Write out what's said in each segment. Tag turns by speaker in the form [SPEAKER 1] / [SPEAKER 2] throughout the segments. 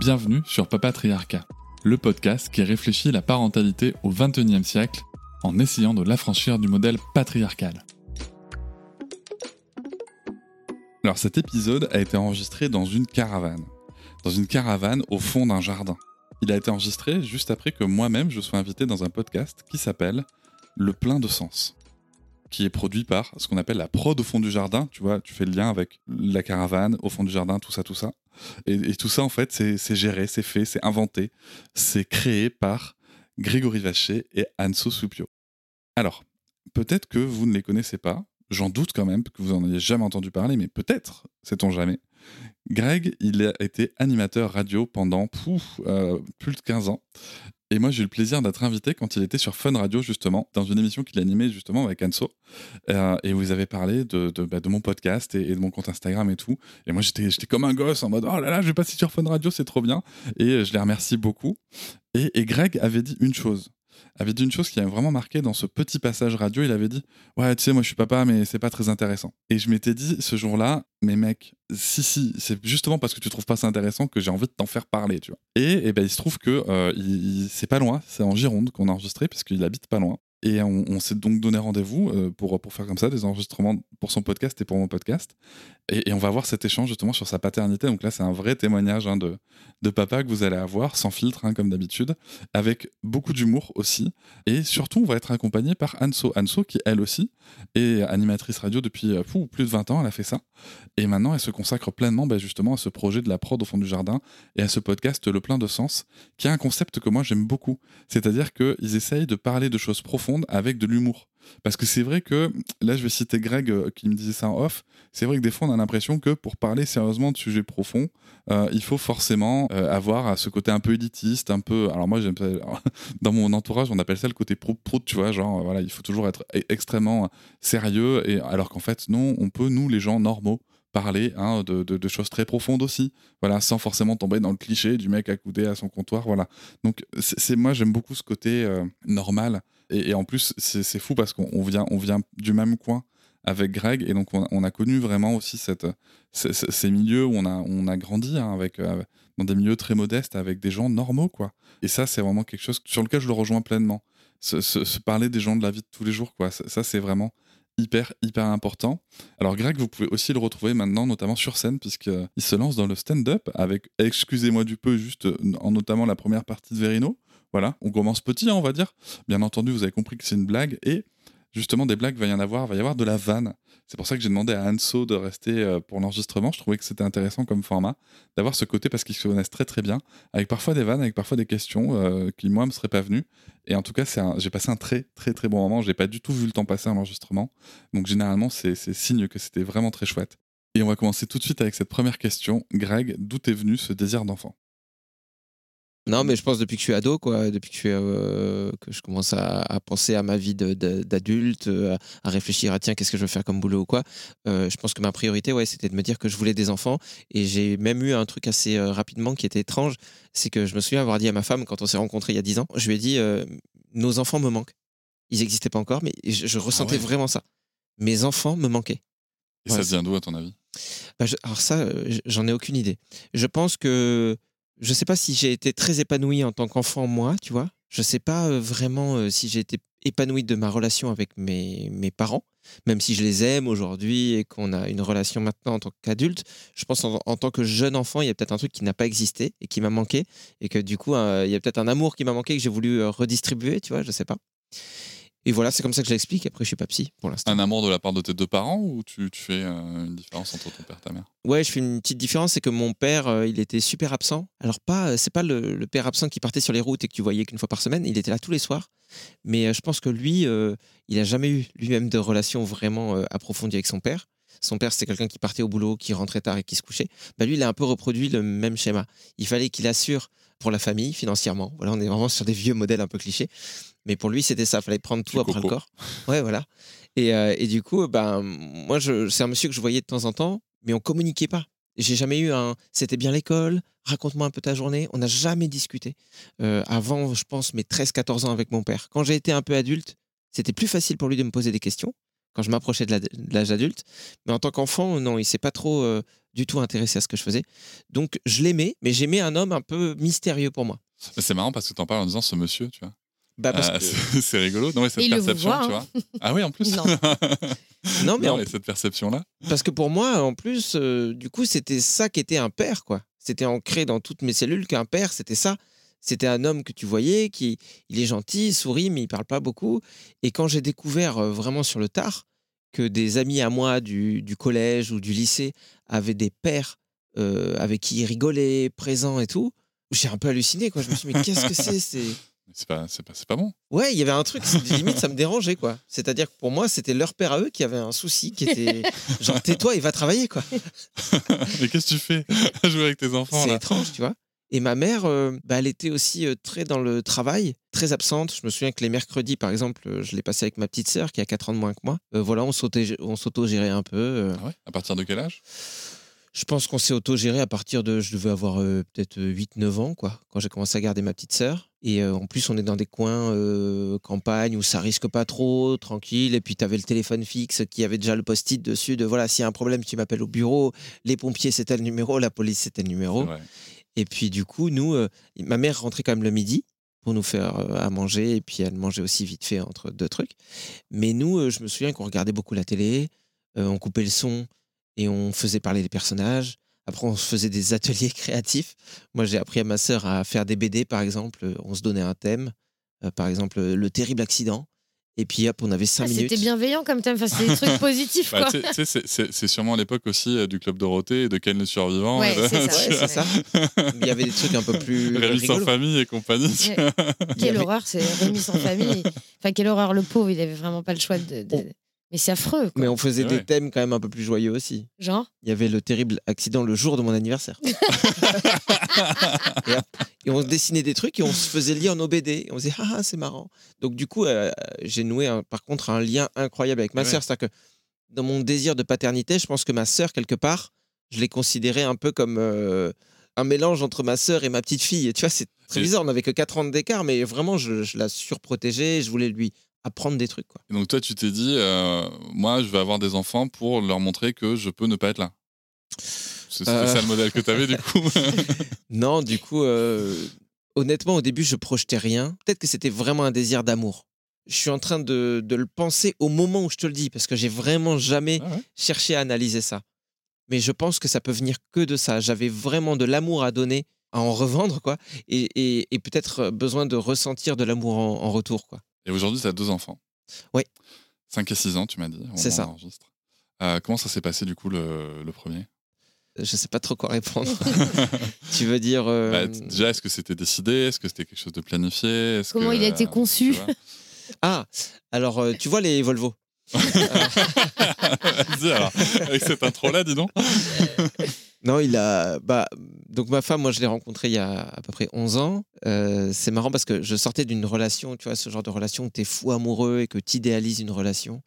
[SPEAKER 1] Bienvenue sur Papatriarcat, le podcast qui réfléchit la parentalité au XXIe siècle en essayant de l'affranchir du modèle patriarcal. Alors cet épisode a été enregistré dans une caravane. Dans une caravane au fond d'un jardin. Il a été enregistré juste après que moi-même je sois invité dans un podcast qui s'appelle Le plein de sens qui est produit par ce qu'on appelle la prod au fond du jardin. Tu vois, tu fais le lien avec la caravane au fond du jardin, tout ça, tout ça. Et, tout ça, en fait, c'est géré, c'est fait, c'est inventé, c'est créé par Grégory Vacher et Anso Soupio. Alors, peut-être que vous ne les connaissez pas, j'en doute quand même que vous en ayez jamais entendu parler, mais peut-être, sait-on jamais. Greg, il a été animateur radio pendant euh, plus de 15 ans. Et moi, j'ai eu le plaisir d'être invité quand il était sur Fun Radio, justement, dans une émission qu'il animait justement avec Anso. Euh, et vous avez parlé de, de, bah, mon podcast et, de mon compte Instagram et tout. Et moi, j'étais comme un gosse en mode Oh là là, je vais passer sur Fun Radio, c'est trop bien. Et je les remercie beaucoup. Et, et Greg avait dit une chose avait dit une chose qui a vraiment marqué dans ce petit passage radio. Il avait dit Ouais, tu sais, moi je suis papa, mais c'est pas très intéressant. Et je m'étais dit ce jour-là, mais mec, si, si, c'est justement parce que tu trouves pas ça intéressant que j'ai envie de t'en faire parler, tu vois. Et, et eh ben, il se trouve que euh, c'est pas loin, c'est en Gironde qu'on a enregistré, puisqu'il habite pas loin. Et on, s'est donc donné rendez-vous euh, pour, pour faire comme ça des enregistrements pour son podcast et pour mon podcast. Et, on va voir cet échange justement sur sa paternité. Donc là, c'est un vrai témoignage hein, de, papa que vous allez avoir, sans filtre, hein, comme d'habitude, avec beaucoup d'humour aussi. Et surtout, on va être accompagné par Anso. Anso, qui elle aussi est animatrice radio depuis euh, plus de 20 ans, elle a fait ça. Et maintenant, elle se consacre pleinement bah, justement à ce projet de la prod au fond du jardin et à ce podcast Le plein de sens, qui est un concept que moi j'aime beaucoup. C'est-à-dire qu'ils essayent de parler de choses profondes avec de l'humour. Parce que c'est vrai que, là je vais citer Greg euh, qui me disait ça en off, c'est vrai que des fois on a l'impression que pour parler sérieusement de sujets profonds, euh, il faut forcément euh, avoir ce côté un peu élitiste, un peu... Alors moi j'aime dans mon entourage on appelle ça le côté prout-prout, tu vois, genre voilà, il faut toujours être e-, extrêmement sérieux, et alors qu'en fait non, on peut, nous les gens normaux, parler hein, de, choses très profondes aussi, voilà, sans forcément tomber dans le cliché du mec accoudé à son comptoir, voilà. Donc c'est moi j'aime beaucoup ce côté normal et, en plus, c'est fou parce qu'on vient, on vient du même coin avec Greg et donc on, a connu vraiment aussi cette, ces, milieux où on a, on a grandi hein, avec, euh, dans des milieux très modestes avec des gens normaux quoi. Et ça c'est vraiment quelque chose sur lequel je le rejoins pleinement. Se, parler des gens de la vie de tous les jours quoi. Ça, c'est vraiment hyper hyper important. Alors Greg vous pouvez aussi le retrouver maintenant notamment sur scène puisqu'il se lance dans le stand-up avec excusez-moi du peu juste en notamment la première partie de Verino voilà, on commence petit, hein, on va dire. Bien entendu, vous avez compris que c'est une blague. Et justement, des blagues, va y en avoir, va y avoir de la vanne. C'est pour ça que j'ai demandé à Anso de rester euh, pour l'enregistrement. Je trouvais que c'était intéressant comme format, d'avoir ce côté parce qu'ils se connaissent très très bien, avec parfois des vannes, avec parfois des questions euh, qui, moi, ne me seraient pas venues. Et en tout cas, j'ai passé un très très très bon moment. J'ai pas du tout vu le temps passer en enregistrement. Donc, généralement, c'est signe que c'était vraiment très chouette. Et on va commencer tout de suite avec cette première question. Greg, d'où est venu ce désir d'enfant?
[SPEAKER 2] Non, mais je pense depuis que je suis ado, quoi, depuis que je, euh, que je commence à, penser à ma vie d'adulte, euh, à, réfléchir à tiens, qu'est-ce que je veux faire comme boulot ou quoi. Euh, je pense que ma priorité, ouais, c'était de me dire que je voulais des enfants. Et j'ai même eu un truc assez rapidement qui était étrange. C'est que je me souviens avoir dit à ma femme, quand on s'est rencontrés il y a 10 ans, je lui ai dit Nos enfants me manquent. Ils n'existaient pas encore, mais je, ah ressentais vraiment ça. Mes enfants me manquaient.
[SPEAKER 1] Et ça vient d'où, à ton avis?
[SPEAKER 2] Bah, Alors, ça, j'en ai aucune idée. Je pense que je sais pas si j'ai été très épanoui en tant qu'enfant, moi, tu vois. Je sais pas euh, vraiment euh, si j'ai été épanoui de ma relation avec mes, mes parents, même si je les aime aujourd'hui et qu'on a une relation maintenant en tant qu'adulte. Je pense en, en, tant que jeune enfant, il y a peut-être un truc qui n'a pas existé et qui m'a manqué, et que du coup, euh, il y a peut-être un amour qui m'a manqué que j'ai voulu redistribuer, tu vois, je sais pas. Et voilà, c'est comme ça que je l'explique. Après, je suis pas psy pour l'instant.
[SPEAKER 1] Un amour de la part de tes deux parents ou tu, tu fais euh, une différence entre ton père et ta mère?
[SPEAKER 2] Ouais, je fais une petite différence. C'est que mon père, euh, il était super absent. Alors, pas, euh, c'est pas le, père absent qui partait sur les routes et que tu voyais qu'une fois par semaine. Il était là tous les soirs. Mais je pense que lui, il a jamais eu lui-même de relation vraiment approfondie avec son père. son père c'était quelqu'un qui partait au boulot, qui rentrait tard et qui se couchait. Bah, lui, il a un peu reproduit le même schéma. Il fallait qu'il assure pour la famille financièrement. Voilà, on est vraiment sur des vieux modèles un peu clichés. Mais pour lui, c'était ça. Il fallait prendre tout après le corps. Ouais, voilà. Et, euh, et du coup, ben, moi, c'est un monsieur que je voyais de temps en temps, mais on communiquait pas. J'ai jamais eu un. C'était bien l'école. Raconte-moi un peu ta journée. On n'a jamais discuté. Euh, avant, je pense, mes 13-14 ans avec mon père. Quand j'ai été un peu adulte, c'était plus facile pour lui de me poser des questions quand je m'approchais de l'âge adulte. Mais en tant qu'enfant, non, il s'est pas trop euh, du tout intéressé à ce que je faisais. Donc, je l'aimais, mais j'aimais un homme un peu mystérieux pour moi.
[SPEAKER 1] Mais C'est marrant parce que t'en parles en disant ce monsieur, tu vois.
[SPEAKER 2] Bah, parce
[SPEAKER 1] Ah,
[SPEAKER 2] que-
[SPEAKER 1] c'est- rigolo. Non, mais cette
[SPEAKER 3] il
[SPEAKER 1] perception,
[SPEAKER 3] voit,
[SPEAKER 1] tu
[SPEAKER 3] hein.
[SPEAKER 1] vois. Ah oui, en plus.
[SPEAKER 3] Non.
[SPEAKER 2] Non, mais
[SPEAKER 1] Non,
[SPEAKER 2] en-
[SPEAKER 1] mais cette perception-là.
[SPEAKER 2] Parce que pour moi, en plus, euh, du coup, c'était ça qu'était un père, quoi. C'était ancré dans toutes mes cellules qu'un père, c'était ça. C'était un homme que tu voyais, qui il est gentil, il sourit, mais il parle pas beaucoup. Et quand j'ai découvert euh, vraiment sur le tard que des amis à moi du, du collège ou du lycée avaient des pères euh, avec qui ils rigolaient, présents et tout, j'ai un peu halluciné, quoi. Je me suis dit, mais qu'est-ce que c'est c'est...
[SPEAKER 1] Pas, pas, pas bon.
[SPEAKER 2] Ouais, il y avait un truc, limite, ça me dérangeait, quoi. C'est-à-dire que pour moi, c'était leur père à eux qui avait un souci, qui était genre, tais-toi et va travailler, quoi.
[SPEAKER 1] mais qu'est-ce que tu fais jouer avec tes enfants
[SPEAKER 2] C'est étrange, tu vois. Et ma mère, euh, bah, elle était aussi euh, très dans le travail, très absente. Je me souviens que les mercredis, par exemple, euh, je l'ai passé avec ma petite sœur qui a 4 ans de moins que moi. Euh, voilà, on s'auto- on s'auto-gérait un peu.
[SPEAKER 1] Ah ouais? À partir de quel âge?
[SPEAKER 2] Je pense qu'on s'est auto-géré à partir de, je devais avoir euh, peut-être 8-9 ans, quoi, quand j'ai commencé à garder ma petite sœur. Et euh, en plus, on est dans des coins euh, campagne où ça risque pas trop, tranquille. Et puis, tu avais le téléphone fixe qui avait déjà le post-it dessus de voilà, s'il y a un problème, tu m'appelles au bureau. Les pompiers, c'était le numéro. La police, c'était le numéro. Et puis du coup, nous, euh, ma mère rentrait quand même le midi pour nous faire euh, à manger, et puis elle mangeait aussi vite fait entre deux trucs. Mais nous, euh, je me souviens qu'on regardait beaucoup la télé, on coupait le son et on faisait parler les personnages. Après, on se faisait des ateliers créatifs. Moi, j'ai appris à ma sœur à faire des BD, par exemple. On se donnait un thème, par exemple, le terrible accident. Et puis hop, on avait cinq
[SPEAKER 3] Ah,
[SPEAKER 2] minutes.
[SPEAKER 3] C'était bienveillant comme thème. Enfin, c'était des trucs positifs,
[SPEAKER 1] Bah, c'est- c'est c'est sûrement l'époque aussi euh, du Club Dorothée et de Ken le survivant.
[SPEAKER 3] Ouais,
[SPEAKER 1] de-
[SPEAKER 3] c'est ça,
[SPEAKER 2] Ouais, c'est ça. Il y avait des trucs un peu plus
[SPEAKER 1] Rémi sans famille et compagnie.
[SPEAKER 3] Quelle horreur, c'est Rémi sans famille. Enfin, quelle horreur, le pauvre, il avait vraiment pas le choix de. de- Mais c'est affreux, quoi.
[SPEAKER 2] Mais on faisait
[SPEAKER 1] Ouais.
[SPEAKER 2] des thèmes quand même un peu plus joyeux aussi.
[SPEAKER 3] Genre,
[SPEAKER 2] Il y avait le terrible accident le jour de mon anniversaire. et, on dessinait des trucs et on se faisait lire nos BD. Et on faisait ah, ah, c'est marrant. Donc du coup, euh, j'ai noué un- par contre un lien incroyable avec ma
[SPEAKER 1] Ouais.
[SPEAKER 2] sœur. C'est-à-dire que dans mon désir de paternité, je pense que ma sœur quelque part, je l'ai considérée un peu comme euh, un mélange entre ma sœur et ma petite fille. Et tu vois, c'est très bizarre. On n'avait que 4 ans d'écart, mais vraiment, je, je la surprotégeais. Je voulais lui apprendre des trucs. Quoi.
[SPEAKER 1] Et donc toi, tu t'es dit, euh, moi, je vais avoir des enfants pour leur montrer que je peux ne pas être là. C'est
[SPEAKER 2] Euh.
[SPEAKER 1] ça le modèle que tu avais du coup.
[SPEAKER 2] Non, du coup, euh, honnêtement, au début, je projetais rien. Peut-être que c'était vraiment un désir d'amour. Je suis en train de, de le penser au moment où je te le dis, parce que j'ai vraiment jamais
[SPEAKER 1] Ah ouais.
[SPEAKER 2] cherché à analyser ça. Mais je pense que ça peut venir que de ça. J'avais vraiment de l'amour à donner, à en revendre, quoi, et, et- et peut-être besoin de ressentir de l'amour en, en retour, quoi.
[SPEAKER 1] Et aujourd'hui, tu as deux enfants.
[SPEAKER 2] Oui.
[SPEAKER 1] 5 et 6 ans, tu m'as dit.
[SPEAKER 2] C'est ça.
[SPEAKER 1] Euh, comment ça s'est passé du coup le, le premier?
[SPEAKER 2] Je sais pas trop quoi répondre. tu veux dire euh,
[SPEAKER 1] Bah, Déjà, est-ce que c'était décidé? Est-ce que c'était quelque chose de planifié?
[SPEAKER 3] Comment
[SPEAKER 1] que,
[SPEAKER 3] il a été
[SPEAKER 1] euh,
[SPEAKER 3] conçu?
[SPEAKER 2] Ah, alors euh, tu vois les Volvo?
[SPEAKER 1] Dis alors, avec cette intro-là, dis donc.
[SPEAKER 2] Non, il a. Bah, donc, ma femme, moi, je l'ai rencontrée il y a à peu près 11 ans. Euh, c'est marrant parce que je sortais d'une relation, tu vois, ce genre de relation où tu es fou amoureux et que tu une relation.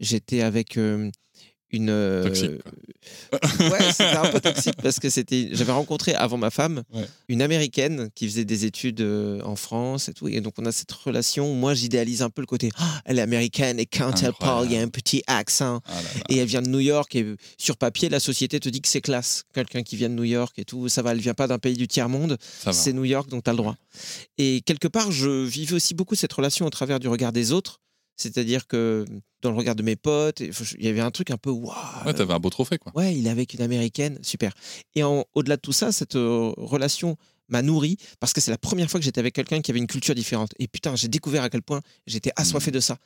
[SPEAKER 2] J'étais avec euh, une. euh,
[SPEAKER 1] Toxique,
[SPEAKER 2] ouais, c'était un peu toxique parce que c'était. J'avais rencontré avant ma femme
[SPEAKER 1] Ouais.
[SPEAKER 2] une américaine qui faisait des études euh, en France et tout. Et donc, on a cette relation où moi, j'idéalise un peu le côté. Ah, elle est américaine et quand elle parle, il y a un petit accent
[SPEAKER 1] Ah là là.
[SPEAKER 2] et elle vient de New York et sur papier la société te dit que c'est classe quelqu'un qui vient de New York et tout ça va elle vient pas d'un pays du tiers monde
[SPEAKER 1] Ça va.
[SPEAKER 2] c'est New York donc tu as le droit et quelque part je vivais aussi beaucoup cette relation au travers du regard des autres c'est-à-dire que dans le regard de mes potes il y avait un truc un peu waouh
[SPEAKER 1] Ouais, t'avais un beau trophée, quoi.
[SPEAKER 2] Ouais, il est avec une américaine, super. Et au-delà de tout ça, cette euh, relation m'a nourri parce que c'est la première fois que j'étais avec quelqu'un qui avait une culture différente. Et putain, j'ai découvert à quel point j'étais assoiffé de ça.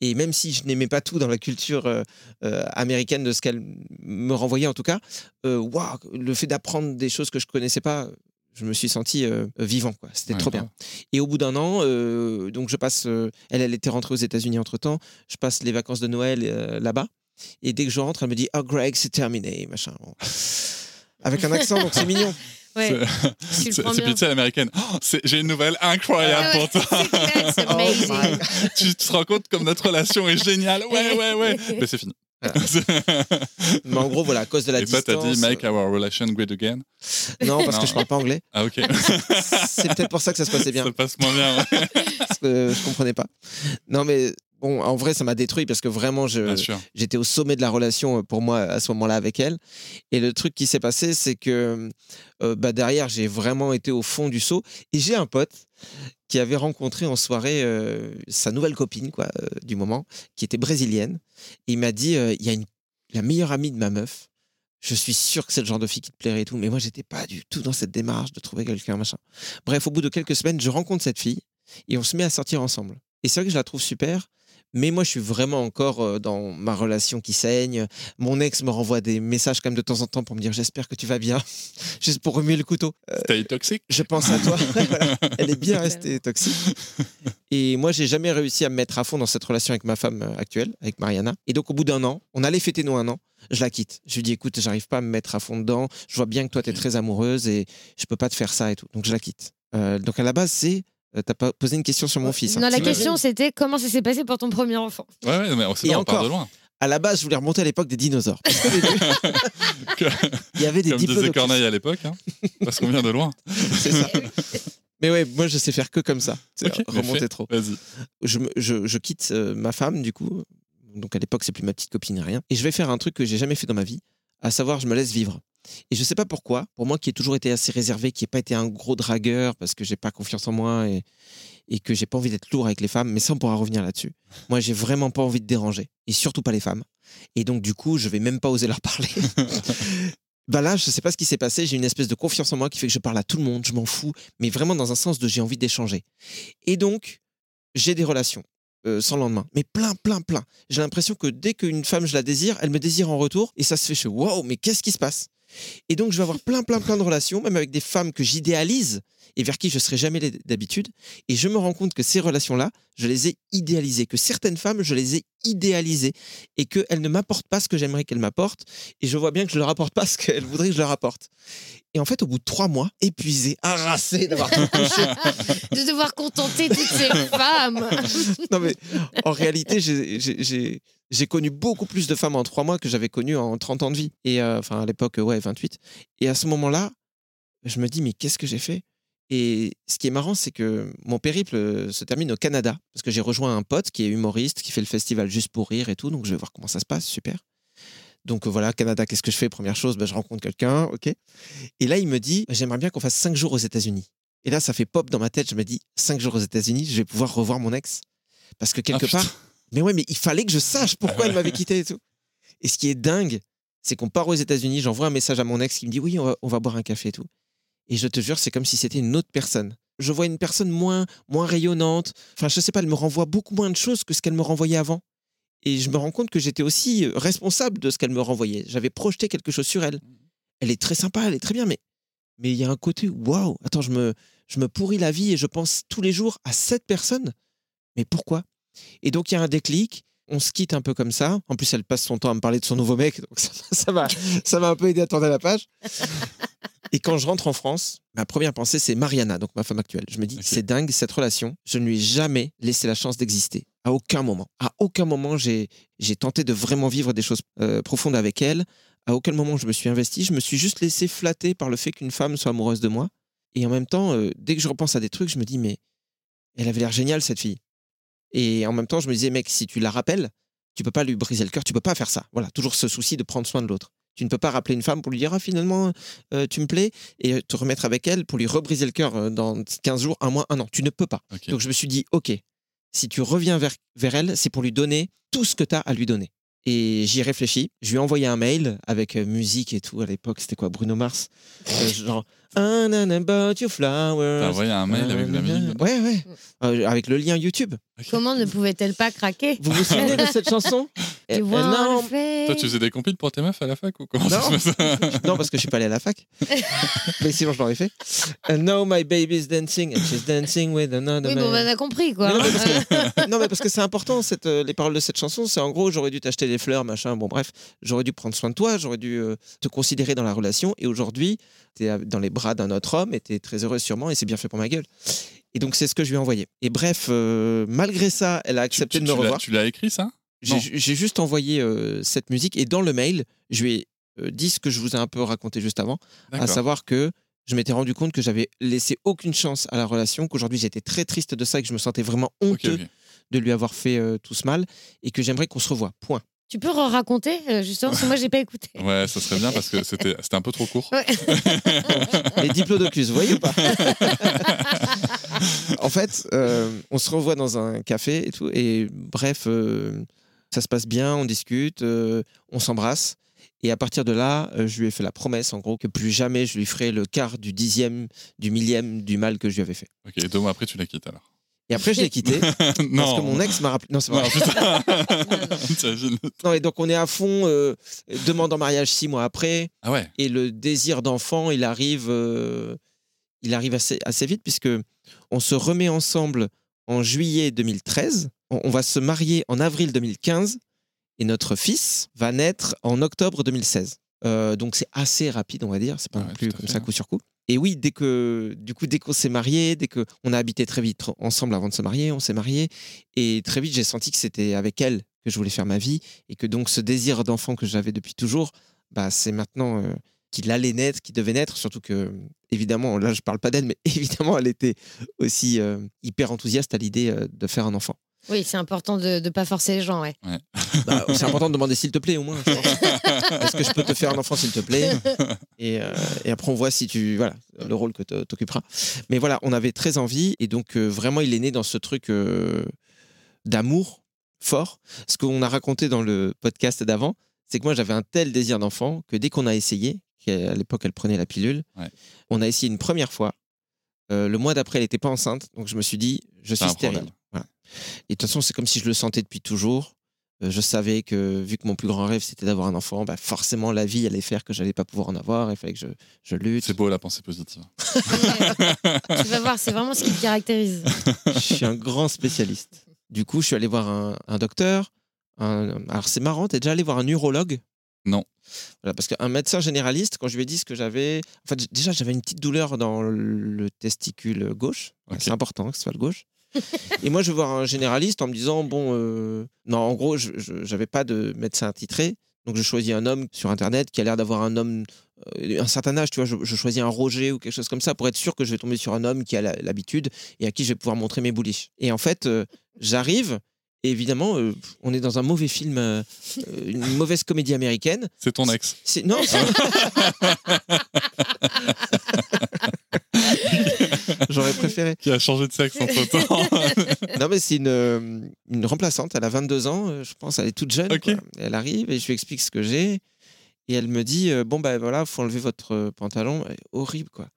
[SPEAKER 2] Et même si je n'aimais pas tout dans la culture euh, euh, américaine de ce qu'elle me renvoyait en tout cas, waouh, le fait d'apprendre des choses que je connaissais pas, je me suis senti euh, vivant. quoi. C'était
[SPEAKER 1] Ouais,
[SPEAKER 2] trop bien. Et au bout d'un an, euh, donc je passe, euh, elle, elle était rentrée aux États-Unis entre temps, je passe les vacances de Noël euh, là-bas. Et dès que je rentre, elle me dit Oh, Greg, c'est terminé, machin. Bon. Avec un accent, donc c'est mignon.
[SPEAKER 3] Ouais.
[SPEAKER 1] C'est
[SPEAKER 3] prends
[SPEAKER 1] c'est
[SPEAKER 3] bien.
[SPEAKER 1] pizza américaine. Oh, J'ai une nouvelle incroyable
[SPEAKER 3] Ouais,
[SPEAKER 1] pour toi.
[SPEAKER 3] clair,
[SPEAKER 2] Oh
[SPEAKER 1] tu te rends compte comme notre relation est géniale. Ouais, ouais, ouais. Mais c'est fini.
[SPEAKER 2] Mais en gros, voilà, à cause de la
[SPEAKER 1] Et toi,
[SPEAKER 2] distance.
[SPEAKER 1] t'as dit make our relation great again.
[SPEAKER 2] Non, parce
[SPEAKER 1] Non.
[SPEAKER 2] que je parle pas anglais.
[SPEAKER 1] Ah, ok.
[SPEAKER 2] C'est peut-être pour ça que ça se passait bien.
[SPEAKER 1] Ça passe moins bien. ouais.
[SPEAKER 2] Parce que je comprenais pas. Non, mais bon, en vrai, ça m'a détruit parce que vraiment, j'étais au sommet de la relation euh, pour moi à ce moment-là avec elle. Et le truc qui s'est passé, c'est que euh, bah, derrière, j'ai vraiment été au fond du seau. Et j'ai un pote qui avait rencontré en soirée euh, sa nouvelle copine quoi, euh, du moment, qui était brésilienne. Et il m'a dit, euh, il y a une, la meilleure amie de ma meuf. Je suis sûr que c'est le genre de fille qui te plairait et tout, mais moi j'étais pas du tout dans cette démarche de trouver quelqu'un machin. Bref, au bout de quelques semaines, je rencontre cette fille et on se met à sortir ensemble. Et c'est vrai que je la trouve super, mais moi je suis vraiment encore euh, dans ma relation qui saigne. Mon ex me renvoie des messages quand même de temps en temps pour me dire j'espère que tu vas bien, juste pour remuer le couteau.
[SPEAKER 1] T'as eu toxique
[SPEAKER 2] Je pense à toi. Voilà. Elle est bien restée toxique. Et moi, j'ai jamais réussi à me mettre à fond dans cette relation avec ma femme euh, actuelle, avec Mariana. Et donc, au bout d'un an, on allait fêter nos un an, je la quitte. Je lui dis, écoute, j'arrive pas à me mettre à fond dedans. Je vois bien que toi, tu es très amoureuse et je peux pas te faire ça et tout. Donc, je la quitte. Euh, donc, à la base, c'est. Euh, T'as pas posé une question sur mon fils. hein.
[SPEAKER 3] Non, la
[SPEAKER 2] T'imagines
[SPEAKER 3] question c'était comment ça s'est passé pour ton premier enfant?
[SPEAKER 1] Ouais, ouais, mais c'est
[SPEAKER 2] Et
[SPEAKER 1] on part
[SPEAKER 2] encore.
[SPEAKER 1] de loin.
[SPEAKER 2] À la base, je voulais remonter à l'époque des dinosaures. Parce qu'au début, il y avait des
[SPEAKER 1] Comme disait
[SPEAKER 2] diplodocus.
[SPEAKER 1] Corneille à l'époque, hein, parce qu'on vient de loin.
[SPEAKER 2] C'est ça. Mais ouais, moi, je sais faire que comme ça. C'est
[SPEAKER 1] Ok, mais
[SPEAKER 2] remonter
[SPEAKER 1] fais.
[SPEAKER 2] trop.
[SPEAKER 1] Vas-y.
[SPEAKER 2] je, me- je, je quitte euh, ma femme, du coup. Donc à l'époque, c'est plus ma petite copine, rien. Et je vais faire un truc que j'ai jamais fait dans ma vie, à savoir, je me laisse vivre. Et je sais pas pourquoi, pour moi qui ai toujours été assez réservé, qui n'ai pas été un gros dragueur parce que j'ai pas confiance en moi et, et que j'ai pas envie d'être lourd avec les femmes, mais ça, on pourra revenir là-dessus. Moi, j'ai vraiment pas envie de déranger, et surtout pas les femmes. Et donc, du coup, je vais même pas oser leur parler. bah là, je sais pas ce qui s'est passé, j'ai une espèce de confiance en moi qui fait que je parle à tout le monde, je m'en fous, mais vraiment dans un sens de j'ai envie d'échanger. Et donc, j'ai des relations euh, sans lendemain, mais plein, plein, plein. J'ai l'impression que dès qu'une femme, je la désire, elle me désire en retour, et ça se fait, fais waouh, mais qu'est-ce qui se passe? Et donc, je vais avoir plein, plein, plein de relations, même avec des femmes que j'idéalise et vers qui je serais jamais d'habitude. Et je me rends compte que ces relations-là, je les ai idéalisées, que certaines femmes, je les ai idéalisées, et qu'elles ne m'apportent pas ce que j'aimerais qu'elles m'apportent, et je vois bien que je leur apporte pas ce qu'elles voudraient que je leur apporte. Et en fait, au bout de trois mois, épuisé, harassé d'avoir tout
[SPEAKER 3] De devoir contenter toutes ces femmes.
[SPEAKER 2] non mais en réalité, j'ai- j'ai j'ai- j'ai connu beaucoup plus de femmes en trois mois que j'avais connues en 30 ans de vie. Et euh, enfin, à l'époque, ouais, 28. Et à ce moment-là, je me dis, mais qu'est-ce que j'ai fait? Et ce qui est marrant, c'est que mon périple euh, se termine au Canada, parce que j'ai rejoint un pote qui est humoriste, qui fait le festival Juste pour rire et tout, donc je vais voir comment ça se passe, super. Donc euh, voilà, Canada, qu'est-ce que je fais? Première chose, ben, je rencontre quelqu'un, ok. Et là, il me dit, j'aimerais bien qu'on fasse cinq jours aux États-Unis. Et là, ça fait pop dans ma tête, je me dis, cinq jours aux États-Unis, je vais pouvoir revoir mon ex. Parce que quelque
[SPEAKER 1] Ah, putain.
[SPEAKER 2] part, mais ouais, mais il fallait que je sache pourquoi elle m'avait quitté et tout. Et ce qui est dingue, c'est qu'on part aux États-Unis, j'envoie un message à mon ex qui me dit oui, on va, on va boire un café et tout. Et je te jure, c'est comme si c'était une autre personne. Je vois une personne moins, moins rayonnante. Enfin, je sais pas, elle me renvoie beaucoup moins de choses que ce qu'elle me renvoyait avant. Et je me rends compte que j'étais aussi euh, responsable de ce qu'elle me renvoyait. J'avais projeté quelque chose sur elle. Elle est très sympa, elle est très bien, mais mais il y a un côté waouh. Attends, je me, je me pourris la vie et je pense tous les jours à cette personne. Mais pourquoi? Et donc il y a un déclic. On se quitte un peu comme ça. En plus, elle passe son temps à me parler de son nouveau mec, donc ça m'a ça m'a un peu aidé à tourner la page. Et quand je rentre en France, ma première pensée, c'est Mariana, donc ma femme actuelle. Je me dis, c'est dingue, cette relation, je ne lui ai jamais laissé la chance d'exister. À aucun moment. À aucun moment, j'ai j'ai tenté de vraiment vivre des choses euh, profondes avec elle. À aucun moment, je me suis investi. Je me suis juste laissé flatter par le fait qu'une femme soit amoureuse de moi. Et en même temps, euh, dès que je repense à des trucs, je me dis, mais elle avait l'air géniale, cette fille. Et en même temps, je me disais, mec, si tu la rappelles, tu peux pas lui briser le cœur, tu peux pas faire ça. Voilà, toujours ce souci de prendre soin de l'autre. Tu ne peux pas rappeler une femme pour lui dire, ah, finalement, euh, tu me plais, et te remettre avec elle pour lui rebriser le cœur euh, dans 15 jours, un mois, un an. Tu ne peux pas. Donc je me suis dit, ok, si tu reviens vers, vers elle, c'est pour lui donner tout ce que tu as à lui donner. Et j'y ai réfléchi. Je lui ai envoyé un mail avec euh, musique et tout. À l'époque, c'était quoi Bruno Mars? Euh, Genre, Ah, na, na, about your flowers.
[SPEAKER 1] T'as envoyé un mail avec la musique
[SPEAKER 2] Ouais, ouais. Euh, avec le lien YouTube.
[SPEAKER 3] Comment ne pouvait-elle pas craquer
[SPEAKER 2] Vous vous souvenez de cette chanson Et- non.
[SPEAKER 1] Toi, tu faisais des compiles pour tes meufs à la fac ou comment ça
[SPEAKER 2] Non.
[SPEAKER 1] se passe
[SPEAKER 2] non, parce que je suis pas allé à la fac. Mais sinon, je l'aurais fait. And now my baby's dancing and she's dancing with another
[SPEAKER 3] Oui, bon,
[SPEAKER 2] man.
[SPEAKER 3] on a compris, quoi.
[SPEAKER 2] Mais non, mais parce que c'est important, cette, euh, les paroles de cette chanson. C'est en gros, j'aurais dû t'acheter des fleurs, machin. Bon, bref, j'aurais dû prendre soin de toi, j'aurais dû euh, te considérer dans la relation. Et aujourd'hui, dans les bras d'un autre homme es très heureux sûrement. Et c'est bien fait pour ma gueule. Et donc, c'est ce que je lui ai envoyé. Et bref, euh, malgré ça, elle a accepté
[SPEAKER 1] Tu-
[SPEAKER 2] de me revoir.
[SPEAKER 1] Tu l'as écrit ça?
[SPEAKER 2] J'ai juste envoyé euh, cette musique. Et dans le mail, je lui ai euh, dit ce que je vous ai un peu raconté juste avant à savoir que je m'étais rendu compte que j'avais laissé aucune chance à la relation, qu'aujourd'hui j'étais très triste de ça et que je me sentais vraiment honteux de lui avoir fait euh, tout ce mal et que j'aimerais qu'on se revoie. Point.
[SPEAKER 3] Tu peux raconter, justement, parce que moi, j'ai pas écouté.
[SPEAKER 1] Ouais, ça serait bien parce que c'était c'était un peu trop court.
[SPEAKER 3] Ouais.
[SPEAKER 2] Les diplodocus, vous voyez ou pas En fait, euh, on se revoit dans un café et tout, et bref, euh, ça se passe bien, on discute, euh, on s'embrasse. Et à partir de là, euh, je lui ai fait la promesse, en gros, que plus jamais je lui ferai le quart du dixième, du millième du mal que je lui avais fait.
[SPEAKER 1] Ok, et deux mois après, tu la quittes alors?
[SPEAKER 2] Et après, je l'ai quitté. Parce que mon ex m'a rappelé. Non, c'est pas
[SPEAKER 1] Non,
[SPEAKER 2] vrai. Non, et donc on est à fond, euh, demande en mariage six mois après,
[SPEAKER 1] Ah ouais.
[SPEAKER 2] et le désir d'enfant, il arrive, euh, il arrive assez, assez vite puisque on se remet ensemble en juillet 2013. On, on va se marier en avril 2015 et notre fils va naître en octobre 2016. Euh, donc c'est assez rapide, on va dire. C'est pas
[SPEAKER 1] Ouais,
[SPEAKER 2] non plus comme
[SPEAKER 1] fait,
[SPEAKER 2] ça coup sur coup. Et oui, dès que du coup dès qu'on s'est marié, dès que on a habité très vite ensemble avant de se marier, on s'est marié et très vite j'ai senti que c'était avec elle que je voulais faire ma vie et que donc ce désir d'enfant que j'avais depuis toujours, bah c'est maintenant euh, qu'il allait naître, qu'il devait naître. Surtout que évidemment, là je parle pas d'elle, mais évidemment elle était aussi euh, hyper enthousiaste à l'idée euh, de faire un enfant.
[SPEAKER 3] Oui, c'est important de ne pas forcer les gens, ouais.
[SPEAKER 2] Bah, c'est important de demander s'il te plaît au moins. Est-ce que je peux te faire un enfant s'il te plaît? Et, euh, et après on voit si tu voilà le rôle que tu occuperas. Mais voilà, on avait très envie et donc euh, vraiment il est né dans ce truc euh, d'amour fort. Ce qu'on a raconté dans le podcast d'avant, c'est que moi j'avais un tel désir d'enfant que dès qu'on a essayé, qu'à l'époque elle prenait la pilule,
[SPEAKER 1] Ouais.
[SPEAKER 2] on a essayé une première fois. Euh, le mois d'après, elle n'était pas enceinte, donc je me suis dit, je suis
[SPEAKER 1] problème.
[SPEAKER 2] Voilà. Et de toute façon, c'est comme si je le sentais depuis toujours. Euh, je savais que vu que mon plus grand rêve c'était d'avoir un enfant, bah forcément la vie allait faire que j'allais pas pouvoir en avoir. Il fallait que je, je lutte.
[SPEAKER 1] C'est beau la pensée positive.
[SPEAKER 3] tu vas voir, c'est vraiment ce qui te caractérise.
[SPEAKER 2] je suis un grand spécialiste. Du coup, je suis allé voir un, un docteur. un- alors c'est marrant, t'es déjà allé voir un urologue?
[SPEAKER 1] Non.
[SPEAKER 2] Voilà, parce qu'un médecin généraliste, quand je lui ai dit ce que j'avais, en fait, déjà j'avais une petite douleur dans le testicule gauche. C'est important que ce soit le gauche. Et moi, je vais voir un généraliste en me disant bon, euh, non, en gros, je n'avais pas de médecin attitré. Donc, je choisis un homme sur Internet qui a l'air d'avoir un homme, euh, un certain âge, tu vois. Je, je choisis un Roger ou quelque chose comme ça pour être sûr que je vais tomber sur un homme qui a l'habitude et à qui je vais pouvoir montrer mes bouliches. Et en fait, euh, j'arrive. Et évidemment, euh, on est dans un mauvais film, euh, une mauvaise comédie américaine.
[SPEAKER 1] C'est ton ex.
[SPEAKER 2] C'est- Non, c'est- j'aurais préféré.
[SPEAKER 1] Qui a changé de sexe entre temps.
[SPEAKER 2] Non, mais c'est une, euh, une remplaçante. Elle a 22 ans, euh, je pense. Elle est toute jeune. Elle arrive et je lui explique ce que j'ai. Et elle me dit euh, Bon, ben voilà, faut enlever votre pantalon. Et horrible, quoi.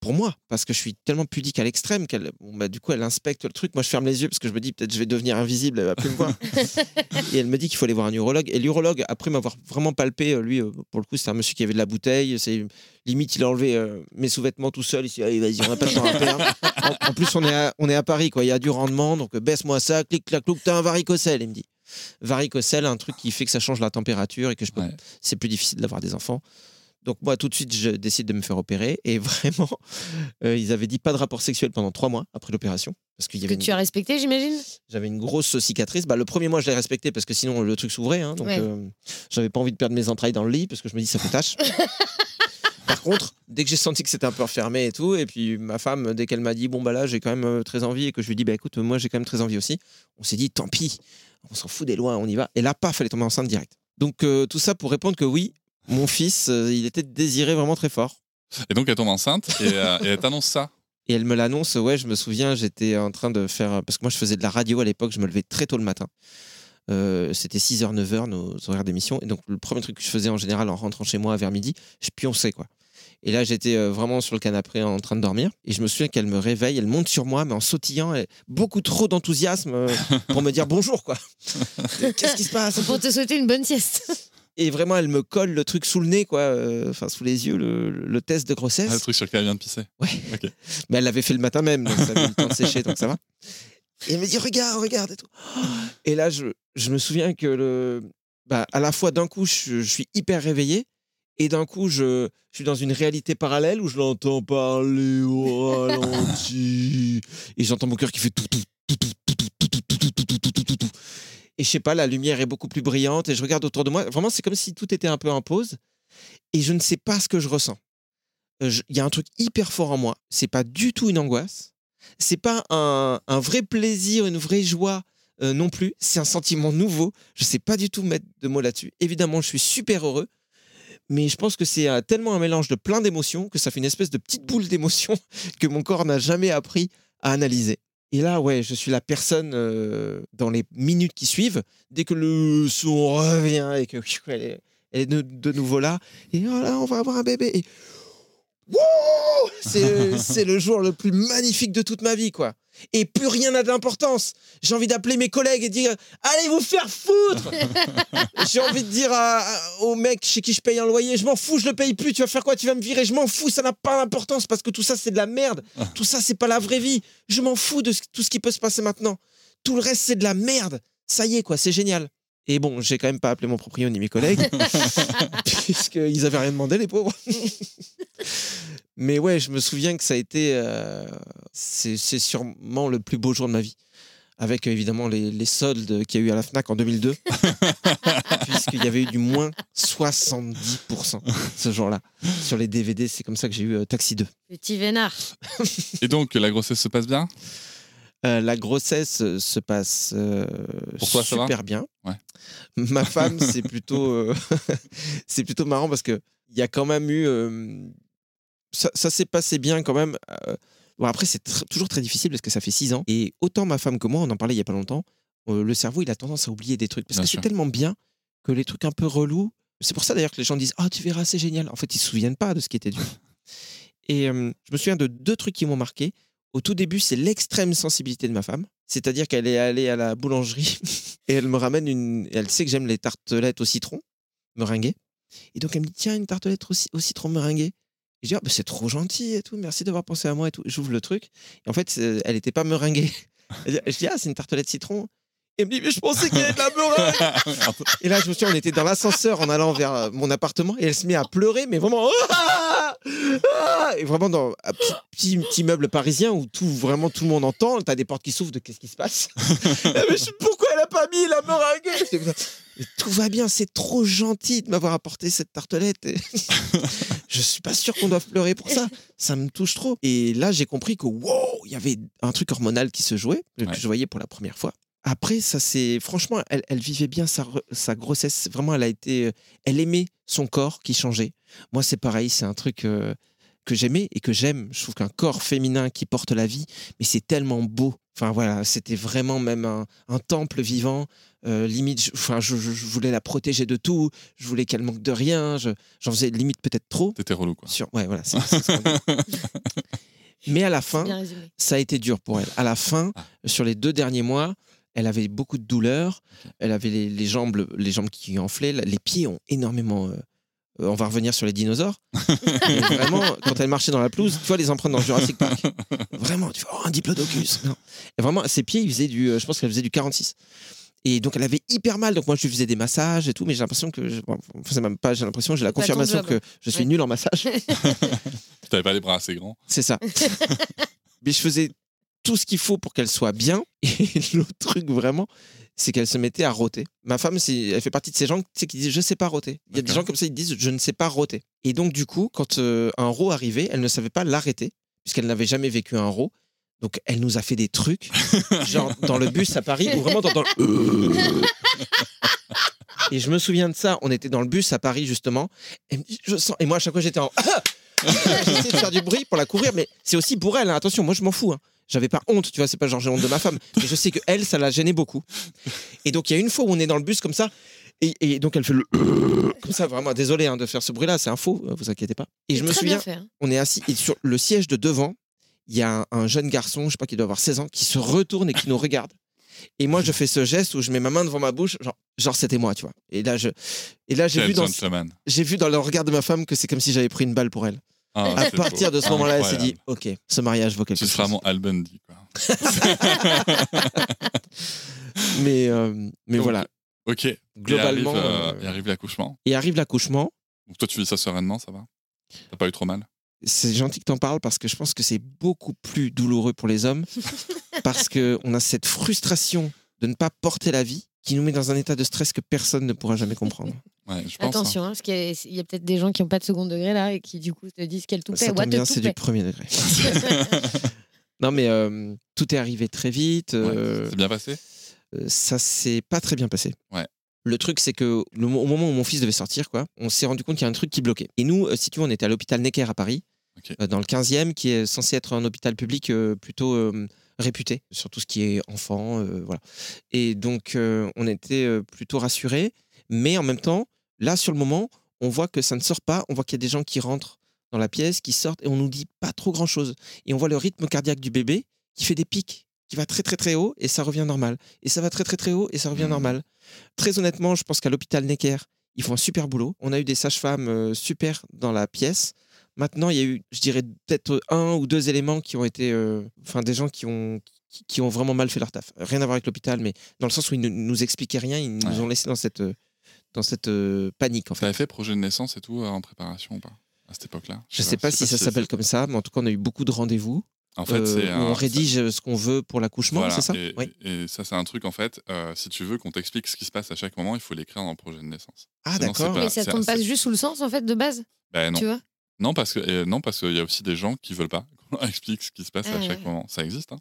[SPEAKER 2] Pour moi, parce que je suis tellement pudique à l'extrême qu'elle, bon, bah, du coup, elle inspecte le truc. Moi, je ferme les yeux parce que je me dis peut-être je vais devenir invisible, elle va plus me voir. et elle me dit qu'il faut aller voir un urologue. Et l'urologue, après m'avoir vraiment palpé, euh, lui, euh, pour le coup, c'est un monsieur qui avait de la bouteille. C'est limite, il a enlevé euh, mes sous-vêtements tout seul. Il s'est dit, allez, vas-y, on n'a pas de temps à perdre. En, en plus, on est, à, on est à Paris, quoi. Il y a du rendement, donc baisse-moi ça, clic, clac, clouc, t'as un varicocèle, il me dit. Varicocèle, un truc qui fait que ça change la température et que je peux,
[SPEAKER 1] Ouais.
[SPEAKER 2] c'est plus difficile d'avoir des enfants. Donc moi, tout de suite, je décide de me faire opérer. Et vraiment, euh, ils avaient dit pas de rapport sexuel pendant trois mois après l'opération. Parce qu'il y
[SPEAKER 3] Que
[SPEAKER 2] avait une-
[SPEAKER 3] tu as respecté, j'imagine?
[SPEAKER 2] J'avais une grosse cicatrice. Bah, le premier mois, je l'ai respecté parce que sinon, le truc s'ouvrait. hein. donc,
[SPEAKER 3] Ouais.
[SPEAKER 2] euh, j'avais pas envie de perdre mes entrailles dans le lit parce que je me dis, ça fait tâche. Par contre, dès que j'ai senti que c'était un peu refermé et tout, et puis ma femme, dès qu'elle m'a dit, bon, bah là, j'ai quand même euh, très envie, et que je lui ai dit, bah écoute, moi, j'ai quand même très envie aussi, on s'est dit, tant pis, on s'en fout des lois, on y va. Et là, paf, elle est tombée enceinte direct. Donc, euh, tout ça pour répondre que oui, mon fils, euh, il était désiré vraiment très fort.
[SPEAKER 1] Et donc elle tombe enceinte et, euh, et elle t'annonce ça.
[SPEAKER 2] Et elle me l'annonce, ouais, je me souviens, j'étais en train de faire. Parce que moi, je faisais de la radio à l'époque, je me levais très tôt le matin. Euh, C'était 6h, 9h, nos horaires d'émission. Et donc, le premier truc que je faisais en général en rentrant chez moi vers midi, je pionçais, quoi. Et là, j'étais vraiment sur le canapé en train de dormir. Et je me souviens qu'elle me réveille, elle monte sur moi, mais en sautillant, et beaucoup trop d'enthousiasme pour me dire bonjour, quoi. Qu'est-ce qui se passe?
[SPEAKER 3] Pour te souhaiter une bonne sieste.
[SPEAKER 2] Et vraiment, elle me colle le truc sous le nez, quoi. euh, Enfin, sous les yeux, le, le test de grossesse.
[SPEAKER 1] Ah, le truc sur lequel elle vient de pisser.
[SPEAKER 2] Mais elle l'avait fait le matin même, donc ça avait eu le temps de sécher, donc ça va. Et elle me dit regarde, regarde et tout. Et là, je, je me souviens que le, bah, à la fois d'un coup, je, je suis hyper réveillé, et d'un coup, je, je suis dans une réalité parallèle où je l'entends parler au ralenti, et j'entends mon cœur qui fait tout, tout, tout, tout, tout, tout, tout, tout, tout, tout, tout, tout, tout, tout, tout. Et je sais pas, la lumière est beaucoup plus brillante, et je regarde autour de moi. Vraiment, c'est comme si tout était un peu en pause, et je ne sais pas ce que je ressens. Euh, Il y a un truc hyper fort en moi. C'est pas du tout une angoisse. C'est pas un, vrai plaisir, une vraie joie euh, non plus. C'est un sentiment nouveau. Je sais pas du tout mettre de mots là-dessus. Évidemment, je suis super heureux. Mais je pense que c'est tellement un mélange de plein d'émotions que ça fait une espèce de petite boule d'émotions que mon corps n'a jamais appris à analyser. Et là, ouais, je suis la personne euh, dans les minutes qui suivent, dès que le son revient et que elle est, de, nouveau là, et oh on va avoir un bébé. C'est, c'est le jour le plus magnifique de toute ma vie, quoi. Et plus rien n'a d'importance. J'ai envie d'appeler mes collègues et dire Allez vous faire foutre J'ai envie de dire à- à- au mec chez qui je paye un loyer Je m'en fous, je le paye plus. Tu vas faire quoi Tu vas me virer Je m'en fous, ça n'a pas d'importance parce que tout ça, c'est de la merde. Tout ça, c'est pas la vraie vie. Je m'en fous de tout ce qui peut se passer maintenant. Tout le reste, c'est de la merde. Ça y est, quoi, c'est génial. Et bon, j'ai quand même pas appelé mon proprio ni mes collègues, puisqu'ils avaient rien demandé, les pauvres. Mais ouais, je me souviens que ça a été. euh, c'est sûrement le plus beau jour de ma vie. Avec évidemment les, les soldes qu'il y a eu à la Fnac en 2002, puisqu'il y avait eu du moins 70% ce jour-là. Sur les DVD, c'est comme ça que j'ai eu euh, Taxi 2.
[SPEAKER 3] Petit vénard.
[SPEAKER 1] Et donc, la grossesse se passe bien?
[SPEAKER 2] Euh, la grossesse euh, se passe euh,
[SPEAKER 1] toi,
[SPEAKER 2] super bien.
[SPEAKER 1] Ouais.
[SPEAKER 2] Ma femme, c'est plutôt, euh, c'est plutôt marrant parce que il y a quand même eu, ça, ça s'est passé bien quand même. bon, après, c'est tr- toujours très difficile parce que ça fait six ans et autant ma femme que moi, on en parlait il y a pas longtemps. le cerveau, il a tendance à oublier des trucs parce
[SPEAKER 1] Bien
[SPEAKER 2] que c'est tellement bien que les trucs un peu relous. C'est pour ça d'ailleurs que les gens disent ah tu verras c'est génial. En fait, ils se souviennent pas de ce qui était dur. Et je me souviens de deux trucs qui m'ont marqué. Au tout début, c'est l'extrême sensibilité de ma femme. C'est-à-dire qu'elle est allée à la boulangerie et elle me ramène une. Elle sait que j'aime les tartelettes au citron meringuées. Et donc elle me dit Tiens, une tartelette au, ci- au citron meringuée. Et je dis Ah, bah, C'est trop gentil et tout, merci d'avoir pensé à moi et tout. J'ouvre le truc. Et en fait, c'est- elle n'était pas meringuée. Je dis Ah, c'est une tartelette citron. Et elle me dit Mais je pensais qu'il y avait de la meringue et là, je me souviens, on était dans l'ascenseur en allant vers euh, mon appartement et elle se met à pleurer, mais vraiment. Ah Ah et vraiment dans un petit, petit, petit meuble parisien où tout, vraiment tout le monde entend. T'as des portes qui s'ouvrent de qu'est-ce qui se passe Ah, mais je- Pourquoi elle a pas mis la meringue mais Tout va bien, c'est trop gentil de m'avoir apporté cette tartelette. Et je suis pas sûr qu'on doive pleurer pour ça. Ça me touche trop. Et là, j'ai compris que wow, il y avait un truc hormonal qui se jouait, que
[SPEAKER 1] Ouais.
[SPEAKER 2] je voyais pour la première fois. Après, ça c'est franchement, elle, elle vivait bien sa, sa grossesse. Vraiment, elle a été, euh, elle aimait son corps qui changeait. Moi, c'est pareil, c'est un truc euh, que j'aimais et que j'aime. Je trouve qu'un corps féminin qui porte la vie, mais c'est tellement beau. Enfin voilà, c'était vraiment même un, un temple vivant. Euh, limite, je, enfin, je, voulais la protéger de tout. Je voulais qu'elle manque de rien. Je- J'en faisais limite peut-être trop.
[SPEAKER 1] T'étais relou, quoi.
[SPEAKER 2] Sur, ouais, voilà. mais à la fin, ça a été dur pour elle. À la fin,
[SPEAKER 1] Ah.
[SPEAKER 2] sur les deux derniers mois, elle avait beaucoup de douleurs. Elle avait les, les jambes, les jambes qui enflaient. Les pieds ont énormément. euh, euh, on va revenir sur les dinosaures. Vraiment, quand elle marchait dans la pelouse, tu vois les empreintes dans Jurassic Park. Vraiment, tu vois, oh, un diplodocus. Non. Et vraiment, ses pieds, ils faisaient du. euh, Je pense qu'elle faisait du 46. Et donc, elle avait hyper mal. Donc, moi, je lui faisais des massages et tout. Mais j'ai l'impression que. je- bon, enfin, c'est même pas, j'ai l'impression, j'ai la confirmation que je suis
[SPEAKER 3] Ouais.
[SPEAKER 2] nul en massage.
[SPEAKER 1] T'avais pas les bras assez grands.
[SPEAKER 2] C'est ça. Mais je faisais tout ce qu'il faut pour qu'elle soit bien. Et l'autre truc vraiment, c'est qu'elle se mettait à rôter. Ma femme, elle fait partie de ces gens qui disent je sais pas rôter. Il y a des gens comme ça, ils disent je ne sais pas rôter. Et donc du coup, quand euh, un rot arrivait, elle ne savait pas l'arrêter puisqu'elle n'avait jamais vécu un rot. Donc elle nous a fait des trucs, genre dans le bus à Paris, ou vraiment dans, le... Et je me souviens de ça, on était dans le bus à Paris justement, et, je sens... et moi à chaque fois j'étais en... J'essayais de faire du bruit pour la couvrir, mais c'est aussi pour elle. hein. Attention, moi je m'en fous. hein. J'avais pas honte, tu vois, c'est pas genre j'ai honte de ma femme. Mais je sais que elle, ça l'a gêné beaucoup. Et donc il y a une fois où on est dans le bus comme ça, Et, et donc elle fait le comme ça vraiment désolé hein, de faire ce bruit là c'est un faux euh, vous inquiétez pas et je me souviens
[SPEAKER 3] fait, hein.
[SPEAKER 2] on est assis et sur le siège de devant il y a un, un jeune garçon je sais pas qui doit avoir 16 ans qui se retourne et qui nous regarde et moi je fais ce geste où je mets ma main devant ma bouche genre, genre c'était moi tu vois et là je et là j'ai
[SPEAKER 1] Quel
[SPEAKER 2] vu dans
[SPEAKER 1] gentleman.
[SPEAKER 2] j'ai vu dans le regard de ma femme que c'est comme si j'avais pris une balle pour elle
[SPEAKER 1] Ah,
[SPEAKER 2] à partir
[SPEAKER 1] beau.
[SPEAKER 2] de ce moment-là elle s'est dit ok ce mariage vaut quelque
[SPEAKER 1] Tu seras
[SPEAKER 2] chose
[SPEAKER 1] mon Al Bundy, quoi.
[SPEAKER 2] mais euh, mais
[SPEAKER 1] Donc,
[SPEAKER 2] voilà
[SPEAKER 1] Ok. Et
[SPEAKER 2] globalement
[SPEAKER 1] arrive, euh,
[SPEAKER 2] euh,
[SPEAKER 1] et arrive l'accouchement.
[SPEAKER 2] et arrive l'accouchement
[SPEAKER 1] Donc toi, tu vis ça sereinement, ça va? T'as pas eu trop mal?
[SPEAKER 2] C'est gentil que t'en parles parce que je pense que c'est beaucoup plus douloureux pour les hommes parce que on a cette frustration de ne pas porter la vie qui nous met dans un état de stress que personne ne pourra jamais comprendre.
[SPEAKER 1] Ouais, je pense. hein.
[SPEAKER 3] Attention, hein, parce qu'il y a, il y a peut-être des gens qui n'ont pas de second degré là et qui du coup te disent qu'elle toupait.
[SPEAKER 2] Ça tombe bien,
[SPEAKER 3] the
[SPEAKER 2] c'est du premier degré. non mais euh, tout est arrivé très vite.
[SPEAKER 1] Ouais,
[SPEAKER 2] euh,
[SPEAKER 1] C'est bien passé
[SPEAKER 2] euh, ça s'est pas très bien passé.
[SPEAKER 1] Ouais.
[SPEAKER 2] Le truc, c'est que le, mo- au moment où mon fils devait sortir, quoi, on s'est rendu compte qu'il y a un truc qui bloquait. Et nous, euh, si tu veux, on était à l'hôpital Necker à Paris,
[SPEAKER 1] Ok.
[SPEAKER 2] euh, dans le 15e, qui est censé être un hôpital public euh, plutôt euh, réputé sur tout ce qui est enfant. euh, voilà. Et donc, euh, on était euh, plutôt rassurés. Mais en même temps, là, sur le moment, on voit que ça ne sort pas. On voit qu'il y a des gens qui rentrent dans la pièce, qui sortent, et on nous dit pas trop grand-chose. Et on voit le rythme cardiaque du bébé qui fait des pics, qui va très très très haut, et ça revient normal. Et ça va très très très haut, et ça revient
[SPEAKER 1] Mhm.
[SPEAKER 2] normal. Très honnêtement, je pense qu'à l'hôpital Necker, ils font un super boulot. On a eu des sages-femmes euh, super dans la pièce. Maintenant, il y a eu, je dirais, peut-être un ou deux éléments qui ont été. euh, Enfin, des gens qui ont, qui, qui ont vraiment mal fait leur taf. Rien à voir avec l'hôpital, mais dans le sens où ils ne nous expliquaient rien, ils nous
[SPEAKER 1] Ouais.
[SPEAKER 2] ont laissé dans cette, euh, dans cette euh, panique, en fait.
[SPEAKER 1] T'avais fait projet de naissance et tout euh, en préparation ou pas À cette époque-là?
[SPEAKER 2] Je sais pas si ça s'appelle comme ça, mais en tout cas, on a eu beaucoup de rendez-vous.
[SPEAKER 1] En fait,
[SPEAKER 2] euh,
[SPEAKER 1] c'est
[SPEAKER 2] où
[SPEAKER 1] un-
[SPEAKER 2] on rédige ce qu'on veut pour l'accouchement,
[SPEAKER 1] Voilà,
[SPEAKER 2] c'est ça?
[SPEAKER 1] et,
[SPEAKER 2] Oui.
[SPEAKER 1] et ça, c'est un truc, en fait, euh, si tu veux qu'on t'explique ce qui se passe à chaque moment, il faut l'écrire dans le projet de naissance.
[SPEAKER 2] Ah, d'accord.
[SPEAKER 3] Mais ça tombe pas juste sous le sens en fait de base,
[SPEAKER 1] Ben non.
[SPEAKER 3] tu vois?
[SPEAKER 1] Non, parce que euh, non, parce qu'il y a aussi des gens qui veulent pas qu'on leur explique ce qui se passe à
[SPEAKER 3] Ah,
[SPEAKER 1] chaque
[SPEAKER 3] ouais.
[SPEAKER 1] moment. Ça existe. hein.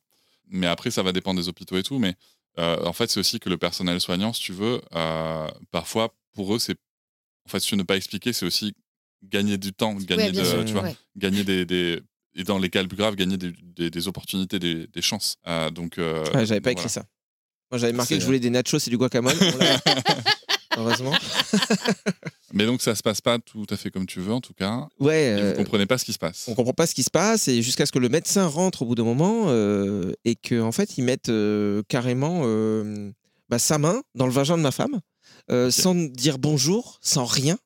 [SPEAKER 1] Mais après, ça va dépendre des hôpitaux et tout. Mais euh, en fait, c'est aussi que le personnel soignant, si tu veux, euh, parfois, pour eux, c'est. En fait, si tu ne pas expliquer, c'est aussi gagner du temps, gagner,
[SPEAKER 3] Ouais, bien
[SPEAKER 1] de,
[SPEAKER 2] sûr,
[SPEAKER 1] tu vois,
[SPEAKER 3] ouais.
[SPEAKER 1] gagner des, des- Et dans les cas les plus graves, gagner des, des- des opportunités, des, des chances. Euh, donc. euh,
[SPEAKER 2] Ouais, j'avais pas
[SPEAKER 1] voilà.
[SPEAKER 2] écrit ça. Moi, j'avais marqué que je voulais des nachos et du guacamole. Heureusement.
[SPEAKER 1] Mais donc, ça se passe pas tout à fait comme tu veux, en tout cas.
[SPEAKER 2] Ouais.
[SPEAKER 1] Et
[SPEAKER 2] euh,
[SPEAKER 1] vous comprenez pas ce qui se passe.
[SPEAKER 2] on comprend pas ce qui se passe et jusqu'à ce que le médecin rentre au bout d'un moment euh, et qu'en en fait ils mettent euh, carrément bah, sa main dans le vagin de ma femme sans dire bonjour, sans rien.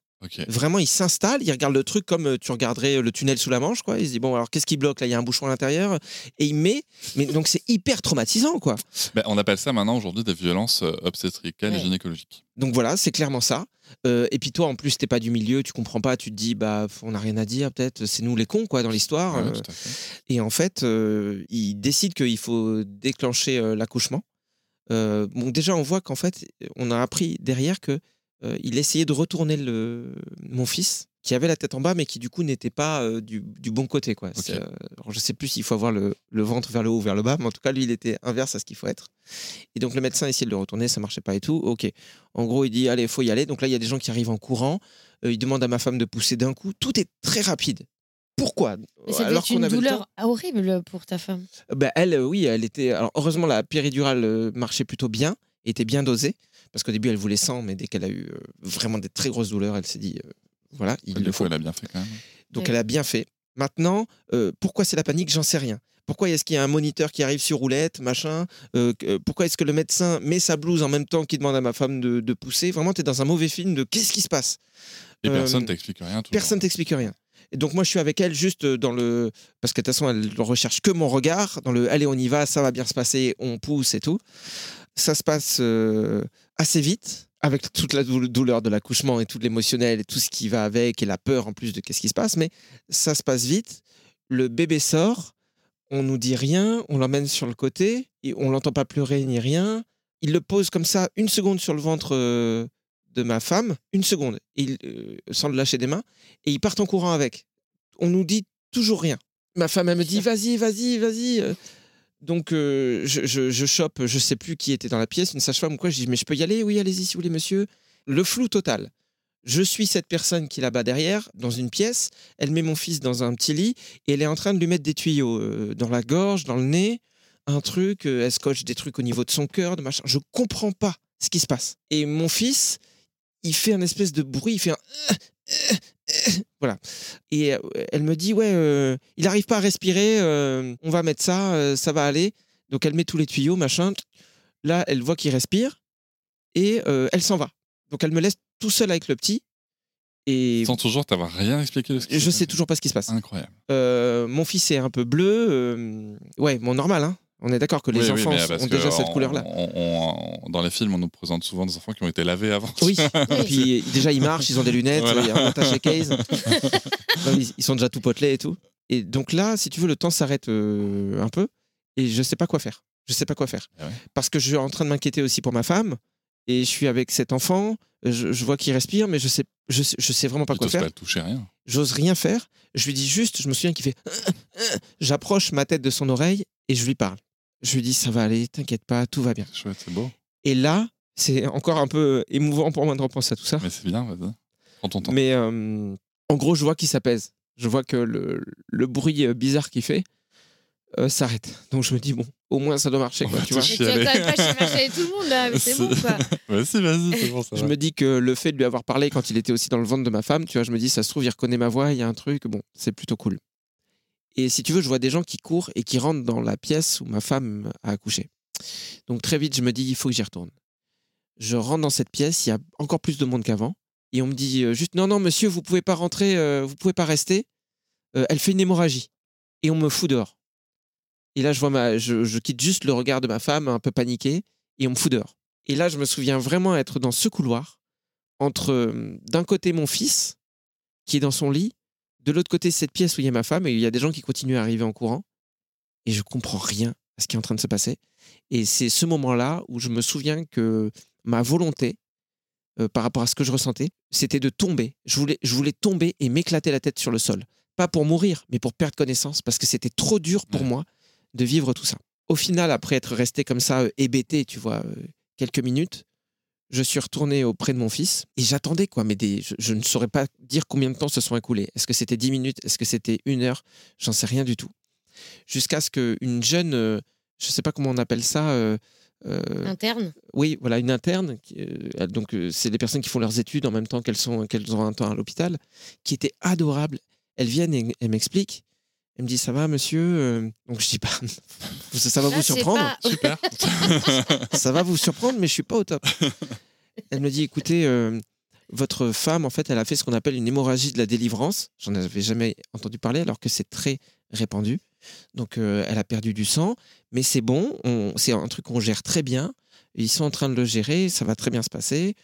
[SPEAKER 2] Vraiment, il s'installe, il regarde le truc comme euh, tu regarderais le tunnel sous la Manche, quoi. Il se dit bon alors qu'est-ce qui bloque là? Il y a un bouchon à l'intérieur et il met. Mais donc c'est hyper traumatisant, quoi.
[SPEAKER 1] Ben, on appelle ça maintenant aujourd'hui des violences euh, obstétricales et gynécologiques.
[SPEAKER 2] Donc voilà, c'est clairement ça. Euh, et puis toi, en plus, t'es pas du milieu, tu comprends pas, tu te dis, bah, on n'a rien à dire, peut-être, c'est nous les cons, quoi, dans l'histoire.
[SPEAKER 1] Ouais,
[SPEAKER 2] Euh, et en fait, euh, il décide qu'il faut déclencher l'accouchement. Bon, déjà, on voit qu'en fait, on a appris derrière que euh, il essayait de retourner le, mon fils, qui avait la tête en bas, mais qui du coup n'était pas euh, du, du bon côté, quoi. C'est, euh, alors, je sais plus s'il faut avoir le, le ventre vers le haut ou vers le bas, mais en tout cas, lui, il était inverse à ce qu'il faut être. Et donc, le médecin essayait de le retourner, ça marchait pas et tout. Ok. En gros, il dit, allez, faut y aller. Donc là, il y a des gens qui arrivent en courant. Euh, il demande à ma femme de pousser d'un coup. Tout est très rapide. Pourquoi? Qu'on
[SPEAKER 3] une
[SPEAKER 2] avait le temps
[SPEAKER 3] douleur horrible pour ta femme.
[SPEAKER 2] bah, elle, oui, elle était. Alors, heureusement, la péridurale marchait plutôt bien, était bien dosée, parce qu'au début, elle voulait 100, mais dès qu'elle a eu euh, vraiment des très grosses douleurs, elle s'est dit, euh, voilà, il le faut.
[SPEAKER 1] elle a bien fait quand même.
[SPEAKER 2] Donc,
[SPEAKER 3] Ouais.
[SPEAKER 2] elle a bien fait. Maintenant, euh, pourquoi c'est la panique? J'en sais rien. Pourquoi est-ce qu'il y a un moniteur qui arrive sur roulette, machin Euh, Pourquoi est-ce que le médecin met sa blouse en même temps qu'il demande à ma femme de, de pousser? Vraiment, tu es dans un mauvais film de qu'est-ce qui se passe?
[SPEAKER 1] Et
[SPEAKER 2] Euh,
[SPEAKER 1] personne t'explique rien. toujours.
[SPEAKER 2] Personne t'explique rien. Et donc moi je suis avec elle juste dans le parce que de toute façon elle ne recherche que mon regard dans le allez on y va ça va bien se passer on pousse et tout. Ça se passe euh, assez vite avec toute la dou- douleur de l'accouchement et tout l'émotionnel et tout ce qui va avec et la peur en plus de qu'est-ce qui se passe mais ça se passe vite. Le bébé sort, on nous dit rien, on l'emmène sur le côté et on l'entend pas pleurer ni rien. Il le pose comme ça une seconde sur le ventre euh, de ma femme, une seconde, et il, euh, sans le lâcher des mains et ils partent en courant avec. On nous dit toujours rien. Ma femme, elle me dit vas-y, vas-y, vas-y. Donc euh, je, je, je chope, je sais plus qui était dans la pièce, une sage-femme ou quoi. Je dis mais je peux y aller? Oui, allez-y si vous voulez, monsieur. Le flou total. Je suis cette personne qui est là-bas derrière, dans une pièce. Elle met mon fils dans un petit lit et elle est en train de lui mettre des tuyaux euh, dans la gorge, dans le nez, un truc. euh, elle scotche des trucs au niveau de son cœur, de machin. Je comprends pas ce qui se passe. Et mon fils, il fait un espèce de bruit, il fait un voilà. Et euh, elle me dit ouais, euh, il n'arrive pas à respirer, euh, on va mettre ça, euh, ça va aller. Donc elle met tous les tuyaux, machin. Là, elle voit qu'il respire et elle s'en va. Donc elle me laisse tout seul avec le petit. Et
[SPEAKER 1] Sans toujours t'avoir rien expliqué de ce qui
[SPEAKER 2] je sais toujours pas ce qui se passe.
[SPEAKER 1] Incroyable.
[SPEAKER 2] Mon fils est un peu bleu. ouais, bon, normal, hein. On est d'accord que les
[SPEAKER 1] Oui,
[SPEAKER 2] enfants ont déjà cette couleur-là.
[SPEAKER 1] dans les films, on nous présente souvent des enfants qui ont été lavés avant.
[SPEAKER 2] Oui, et puis déjà ils marchent, ils ont des lunettes,
[SPEAKER 1] Voilà.
[SPEAKER 2] il y a un attaché case. Non, ils, ils sont déjà tout potelés et tout. Et donc là, si tu veux, le temps s'arrête euh, un peu et je sais pas quoi faire. Je sais pas quoi faire.
[SPEAKER 1] Ah ouais.
[SPEAKER 2] Parce que je suis en train de m'inquiéter aussi pour ma femme et je suis avec cet enfant. Je, je vois qu'il respire, mais je sais, je sais, je sais vraiment pas
[SPEAKER 1] Il
[SPEAKER 2] quoi faire.
[SPEAKER 1] pas toucher rien.
[SPEAKER 2] J'ose rien faire. Je lui dis juste, je me souviens qu'il fait. J'approche ma tête de son oreille et je lui parle. Je lui dis, ça va aller, t'inquiète pas, tout va bien.
[SPEAKER 1] C'est chouette, c'est beau.
[SPEAKER 2] Et là, c'est encore un peu émouvant pour moi de repenser à tout ça.
[SPEAKER 1] Mais c'est bien, vas-y. Prends ton temps.
[SPEAKER 2] Mais euh, en gros, je vois qu'il s'apaise. Je vois que le, le bruit euh, bizarre qu'il fait euh, s'arrête. Donc je me dis, bon, au moins ça doit marcher. Quoi, tu vois.
[SPEAKER 1] te
[SPEAKER 3] Mais tu vas pas tout le monde là, mais c'est bon quoi.
[SPEAKER 1] Vas-y, vas-y, c'est bon, ça
[SPEAKER 2] Je
[SPEAKER 1] va.
[SPEAKER 2] me dis que le fait de lui avoir parlé quand il était aussi dans le ventre de ma femme, tu vois, je me dis, ça se trouve, il reconnaît ma voix, il y a un truc, bon, c'est plutôt cool. Et si tu veux, je vois des gens qui courent et qui rentrent dans la pièce où ma femme a accouché. Donc très vite, je me dis, il faut que j'y retourne. Je rentre dans cette pièce, il y a encore plus de monde qu'avant. Et on me dit euh, juste, non, non, monsieur, vous pouvez pas rentrer, euh, vous pouvez pas rester. Euh, elle fait une hémorragie. Et on me fout dehors. Et là, je, vois ma, je, je quitte juste le regard de ma femme, un peu paniquée, et on me fout dehors. Et là, je me souviens vraiment être dans ce couloir, entre euh, d'un côté mon fils, qui est dans son lit, de l'autre côté cette pièce où il y a ma femme, et il y a des gens qui continuent à arriver en courant, et je comprends rien à ce qui est en train de se passer. Et c'est ce moment-là où je me souviens que ma volonté, euh, par rapport à ce que je ressentais, c'était de tomber. Je voulais, je voulais tomber et m'éclater la tête sur le sol. Pas pour mourir, mais pour perdre connaissance, parce que c'était trop dur pour
[SPEAKER 1] Ouais.
[SPEAKER 2] moi de vivre tout ça. Au final, après être resté comme ça, euh, hébété, tu vois, euh, quelques minutes, je suis retourné auprès de mon fils et j'attendais, quoi. Mais des, je, je ne saurais pas dire combien de temps se sont écoulés. Est-ce que c'était 10 minutes? Est-ce que c'était une heure? J'en sais rien du tout. Jusqu'à ce qu'une jeune, euh, je ne sais pas comment on appelle ça, euh, euh,
[SPEAKER 3] Interne?
[SPEAKER 2] oui, voilà, une interne. qui, donc, c'est des personnes qui font leurs études en même temps qu'elles sont, qu'elles ont un temps à l'hôpital, qui était adorable. Elles viennent et elles m'expliquent. Elle me dit, ça va, monsieur Euh, Donc, je dis, bah, ça va
[SPEAKER 3] Là,
[SPEAKER 2] vous surprendre.
[SPEAKER 3] pas-
[SPEAKER 1] Super.
[SPEAKER 2] Ça va vous surprendre, mais je suis pas au top. Elle me dit, écoutez, euh, votre femme, en fait, elle a fait ce qu'on appelle une hémorragie de la délivrance. J'en avais jamais entendu parler, alors que c'est très répandu. Donc, euh, elle a perdu du sang, mais c'est bon. on- C'est un truc qu'on gère très bien. Ils sont en train de le gérer, ça va très bien se passer.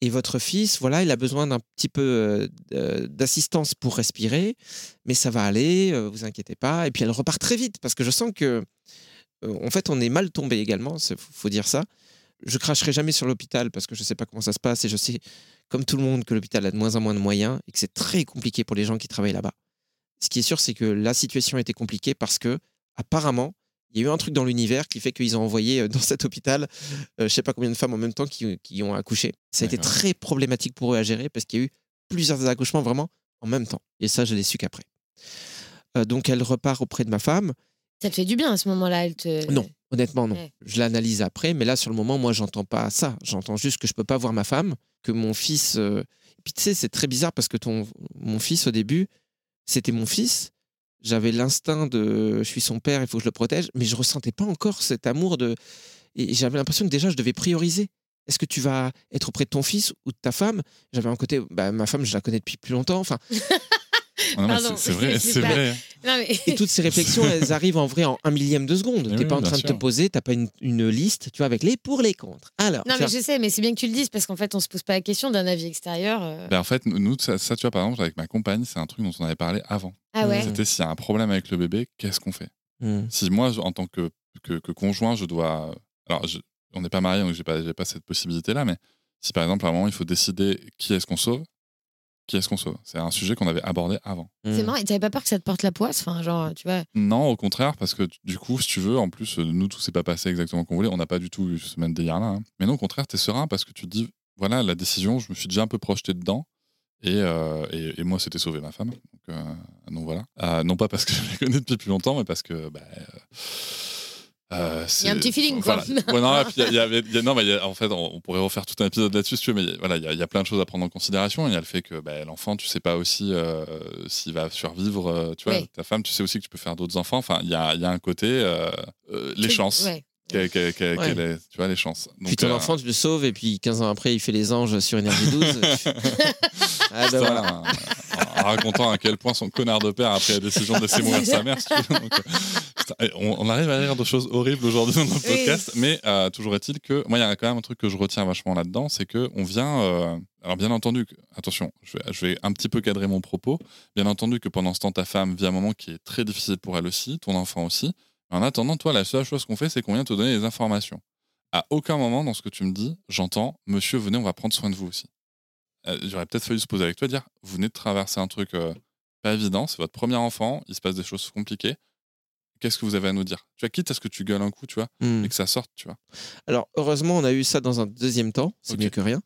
[SPEAKER 2] Et votre fils, voilà, il a besoin d'un petit peu euh, euh, d'assistance pour respirer, mais ça va aller, euh, vous inquiétez pas. Et puis elle repart très vite parce que je sens que, en fait, on est mal tombé également, il faut dire ça. Je cracherai jamais sur l'hôpital parce que je sais pas comment ça se passe et je sais, comme tout le monde, que l'hôpital a de moins en moins de moyens et que c'est très compliqué pour les gens qui travaillent là-bas. Ce qui est sûr, c'est que la situation était compliquée parce que, apparemment, il y a eu un truc dans l'univers qui fait qu'ils ont envoyé euh, dans cet hôpital, euh, je sais pas combien de femmes en même temps qui, qui ont accouché. Ça a été très problématique pour eux à gérer parce qu'il y a eu plusieurs accouchements vraiment en même temps. Et ça, je l'ai su qu'après. Euh, donc, elle repart auprès de ma femme.
[SPEAKER 3] Ça te fait du bien à ce moment-là. Elle te...
[SPEAKER 2] Non, honnêtement, non.
[SPEAKER 3] Ouais.
[SPEAKER 2] Je l'analyse après, mais là, sur le moment, moi, j'entends pas ça. J'entends juste que je peux pas voir ma femme, que mon fils. euh, Et puis, tu sais, c'est très bizarre parce que ton... mon fils, au début, c'était mon fils. J'avais l'instinct de je suis son père, il faut que je le protège, mais je ressentais pas encore cet amour de. Et j'avais l'impression que déjà, je devais prioriser. Est-ce que tu vas être auprès de ton fils ou de ta femme? J'avais un côté, bah, ma femme, je la connais depuis plus longtemps. Enfin,
[SPEAKER 1] Ah c'est- c'est vrai,
[SPEAKER 3] c'est
[SPEAKER 1] vrai.
[SPEAKER 3] Non, mais...
[SPEAKER 2] Et toutes ces réflexions, elles arrivent en vrai en un millième de seconde.
[SPEAKER 1] Mais
[SPEAKER 2] T'es
[SPEAKER 1] oui,
[SPEAKER 2] pas en train de te poser, t'as pas une, une liste, tu vois, avec les pour, les contre. Alors,
[SPEAKER 3] Non,
[SPEAKER 2] tu
[SPEAKER 3] mais je sais, mais c'est bien que tu le dises parce qu'en fait, on se pose pas la question d'un avis extérieur. euh.
[SPEAKER 1] Ben, en fait, nous, ça, ça, tu vois, par exemple, avec ma compagne, c'est un truc dont on avait parlé avant.
[SPEAKER 3] Ah ouais.
[SPEAKER 1] C'était s'il y a un problème avec le bébé, qu'est-ce qu'on fait?
[SPEAKER 2] Hmm.
[SPEAKER 1] Si moi, en tant que, que, que conjoint, je dois. Alors, je- on n'est pas mariés, donc j'ai pas, j'ai pas cette possibilité-là, mais si par exemple, à un moment, il faut décider qui est-ce qu'on sauve, qui est-ce qu'on sauve? C'est un sujet qu'on avait abordé avant.
[SPEAKER 3] C'est
[SPEAKER 2] Hmm.
[SPEAKER 3] marrant, et t'avais pas peur que ça te porte la poisse Enfin, genre, tu vois?
[SPEAKER 1] Non, au contraire, parce que du coup, si tu veux, en plus, euh, nous, tout s'est pas passé exactement comme on voulait. On n'a pas du tout eu ce même délire-là. hein. Mais non, au contraire, tu es serein parce que tu te dis, voilà, la décision, je me suis déjà un peu projeté dedans. Et, euh, et, et moi, c'était sauver ma femme. Donc, euh, donc voilà. Euh, non pas parce que je la connais depuis plus longtemps, mais parce que bah, euh,
[SPEAKER 3] Il y a un petit feeling, quoi.
[SPEAKER 1] voilà. Ouais, non, y a- il y avait- il y a- non, mais il y a- en fait, on, on pourrait refaire tout un épisode là-dessus, si tu veux, mais il y a- voilà, il y, a- plein de choses à prendre en considération. Il y a le fait que bah, l'enfant, tu sais pas aussi euh, s'il va survivre. euh, tu vois,
[SPEAKER 3] Oui.
[SPEAKER 1] ta femme, tu sais aussi que tu peux faire d'autres enfants. Enfin, il y a, il y a un côté les chances.
[SPEAKER 3] ouais.
[SPEAKER 2] Ouais.
[SPEAKER 1] est- tu vois les chances.
[SPEAKER 2] Puis ton
[SPEAKER 1] euh,
[SPEAKER 2] enfant, tu le sauves, et puis 15 ans après, il fait les anges sur Énergie 12. ah, ben voilà.
[SPEAKER 1] en, en racontant à quel point son connard de père a pris la décision de laisser mourir sa mère. si tu veux. Donc, euh, putain, on, on arrive à rire de choses horribles aujourd'hui dans notre
[SPEAKER 3] Oui.
[SPEAKER 1] podcast, mais euh, toujours est-il que moi, il y a quand même un truc que je retiens vachement là-dedans, c'est que on vient. euh, alors bien entendu, attention, je vais, je vais un petit peu cadrer mon propos. Bien entendu que pendant ce temps, ta femme vit un moment qui est très difficile pour elle aussi, ton enfant aussi. En attendant, toi, la seule chose qu'on fait, c'est qu'on vient te donner des informations. À aucun moment dans ce que tu me dis, j'entends, monsieur, venez, on va prendre soin de vous aussi. Euh, J'aurais peut-être fallu se poser avec toi, dire, vous venez de traverser un truc euh, pas évident, c'est votre premier enfant, il se passe des choses compliquées. Qu'est-ce que vous avez à nous dire? Tu vois, quitte à ce que tu gueules un coup, tu vois,
[SPEAKER 2] Hmm.
[SPEAKER 1] et que ça sorte, tu vois.
[SPEAKER 2] Alors, heureusement, on a eu ça dans un deuxième temps. C'est mieux que rien.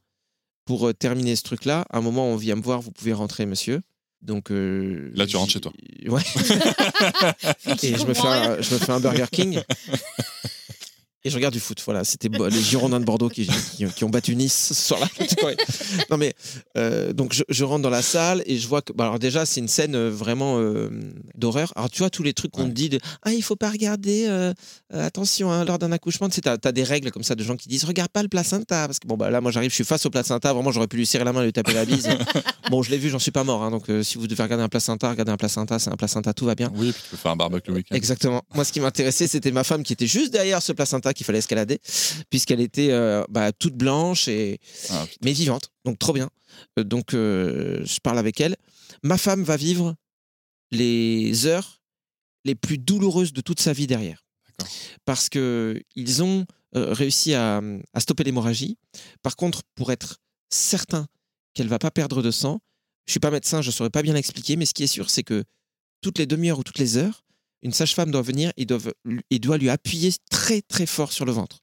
[SPEAKER 2] Pour euh, terminer ce truc-là, à un moment, on vient me voir, vous pouvez rentrer, monsieur. Donc euh,
[SPEAKER 1] Là, tu rentres chez toi.
[SPEAKER 2] Ouais. Et je me, fais un, je me fais un Burger King. Et je regarde du foot. Voilà, c'était les Girondins de Bordeaux qui, qui- qui ont battu Nice ce soir-là. Ouais. Non mais euh, donc je, je rentre dans la salle et je vois que bah, alors déjà c'est une scène euh, vraiment euh, d'horreur. Alors tu vois tous les trucs qu'on
[SPEAKER 1] Ouais.
[SPEAKER 2] te dit de ah il faut pas regarder euh, attention hein, lors d'un accouchement tu sais t'as as des règles comme ça de gens qui disent regarde pas le placenta parce que bon bah là moi j'arrive je suis face au placenta vraiment j'aurais pu lui serrer la main et lui taper la bise. bon je l'ai vu j'en suis pas mort hein, donc si vous devez regarder un placenta regardez un placenta c'est un placenta tout va bien.
[SPEAKER 1] Oui, puis tu peux faire un barbecue le week-end.
[SPEAKER 2] Exactement. Moi, ce qui m'intéressait, c'était ma femme qui était juste derrière ce placenta qu'il fallait escalader, puisqu'elle était euh, bah, toute blanche et
[SPEAKER 1] Ah,
[SPEAKER 2] mais vivante. Donc trop bien. Euh, donc euh, je parle avec elle. Ma femme va vivre les heures les plus douloureuses de toute sa vie derrière, parce que ils ont euh, réussi à, à stopper l'hémorragie. Par contre, pour être certain qu'elle va pas perdre de sang, je suis pas médecin, je saurais pas bien l'expliquer, mais ce qui est sûr, c'est que toutes les demi-heures ou toutes les heures, une sage-femme doit venir et, doit lui appuyer très très fort sur le ventre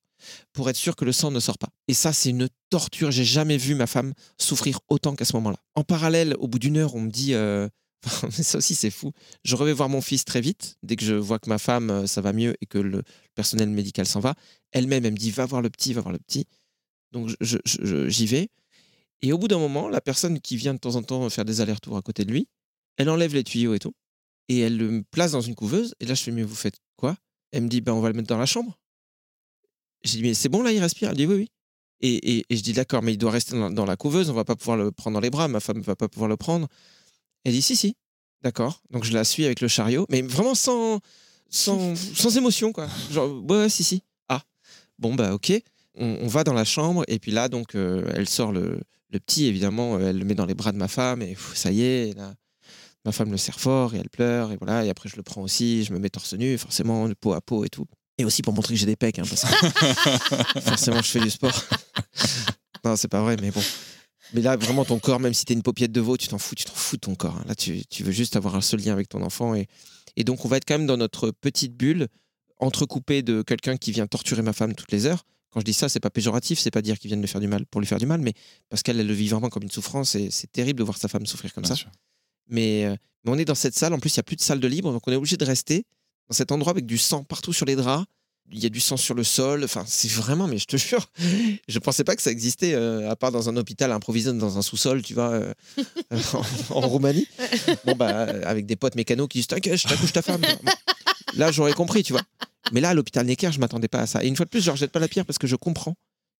[SPEAKER 2] pour être sûr que le sang ne sort pas. Et ça, c'est une torture. J'ai jamais vu ma femme souffrir autant qu'à ce moment-là. En parallèle, au bout d'une heure, on me dit, euh, ça aussi c'est fou. Je revais voir mon fils très vite dès que je vois que ma femme euh, ça va mieux et que le personnel médical s'en va. Elle-même, elle me dit, va voir le petit, va voir le petit. Donc j'y vais. Et au bout d'un moment, la personne qui vient de temps en temps faire des allers-retours à côté de lui, elle enlève les tuyaux et tout. Et elle le place dans une couveuse. Et là, je fais, mais vous faites quoi? Elle me dit, ben, on va le mettre dans la chambre. J'ai dit, mais c'est bon là, il respire? Elle dit, oui, oui. Et, et- et je dis, d'accord, mais il doit rester dans, dans la couveuse, on va pas pouvoir le prendre dans les bras, ma femme ne va pas pouvoir le prendre. Elle dit, si, si, d'accord. Donc je la suis avec le chariot, mais vraiment sans, sans, sans émotion, quoi. Genre, ouais, ouais, si, si. Ah, bon, bah, ok. On, on va dans la chambre, et puis là, donc, euh, elle sort le, le petit, évidemment, elle le met dans les bras de ma femme, et pff, ça y est, là, ma femme le serre fort, et elle pleure, et voilà, et après je le prends aussi, je me mets torse nu, forcément, peau à peau et tout. Et aussi pour montrer que j'ai des pecs, hein, parce que forcément, je fais du sport. non, c'est pas vrai, mais bon. Mais là, vraiment, ton corps, même si t'es une paupiette de veau, tu t'en fous, tu t'en fous de ton corps. hein. Là, tu, tu veux juste avoir un seul lien avec ton enfant. Et, et donc, on va être quand même dans notre petite bulle, entrecoupée de quelqu'un qui vient torturer ma femme toutes les heures. Quand je dis ça, c'est pas péjoratif, c'est pas dire qu'il vient de lui faire du mal pour lui faire du mal, mais parce qu'elle elle le vit vraiment comme une souffrance et c'est terrible de voir sa femme souffrir comme
[SPEAKER 1] Bien
[SPEAKER 2] ça.
[SPEAKER 1] sûr.
[SPEAKER 2] Mais, euh, mais on est dans cette salle, en plus, il n'y a plus de salle de libre, donc on est obligé de rester dans cet endroit avec du sang partout sur les draps. Il y a du sang sur le sol. Enfin, c'est vraiment, mais je te jure, je pensais pas que ça existait, euh, à part dans un hôpital improvisé dans un sous-sol, tu vois, euh, en, en Roumanie. Bon, bah, avec des potes mécanos qui disent T'inquiète, je t'accouche ta femme. Bon. Là, j'aurais compris, tu vois. Mais là, à l'hôpital Necker, je m'attendais pas à ça. Et une fois de plus, je ne rejette pas la pierre parce que je comprends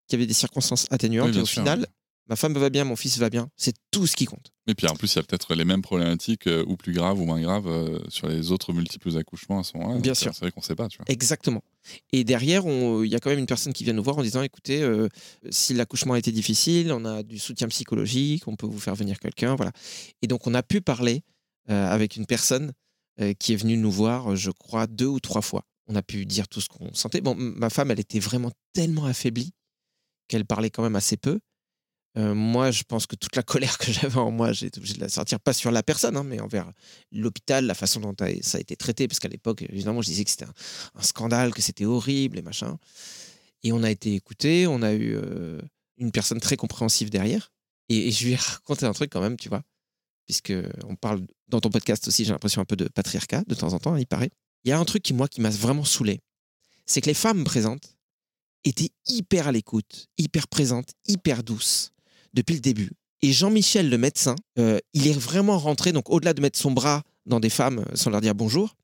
[SPEAKER 2] qu'il y avait des circonstances atténuantes.
[SPEAKER 1] Oui,
[SPEAKER 2] et au
[SPEAKER 1] sûr,
[SPEAKER 2] final. Ma femme va bien, mon fils va bien. C'est tout ce qui compte.
[SPEAKER 1] Et puis en plus, il y a peut-être les mêmes problématiques, euh, ou plus graves ou moins graves, euh, sur les autres multiples accouchements à ce moment-là.
[SPEAKER 2] Bien sûr.
[SPEAKER 1] euh, C'est vrai qu'on sait pas, tu vois.
[SPEAKER 2] Exactement. Et derrière, on- il y a quand même une personne qui vient nous voir en disant écoutez, euh, si l'accouchement a été difficile, on a du soutien psychologique, on peut vous faire venir quelqu'un. Voilà. Et donc, on a pu parler euh, avec une personne euh, qui est venue nous voir, je crois, deux ou trois fois. On a pu dire tout ce qu'on sentait. Bon, ma femme, elle était vraiment tellement affaiblie qu'elle parlait quand même assez peu. Euh, moi, je pense que toute la colère que j'avais en moi, j'ai été obligé de la sortir, pas sur la personne, hein, mais envers l'hôpital, la façon dont ça a été traité, parce qu'à l'époque, évidemment, je disais que c'était un, scandale, que c'était horrible et machin. Et on a été écouté, on a eu euh, une personne très compréhensive derrière. Et, je lui ai raconté un truc quand même, tu vois, puisque on parle dans ton podcast aussi, j'ai l'impression un peu de patriarcat de temps en temps, il paraît. Il y a un truc qui, moi, qui m'a vraiment saoulé. c'est que les femmes présentes étaient hyper à l'écoute, hyper présentes, hyper douces depuis le début. Et Jean-Michel, le médecin, euh, il est vraiment rentré, donc au-delà de mettre son bras dans des femmes euh, sans leur dire bonjour,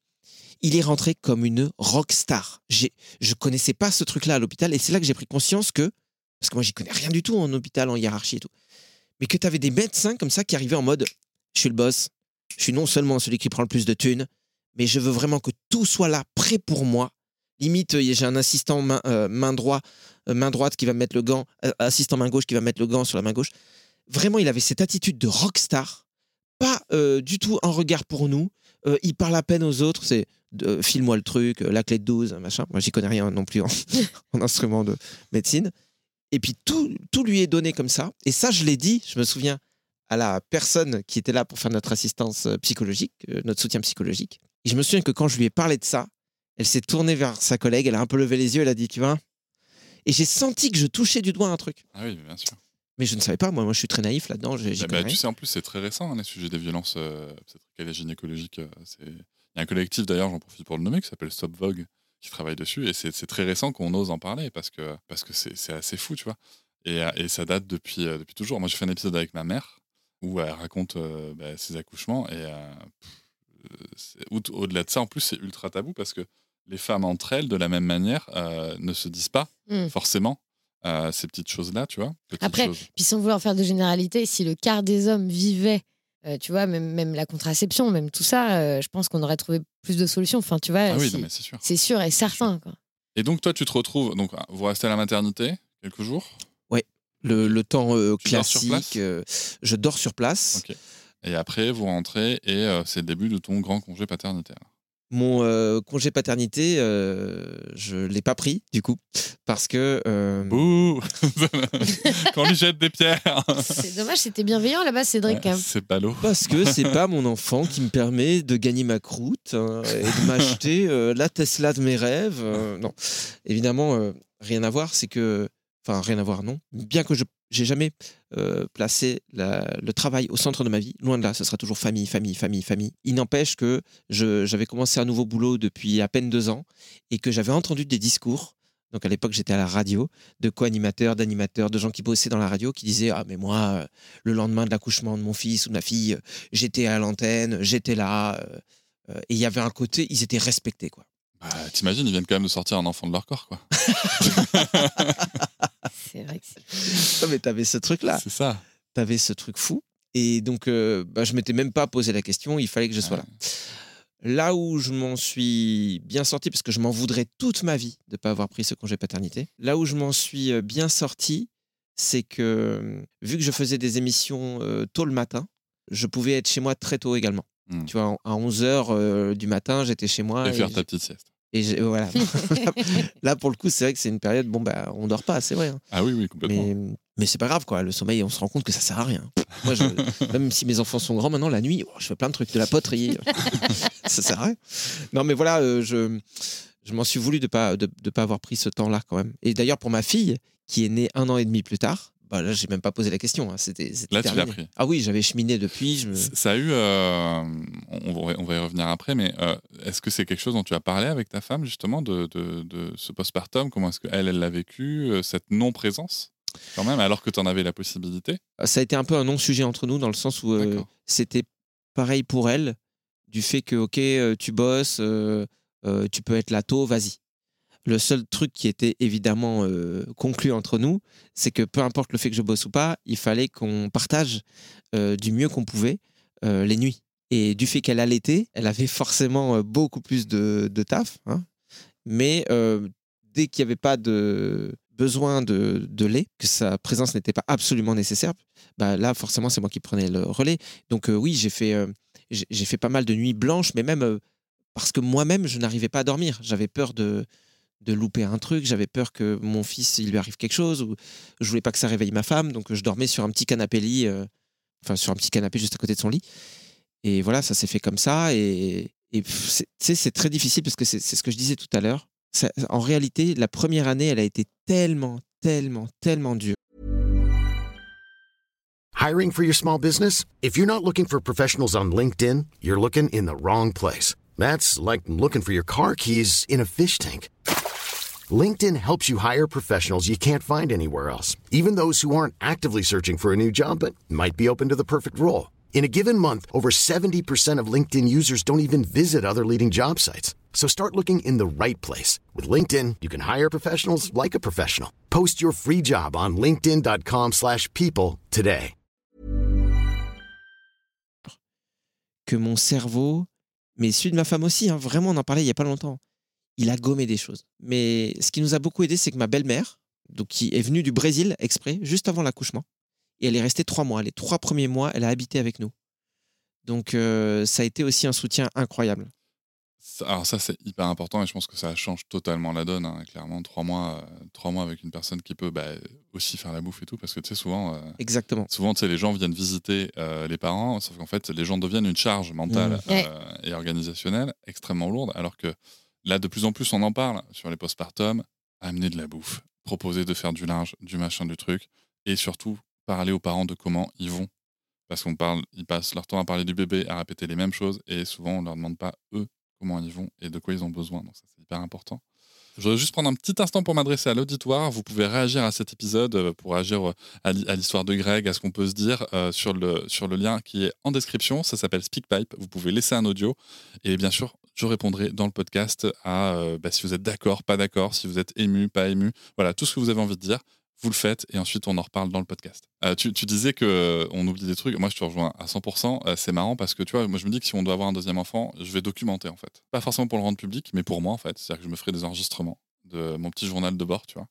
[SPEAKER 2] il est rentré comme une rock star. Je connaissais pas ce truc-là à l'hôpital et c'est là que j'ai pris conscience que, parce que moi j'y connais rien du tout en hôpital, en hiérarchie et tout, mais que tu avais des médecins comme ça qui arrivaient en mode je suis le boss, je suis non seulement celui qui prend le plus de thunes, mais je veux vraiment que tout soit là, prêt pour moi. Limite, j'ai un assistant main, euh, main, euh, main droite qui va me mettre le gant, euh, assistant main gauche qui va mettre le gant sur la main gauche. Vraiment, il avait cette attitude de rockstar, pas du tout un regard pour nous. Il parle à peine aux autres, c'est file-moi le truc, la clé de 12, machin. Moi, j'y connais rien non plus en, en instrument de médecine. Et puis tout, tout lui est donné comme ça. Et ça, je l'ai dit, je me souviens, à la personne qui était là pour faire notre assistance psychologique, notre soutien psychologique. Et je me souviens que quand je lui ai parlé de ça, elle s'est tournée vers sa collègue, elle a un peu levé les yeux, elle a dit, tu vois. Et j'ai senti que je touchais du doigt un truc.
[SPEAKER 1] Ah oui, bien sûr.
[SPEAKER 2] Mais je ne savais pas, moi, moi je suis très naïf là-dedans,
[SPEAKER 1] Bah, bah, tu sais, en plus, c'est très récent, hein, les sujets des violences euh, gynécologiques. euh, Il y a un collectif, d'ailleurs, j'en profite pour le nommer, qui s'appelle Stop Vogue, qui travaille dessus. Et c'est c'est très récent qu'on ose en parler parce que parce que c'est c'est assez fou, tu vois. Et, euh, et ça date depuis, euh, depuis toujours. Moi, j'ai fait un épisode avec ma mère où elle raconte euh, bah, ses accouchements. Et au-delà de ça, en plus, c'est ultra tabou parce que les femmes entre elles, de la même manière, euh, ne se disent pas
[SPEAKER 3] Mm.
[SPEAKER 1] forcément euh, ces petites choses-là, tu vois.
[SPEAKER 3] Après,
[SPEAKER 1] choses.
[SPEAKER 3] Puis sans vouloir faire de généralité, si le quart des hommes vivaient, euh, tu vois, même, même la contraception, même tout ça, euh, je pense qu'on aurait trouvé plus de solutions. Enfin, tu vois,
[SPEAKER 1] Ah oui, c'est sûr.
[SPEAKER 3] c'est sûr et certain. Quoi.
[SPEAKER 1] Et donc, toi, tu te retrouves. Donc, vous restez à la maternité quelques jours?
[SPEAKER 2] Le, le temps euh,
[SPEAKER 1] Tu dors sur place?
[SPEAKER 2] classique, euh, je dors sur place.
[SPEAKER 1] Et après, vous rentrez et euh, c'est le début de ton grand congé paternitaire.
[SPEAKER 2] Mon euh, congé paternité, euh, je l'ai pas pris du coup parce que euh,
[SPEAKER 1] Bouh Qu'on lui jette des pierres
[SPEAKER 3] C'est dommage, c'était bienveillant là-bas, Cédric.
[SPEAKER 1] Ouais,
[SPEAKER 3] hein.
[SPEAKER 1] C'est ballot.
[SPEAKER 2] parce que c'est pas mon enfant qui me permet de gagner ma croûte hein, et de m'acheter euh, la Tesla de mes rêves. euh, non, évidemment, euh, rien à voir. C'est que, enfin, rien à voir, non. Bien que je j'ai jamais euh, placé la- le travail au centre de ma vie. Loin de là, ce sera toujours famille, famille, famille, famille. Il n'empêche que j'avais commencé un nouveau boulot depuis à peine deux ans et que j'avais entendu des discours. Donc à l'époque, j'étais à la radio, de co-animateurs, d'animateurs, de gens qui bossaient dans la radio, qui disaient Ah, mais moi, euh, le lendemain de l'accouchement de mon fils ou de ma fille, euh, j'étais à l'antenne, j'étais là. et il y avait un côté, ils étaient respectés, quoi.
[SPEAKER 1] Bah, T'imagines, ils viennent quand même de sortir un enfant de leur corps, quoi.
[SPEAKER 3] C'est vrai que c'est-
[SPEAKER 2] Non, mais t'avais ce truc-là.
[SPEAKER 1] C'est ça.
[SPEAKER 2] T'avais ce truc fou. Et donc, euh, bah, je m'étais même pas posé la question, il fallait que je sois là. Là où je m'en suis bien sorti, parce que je m'en voudrais toute ma vie de ne pas avoir pris ce congé paternité, là où je m'en suis euh, bien sorti, c'est que euh, vu que je faisais des émissions euh, tôt le matin, je pouvais être chez moi très tôt également.
[SPEAKER 1] Hmm.
[SPEAKER 2] Tu vois, à 11h du matin, j'étais chez moi.
[SPEAKER 1] Et faire ta petite sieste.
[SPEAKER 2] Et j'ai- voilà. là, pour le coup, c'est vrai que c'est une période, bon, bah, on dort pas, c'est vrai. hein.
[SPEAKER 1] Ah oui, oui, complètement.
[SPEAKER 2] Mais, mais c'est pas grave, quoi. Le sommeil, on se rend compte que ça sert à rien. Moi, je- même si mes enfants sont grands maintenant, la nuit, oh, je fais plein de trucs, de la poterie. ça sert à rien. Non, mais voilà, euh, je, je m'en suis voulu de pas, de, de pas avoir pris ce temps-là, quand même. Et d'ailleurs, pour ma fille, qui est née un an et demi plus tard, bah là, j'ai même pas posé la question. hein. C'était,
[SPEAKER 1] Là, tu l'as pris.
[SPEAKER 2] Ah oui, j'avais cheminé depuis. Je me...
[SPEAKER 1] C- Ça a eu. euh, on, va, on va y revenir après, mais euh, est-ce que c'est quelque chose dont tu as parlé avec ta femme, justement, de, de, de ce postpartum? Comment est-ce qu'elle, elle l'a vécu euh, Cette non-présence, quand même, alors que tu en avais la possibilité?
[SPEAKER 2] Ça a été un peu un non-sujet entre nous, dans le sens où euh, c'était pareil pour elle, du fait que, ok, tu bosses, tu peux être là tôt, vas-y. Le seul truc qui était évidemment euh, conclu entre nous, c'est que peu importe le fait que je bosse ou pas, il fallait qu'on partage euh, du mieux qu'on pouvait euh, les nuits. Et du fait qu'elle allaitait, elle avait forcément beaucoup plus de, taf. hein. Mais dès qu'il n'y avait pas de besoin de, lait, que sa présence n'était pas absolument nécessaire, bah là forcément c'est moi qui prenais le relais. Donc oui, j'ai fait, pas mal de nuits blanches, mais même parce que moi-même je n'arrivais pas à dormir. J'avais peur de, de louper un truc, j'avais peur que mon fils il lui arrive quelque chose, ou je voulais pas que ça réveille ma femme, donc je dormais sur un petit canapé lit, euh, enfin sur un petit canapé juste à côté de son lit. Et voilà, ça s'est fait comme ça. Et, et c'est- très difficile parce que c'est ce que je disais tout à l'heure. En réalité, la première année, elle a été tellement, tellement, tellement dure.
[SPEAKER 4] Hiring for your small business? If you're not looking for professionals on LinkedIn, you're looking in the wrong place. That's like looking for your car keys in a fish tank. LinkedIn helps you hire professionals you can't find anywhere else, even those who aren't actively searching for a new job but might be open to the perfect role. In a given month, over 70% of LinkedIn users don't even visit other leading job sites. So start looking in the right place. With LinkedIn, you can hire professionals like a professional. Post your free job on linkedin.com/people slash people today.
[SPEAKER 2] que mon cerveau, mais celui de ma femme aussi, hein, vraiment, on en parlait il n'y a pas longtemps, il a gommé des choses. Mais ce qui nous a beaucoup aidé, c'est que ma belle-mère, donc qui est venue du Brésil exprès, juste avant l'accouchement, et elle est restée trois mois. Les trois premiers mois, elle a habité avec nous. Donc euh, ça a été aussi un soutien incroyable.
[SPEAKER 1] Alors ça, c'est hyper important et je pense que ça change totalement la donne. hein. Clairement, trois mois, euh, trois mois avec une personne qui peut bah, aussi faire la bouffe et tout, parce que tu sais, souvent, euh,
[SPEAKER 2] Exactement.
[SPEAKER 1] souvent tu sais, les gens viennent visiter euh, les parents, sauf qu'en fait, les gens deviennent une charge mentale
[SPEAKER 2] Mmh.
[SPEAKER 3] Ouais.
[SPEAKER 1] et organisationnelle extrêmement lourde, alors que là, de plus en plus, on en parle sur les postpartum, amener de la bouffe, proposer de faire du linge, du machin, du truc, et surtout parler aux parents de comment ils vont. Parce qu'on parle, ils passent leur temps à parler du bébé, à répéter les mêmes choses, et souvent on leur demande pas eux comment ils vont et de quoi ils ont besoin. Donc ça c'est hyper important. Je voudrais juste prendre un petit instant pour m'adresser à l'auditoire. Vous pouvez réagir à cet épisode, euh, pour réagir euh, à l'histoire de Greg, à ce qu'on peut se dire euh, sur, le, sur le lien qui est en description. Ça s'appelle SpeakPipe. Vous pouvez laisser un audio. Et bien sûr, je répondrai dans le podcast à euh, bah, si vous êtes d'accord, pas d'accord, si vous êtes ému, pas ému. Voilà, tout ce que vous avez envie de dire, vous le faites et ensuite on en reparle dans le podcast. Euh, tu, disais que euh, on oublie des trucs. Moi, je te rejoins à 100%. Euh, c'est marrant parce que tu vois, moi, je me dis que si on doit avoir un deuxième enfant, je vais documenter en fait. Pas forcément pour le rendre public, mais pour moi en fait. C'est-à-dire que je me ferai des enregistrements de mon petit journal de bord, tu vois,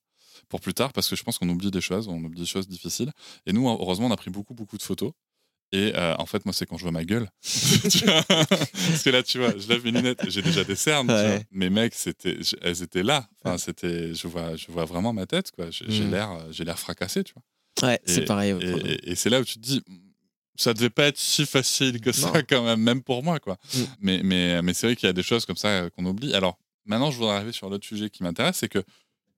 [SPEAKER 1] pour plus tard parce que je pense qu'on oublie des choses, on oublie des choses difficiles. Et nous, heureusement, on a pris beaucoup, beaucoup de photos. Et euh, en fait, moi, c'est quand je vois ma gueule. Tu Parce que là, tu vois, je lève mes lunettes, j'ai déjà des cernes. tu
[SPEAKER 2] Ouais.
[SPEAKER 1] vois. Mes mecs, c'était, elles étaient là. Enfin, c'était, je vois, je vois vraiment ma tête, quoi. J'ai j'ai
[SPEAKER 2] Mm.
[SPEAKER 1] l'air, j'ai l'air fracassé, tu vois.
[SPEAKER 2] Ouais, c'est pareil.
[SPEAKER 1] Et, c'est là où tu te dis, ça devait pas être si facile que ça,
[SPEAKER 2] Non.
[SPEAKER 1] quand même, même pour moi, quoi.
[SPEAKER 2] Mm.
[SPEAKER 1] Mais, mais, mais c'est vrai qu'il y a des choses comme ça euh, qu'on oublie. Alors, maintenant, je voudrais arriver sur l'autre sujet qui m'intéresse, c'est que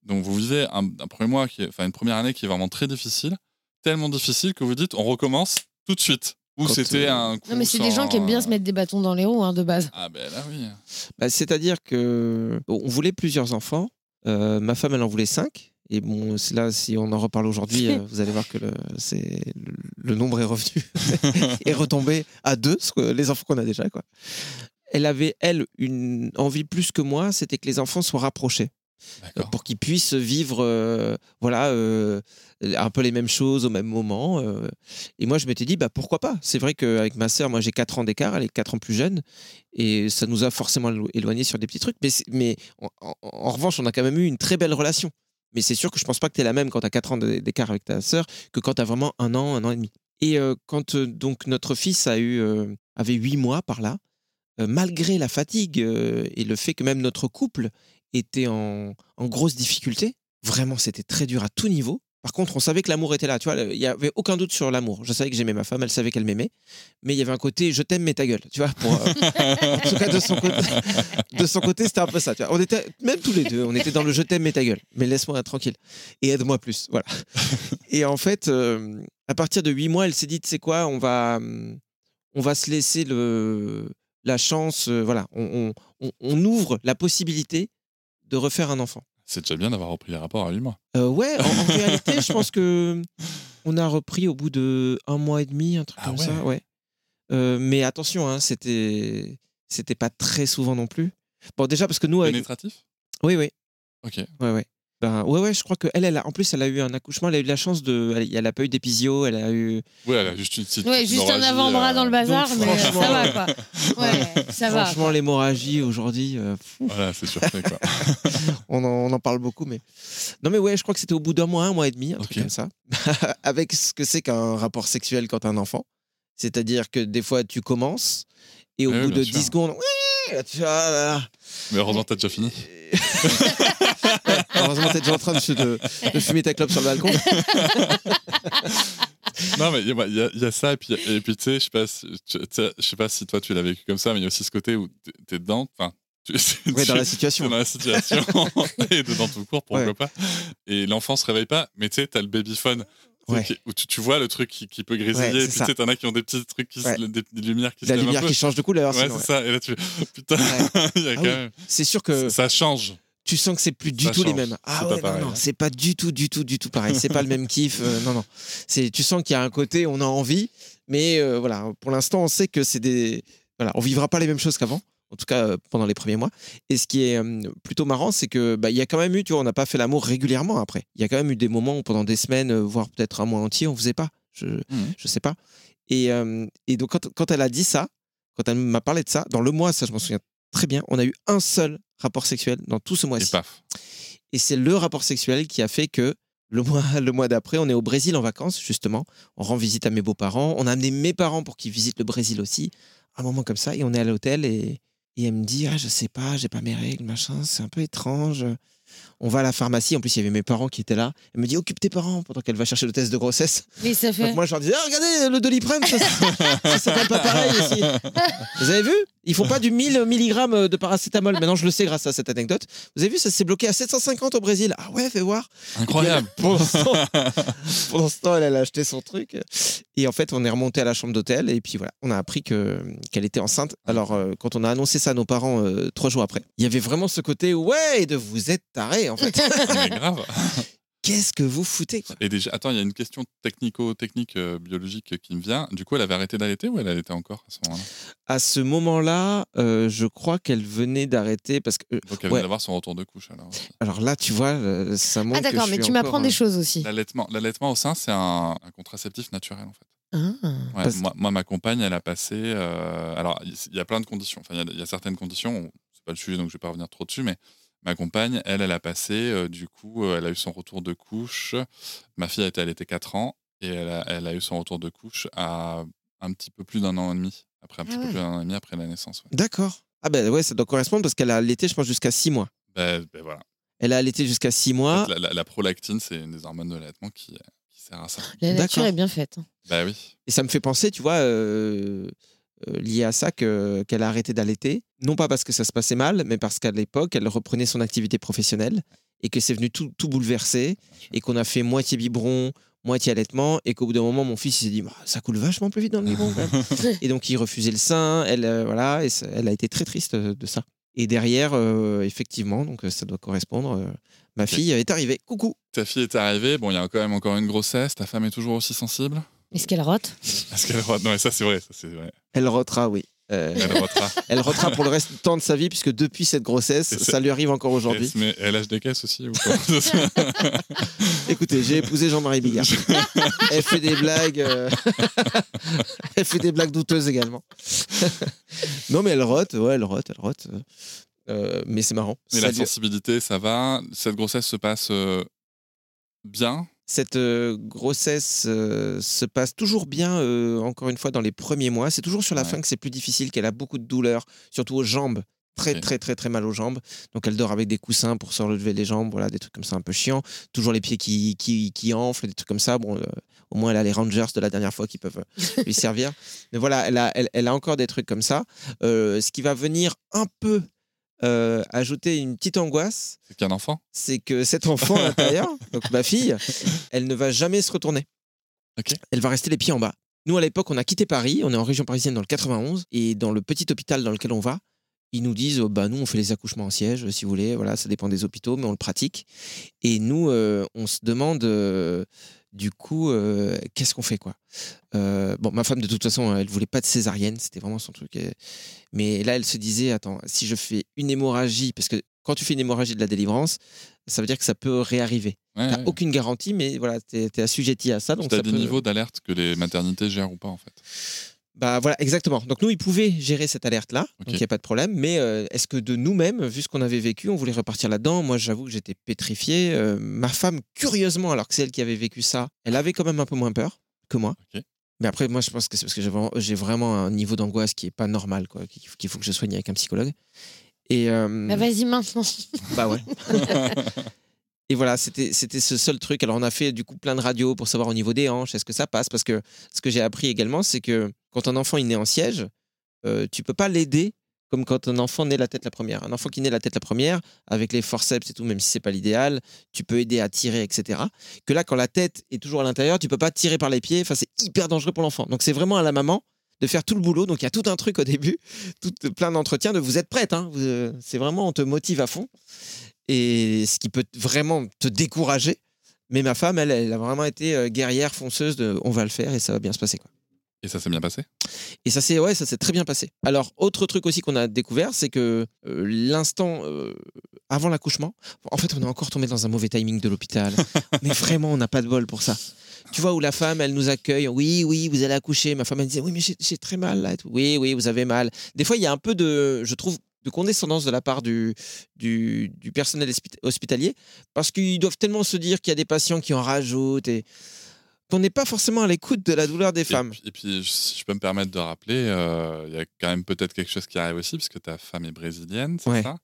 [SPEAKER 1] donc vous vivez un, un premier mois, qui enfin une première année qui est vraiment très difficile, tellement difficile que vous dites, on recommence tout de suite. Ou c'était
[SPEAKER 2] euh,
[SPEAKER 1] un coup
[SPEAKER 3] Non, mais c'est des
[SPEAKER 1] sans-
[SPEAKER 3] gens qui aiment bien se mettre des bâtons dans les roues hein, de base.
[SPEAKER 1] Ah ben là oui.
[SPEAKER 2] Bah, C'est-à-dire que on voulait plusieurs enfants. Euh, ma femme, elle en voulait cinq. Et bon, là, si on en reparle aujourd'hui, euh, vous allez voir que le, c'est, le, le nombre est revenu, est retombé à deux, ce que- les enfants qu'on a déjà. Quoi. Elle avait, elle, une envie plus que moi, c'était que les enfants soient rapprochés. Pour qu'ils puissent vivre euh, voilà euh, un peu les mêmes choses au même moment euh. et moi je m'étais dit bah pourquoi pas? C'est vrai qu'avec ma sœur moi j'ai 4 ans d'écart elle est 4 ans plus jeune et ça nous a forcément élo- éloignés sur des petits trucs mais, mais en, revanche on a quand même eu une très belle relation. Mais c'est sûr que je pense pas que tu es la même quand tu as 4 ans d'é- d'écart avec ta sœur que quand tu as vraiment un an un an et demi. Et quand donc notre fils a eu avait 8 mois par là malgré la fatigue et le fait que même notre couple était en, en grosse difficulté. Vraiment, c'était très dur à tout niveau. Par contre, on savait que l'amour était là. Tu vois, il n'y avait aucun doute sur l'amour. Je savais que j'aimais ma femme, elle savait qu'elle m'aimait. Mais il y avait un côté je t'aime, mais ta gueule. Tu vois, pour, euh, en tout cas, de son côté, de son côté c'était un peu ça. Tu vois. On était, même tous les deux, on était dans le je t'aime, mais ta gueule. Mais laisse-moi tranquille. Et aide-moi plus. Voilà. Et en fait, euh, à partir de huit mois, elle s'est dit tu sais quoi, on va, on va se laisser le, la chance. euh, voilà, on, on- on- on ouvre la possibilité de refaire un enfant.
[SPEAKER 1] C'est déjà bien d'avoir repris les rapports à 8 mois.
[SPEAKER 2] Euh, ouais, en, en réalité, je pense que on a repris au bout de un mois et demi, un truc
[SPEAKER 1] Ah
[SPEAKER 2] comme
[SPEAKER 1] ouais.
[SPEAKER 2] ça. Ouais. Euh, mais attention, hein, c'était c'était pas très souvent non plus. Bon, déjà parce que nous, avec-
[SPEAKER 1] Pénétratif?
[SPEAKER 2] Oui, oui,
[SPEAKER 1] Ok.
[SPEAKER 2] ouais, ouais. Ben, ouais, ouais, je crois que elle, elle a, en plus, elle a eu un accouchement, elle a eu la chance de, elle, elle a pas eu d'épisio, elle a eu.
[SPEAKER 1] Ouais, elle a juste une petite.
[SPEAKER 3] Ouais, juste un avant-bras
[SPEAKER 1] euh,
[SPEAKER 3] dans le bazar,
[SPEAKER 2] donc,
[SPEAKER 3] mais euh, ça va quoi. Ouais, ça va.
[SPEAKER 2] Franchement, l'hémorragie aujourd'hui, euh,
[SPEAKER 1] Voilà, c'est surpris quoi.
[SPEAKER 2] on, en, on en parle beaucoup, mais non, mais ouais, je crois que c'était au bout d'un mois, un mois et demi, un truc comme ça, avec ce que c'est qu'un rapport sexuel quand t'as un enfant. C'est-à-dire que des fois, tu commences et au
[SPEAKER 1] Ouais,
[SPEAKER 2] bout de
[SPEAKER 1] sûr.
[SPEAKER 2] 10 secondes, ouais, tu vois, là, là.
[SPEAKER 1] Mais heureusement, t'as déjà fini.
[SPEAKER 2] Heureusement, t'es déjà en train de, de- de fumer ta clope sur le balcon.
[SPEAKER 1] Non, mais il y, a- y y ça, et puis, et puis tu sais, je sais pas si- sais, pas toi tu l'as vécu comme ça, mais il y a aussi ce côté où t'es- dedans, enfin, tu,
[SPEAKER 2] Ouais, dans la situation.
[SPEAKER 1] dans la situation, et dedans tout court, pourquoi
[SPEAKER 2] Ouais.
[SPEAKER 1] pas. Et l'enfant se réveille pas, mais tu sais, t'as le babyphone.
[SPEAKER 2] Ouais.
[SPEAKER 1] Où tu, tu vois le truc qui, qui peut grésiller,
[SPEAKER 2] Ouais,
[SPEAKER 1] et puis tu sais, t'en as qui ont des petits trucs, qui se-
[SPEAKER 2] Ouais.
[SPEAKER 1] des, des lumières qui
[SPEAKER 2] La
[SPEAKER 1] se
[SPEAKER 2] lumière qui change de couleur.
[SPEAKER 1] Ouais, c'est ça. Et là, tu putain,
[SPEAKER 2] Ouais.
[SPEAKER 1] il y a
[SPEAKER 2] Ah
[SPEAKER 1] quand
[SPEAKER 2] oui.
[SPEAKER 1] même.
[SPEAKER 2] C'est sûr que
[SPEAKER 1] Ça change.
[SPEAKER 2] tu sens que c'est plus du
[SPEAKER 1] Ça
[SPEAKER 2] tout les mêmes. Ah ouais, non, non, c'est pas du tout, du tout, du tout pareil. C'est pas le même kiff. euh, non, non. C'est, tu sens qu'il y a un côté, on a envie, mais euh, voilà, pour l'instant, on sait que c'est des, voilà, on vivra pas les mêmes choses qu'avant. En tout cas, euh, pendant les premiers mois. Et ce qui est euh, plutôt marrant, c'est que bah, il y a quand même eu, tu vois, on n'a pas fait l'amour régulièrement après. Il y a quand même eu des moments où pendant des semaines, euh, voire peut-être un mois entier, on faisait pas. Je,
[SPEAKER 1] Mhm.
[SPEAKER 2] je sais pas. Et, euh, et donc, quand, quand elle a dit ça, quand elle m'a parlé de ça, dans le mois, ça, je m'en souviens très bien, on a eu un seul rapport sexuel dans tout ce
[SPEAKER 1] Et
[SPEAKER 2] mois-ci.
[SPEAKER 1] paf.
[SPEAKER 2] Et c'est le rapport sexuel qui a fait que le mois, le mois d'après, on est au Brésil en vacances, justement. On rend visite à mes beaux-parents. On a amené mes parents pour qu'ils visitent le Brésil aussi. Un moment comme ça. Et on est à l'hôtel et, et elle me dit Ah, je sais pas, j'ai pas mes règles, machin, c'est un peu étrange. On va à la pharmacie. En plus, il y avait mes parents qui étaient là. Elle me dit Occupe tes parents pendant qu'elle va chercher le test de grossesse.
[SPEAKER 3] Mais ça fait.
[SPEAKER 2] Donc moi, je leur disais Ah, Regardez, le doliprane, ça, ça s'appelle pas pareil ici. Vous avez vu? Ils font pas du 1000 mg de paracétamol. Maintenant, je le sais grâce à cette anecdote. Vous avez vu, ça s'est bloqué à 750 au Brésil. Ah ouais, fais voir.
[SPEAKER 1] Incroyable.
[SPEAKER 2] Pendant ce temps, pendant ce temps, elle, elle a acheté son truc. Et en fait, on est remonté à la chambre d'hôtel. Et puis voilà, on a appris que, qu'elle était enceinte. Alors, euh, quand on a annoncé ça à nos parents euh, trois jours après, il y avait vraiment ce côté Ouais, de vous êtes tarés, en fait.
[SPEAKER 1] Mais grave.
[SPEAKER 2] Qu'est-ce que vous foutez quoi?
[SPEAKER 1] Et déjà, attends, il y a une question technico-technique euh, biologique qui me vient. Du coup, elle avait arrêté d'allaiter ou elle allaitait encore à ce moment-là?
[SPEAKER 2] À ce moment-là, euh, je crois qu'elle venait d'arrêter parce que. euh,
[SPEAKER 1] Donc, elle
[SPEAKER 2] Ouais.
[SPEAKER 1] venait d'avoir son retour de couche alors.
[SPEAKER 2] alors là, tu vois, euh, ça montre.
[SPEAKER 3] Ah d'accord,
[SPEAKER 2] que je
[SPEAKER 3] mais
[SPEAKER 2] suis
[SPEAKER 3] tu m'apprends
[SPEAKER 2] encore,
[SPEAKER 3] des choses aussi.
[SPEAKER 1] L'allaitement, l'allaitement au sein, c'est un, un contraceptif naturel en fait.
[SPEAKER 3] Ah.
[SPEAKER 1] Ouais,
[SPEAKER 2] Parce-
[SPEAKER 1] moi, moi, ma compagne, elle a passé. euh, alors, il y a plein de conditions. Enfin, il y a- il y, a certaines conditions. C'est pas le sujet, donc je vais pas revenir trop dessus. Mais ma compagne, elle, elle a passé. euh, du coup, euh, elle a eu son retour de couche. Ma fille a été allaitée 4 ans et elle a, elle a eu son retour de couche à un petit peu plus d'un an et demi. Après un petit
[SPEAKER 3] Ah
[SPEAKER 1] peu
[SPEAKER 3] ouais.
[SPEAKER 1] plus d'un an et demi après la naissance. Ouais.
[SPEAKER 2] D'accord. Ah ben ouais, ça doit correspondre parce qu'elle a allaité, je pense, jusqu'à 6 mois.
[SPEAKER 1] Ben, ben voilà.
[SPEAKER 2] Elle a allaité jusqu'à 6
[SPEAKER 1] En
[SPEAKER 2] mois.
[SPEAKER 1] fait, la, la- la prolactine, c'est une des hormones de l'allaitement qui, euh, qui sert à ça.
[SPEAKER 3] La nature est bien faite. hein.
[SPEAKER 1] Bah oui.
[SPEAKER 2] Et ça me fait penser, tu vois, euh, euh, lié à ça, que- qu'elle a arrêté d'allaiter. Non pas parce que ça se passait mal, mais parce qu'à l'époque, elle reprenait son activité professionnelle et que c'est venu tout, tout bouleverser et qu'on a fait moitié biberon, moitié allaitement et qu'au bout d'un moment, mon fils il s'est dit Bah, ça coule vachement plus vite dans le biberon. et donc, il refusait le sein. Elle, euh, voilà, et ça- elle a été très triste de ça. Et derrière, euh, effectivement, donc ça doit correspondre. euh, ma fille est arrivée. Coucou.
[SPEAKER 1] Ta fille est arrivée. Bon, il y a quand même encore une grossesse. Ta femme est toujours aussi sensible?
[SPEAKER 3] Est-ce qu'elle rote?
[SPEAKER 1] Est-ce qu'elle rote? Non, mais ça, c'est vrai. Ça, c'est vrai.
[SPEAKER 2] Elle rotera, oui. Euh,
[SPEAKER 1] Elle rotera.
[SPEAKER 2] Elle rotera pour le reste du temps de sa vie, puisque depuis cette grossesse, ça lui arrive encore aujourd'hui.
[SPEAKER 1] Mais elle lâche des caisses aussi ou quoi?
[SPEAKER 2] Écoutez, j'ai épousé Jean-Marie Bigard. Elle fait des blagues. euh, elle fait des blagues douteuses également. non, mais elle rote, ouais, elle rote, elle rote. Euh, mais c'est marrant.
[SPEAKER 1] Mais
[SPEAKER 2] Ça
[SPEAKER 1] la sensibilité, ça va. Cette grossesse se passe euh, bien?
[SPEAKER 2] Cette euh, grossesse euh, se passe toujours bien, euh, encore une fois, dans les premiers mois. C'est toujours sur la
[SPEAKER 1] Ouais.
[SPEAKER 2] fin que c'est plus difficile, qu'elle a beaucoup de douleurs, surtout aux jambes. Très, très, très, très mal aux jambes. Donc, elle dort avec des coussins pour se relever les jambes, voilà, des trucs comme ça un peu chiants. Toujours les pieds qui, qui, qui enflent, des trucs comme ça. Bon, au moins, elle a les Rangers de la dernière fois qui peuvent euh, lui servir. Mais voilà, elle a, elle, elle a encore des trucs comme ça. Ce qui va venir un peu euh, ajouter une petite angoisse,
[SPEAKER 1] C'est qu'un enfant.
[SPEAKER 2] c'est que cet enfant à l'intérieur, donc ma fille, elle ne va jamais se retourner. Elle va rester les pieds en bas. Nous, à l'époque, on a quitté Paris, on est en région parisienne dans le 91, et dans le petit hôpital dans lequel on va, ils nous disent, euh, bah nous, on fait les accouchements en siège, si vous voulez, voilà, ça dépend des hôpitaux, mais on le pratique. Et nous, euh, on se demande, euh, du coup, euh, qu'est-ce qu'on fait, quoi? Euh, Bon, ma femme, de toute façon, elle voulait pas de césarienne, c'était vraiment son truc. et- Mais là, elle se disait, attends, si je fais une hémorragie, parce que quand tu fais une hémorragie de la délivrance, ça veut dire que ça peut réarriver.
[SPEAKER 1] Ouais,
[SPEAKER 2] T'as
[SPEAKER 1] ouais.
[SPEAKER 2] aucune garantie, mais voilà, t'es es assujetti à ça. Donc
[SPEAKER 1] Tu as des
[SPEAKER 2] peut-
[SPEAKER 1] niveaux d'alerte que les maternités gèrent ou pas, en fait?
[SPEAKER 2] Bah voilà, exactement. Donc nous, ils pouvaient gérer cette alerte-là, donc il n'y a pas de problème. Mais euh, est-ce que de nous-mêmes, vu ce qu'on avait vécu, on voulait repartir là-dedans? Moi, j'avoue que j'étais pétrifié. Euh, ma femme, curieusement, alors que c'est elle qui avait vécu ça, elle avait quand même un peu moins peur que moi. Mais après, moi, je pense que c'est parce que j'ai vraiment, un niveau d'angoisse qui est pas normal, quoi, qu'il qu'il faut que je soigne avec un psychologue. Et euh,
[SPEAKER 3] Bah vas-y maintenant.
[SPEAKER 2] bah ouais. Et voilà, c'était ce seul truc. Alors on a fait du coup plein de radios pour savoir au niveau des hanches, est-ce que ça passe? Parce que ce que j'ai appris également, c'est que quand un enfant est né en siège, euh, tu peux pas l'aider comme quand un enfant naît la tête la première. Un enfant qui naît la tête la première, avec les forceps et tout, même si c'est pas l'idéal, tu peux aider à tirer, etc. Que là, quand la tête est toujours à l'intérieur, tu peux pas tirer par les pieds. Enfin, c'est hyper dangereux pour l'enfant. Donc c'est vraiment à la maman de faire tout le boulot. Donc il y a tout un truc au début, tout, plein d'entretiens de vous êtes prête. Hein euh, c'est vraiment, on te motive à fond. Et ce qui peut vraiment te décourager. Mais ma femme, elle, elle a vraiment été euh, guerrière, fonceuse de on va le faire et ça va bien se passer. Quoi.
[SPEAKER 1] Et ça s'est bien passé?
[SPEAKER 2] Et ça s'est ouais, ça s'est très bien passé. Alors, autre truc aussi qu'on a découvert, c'est que euh, l'instant euh, avant l'accouchement, en fait, on est encore tombé dans un mauvais timing de l'hôpital. Mais vraiment, on n'a pas de bol pour ça. Tu vois, où la femme, elle nous accueille. Oui, oui, vous allez accoucher. Ma femme, elle disait, oui, mais j'ai très mal là. Oui, oui, vous avez mal. Des fois, il y a un peu de, je trouve, de condescendance de la part du, du, du personnel hospi- hospitalier parce qu'ils doivent tellement se dire qu'il y a des patients qui en rajoutent et qu'on n'est pas forcément à l'écoute de la douleur des femmes.
[SPEAKER 1] Et puis, et puis, je- si je peux me permettre de rappeler, euh, il y a quand même peut-être quelque chose qui arrive aussi, puisque ta femme est brésilienne, c'est
[SPEAKER 2] Ouais.
[SPEAKER 1] ça?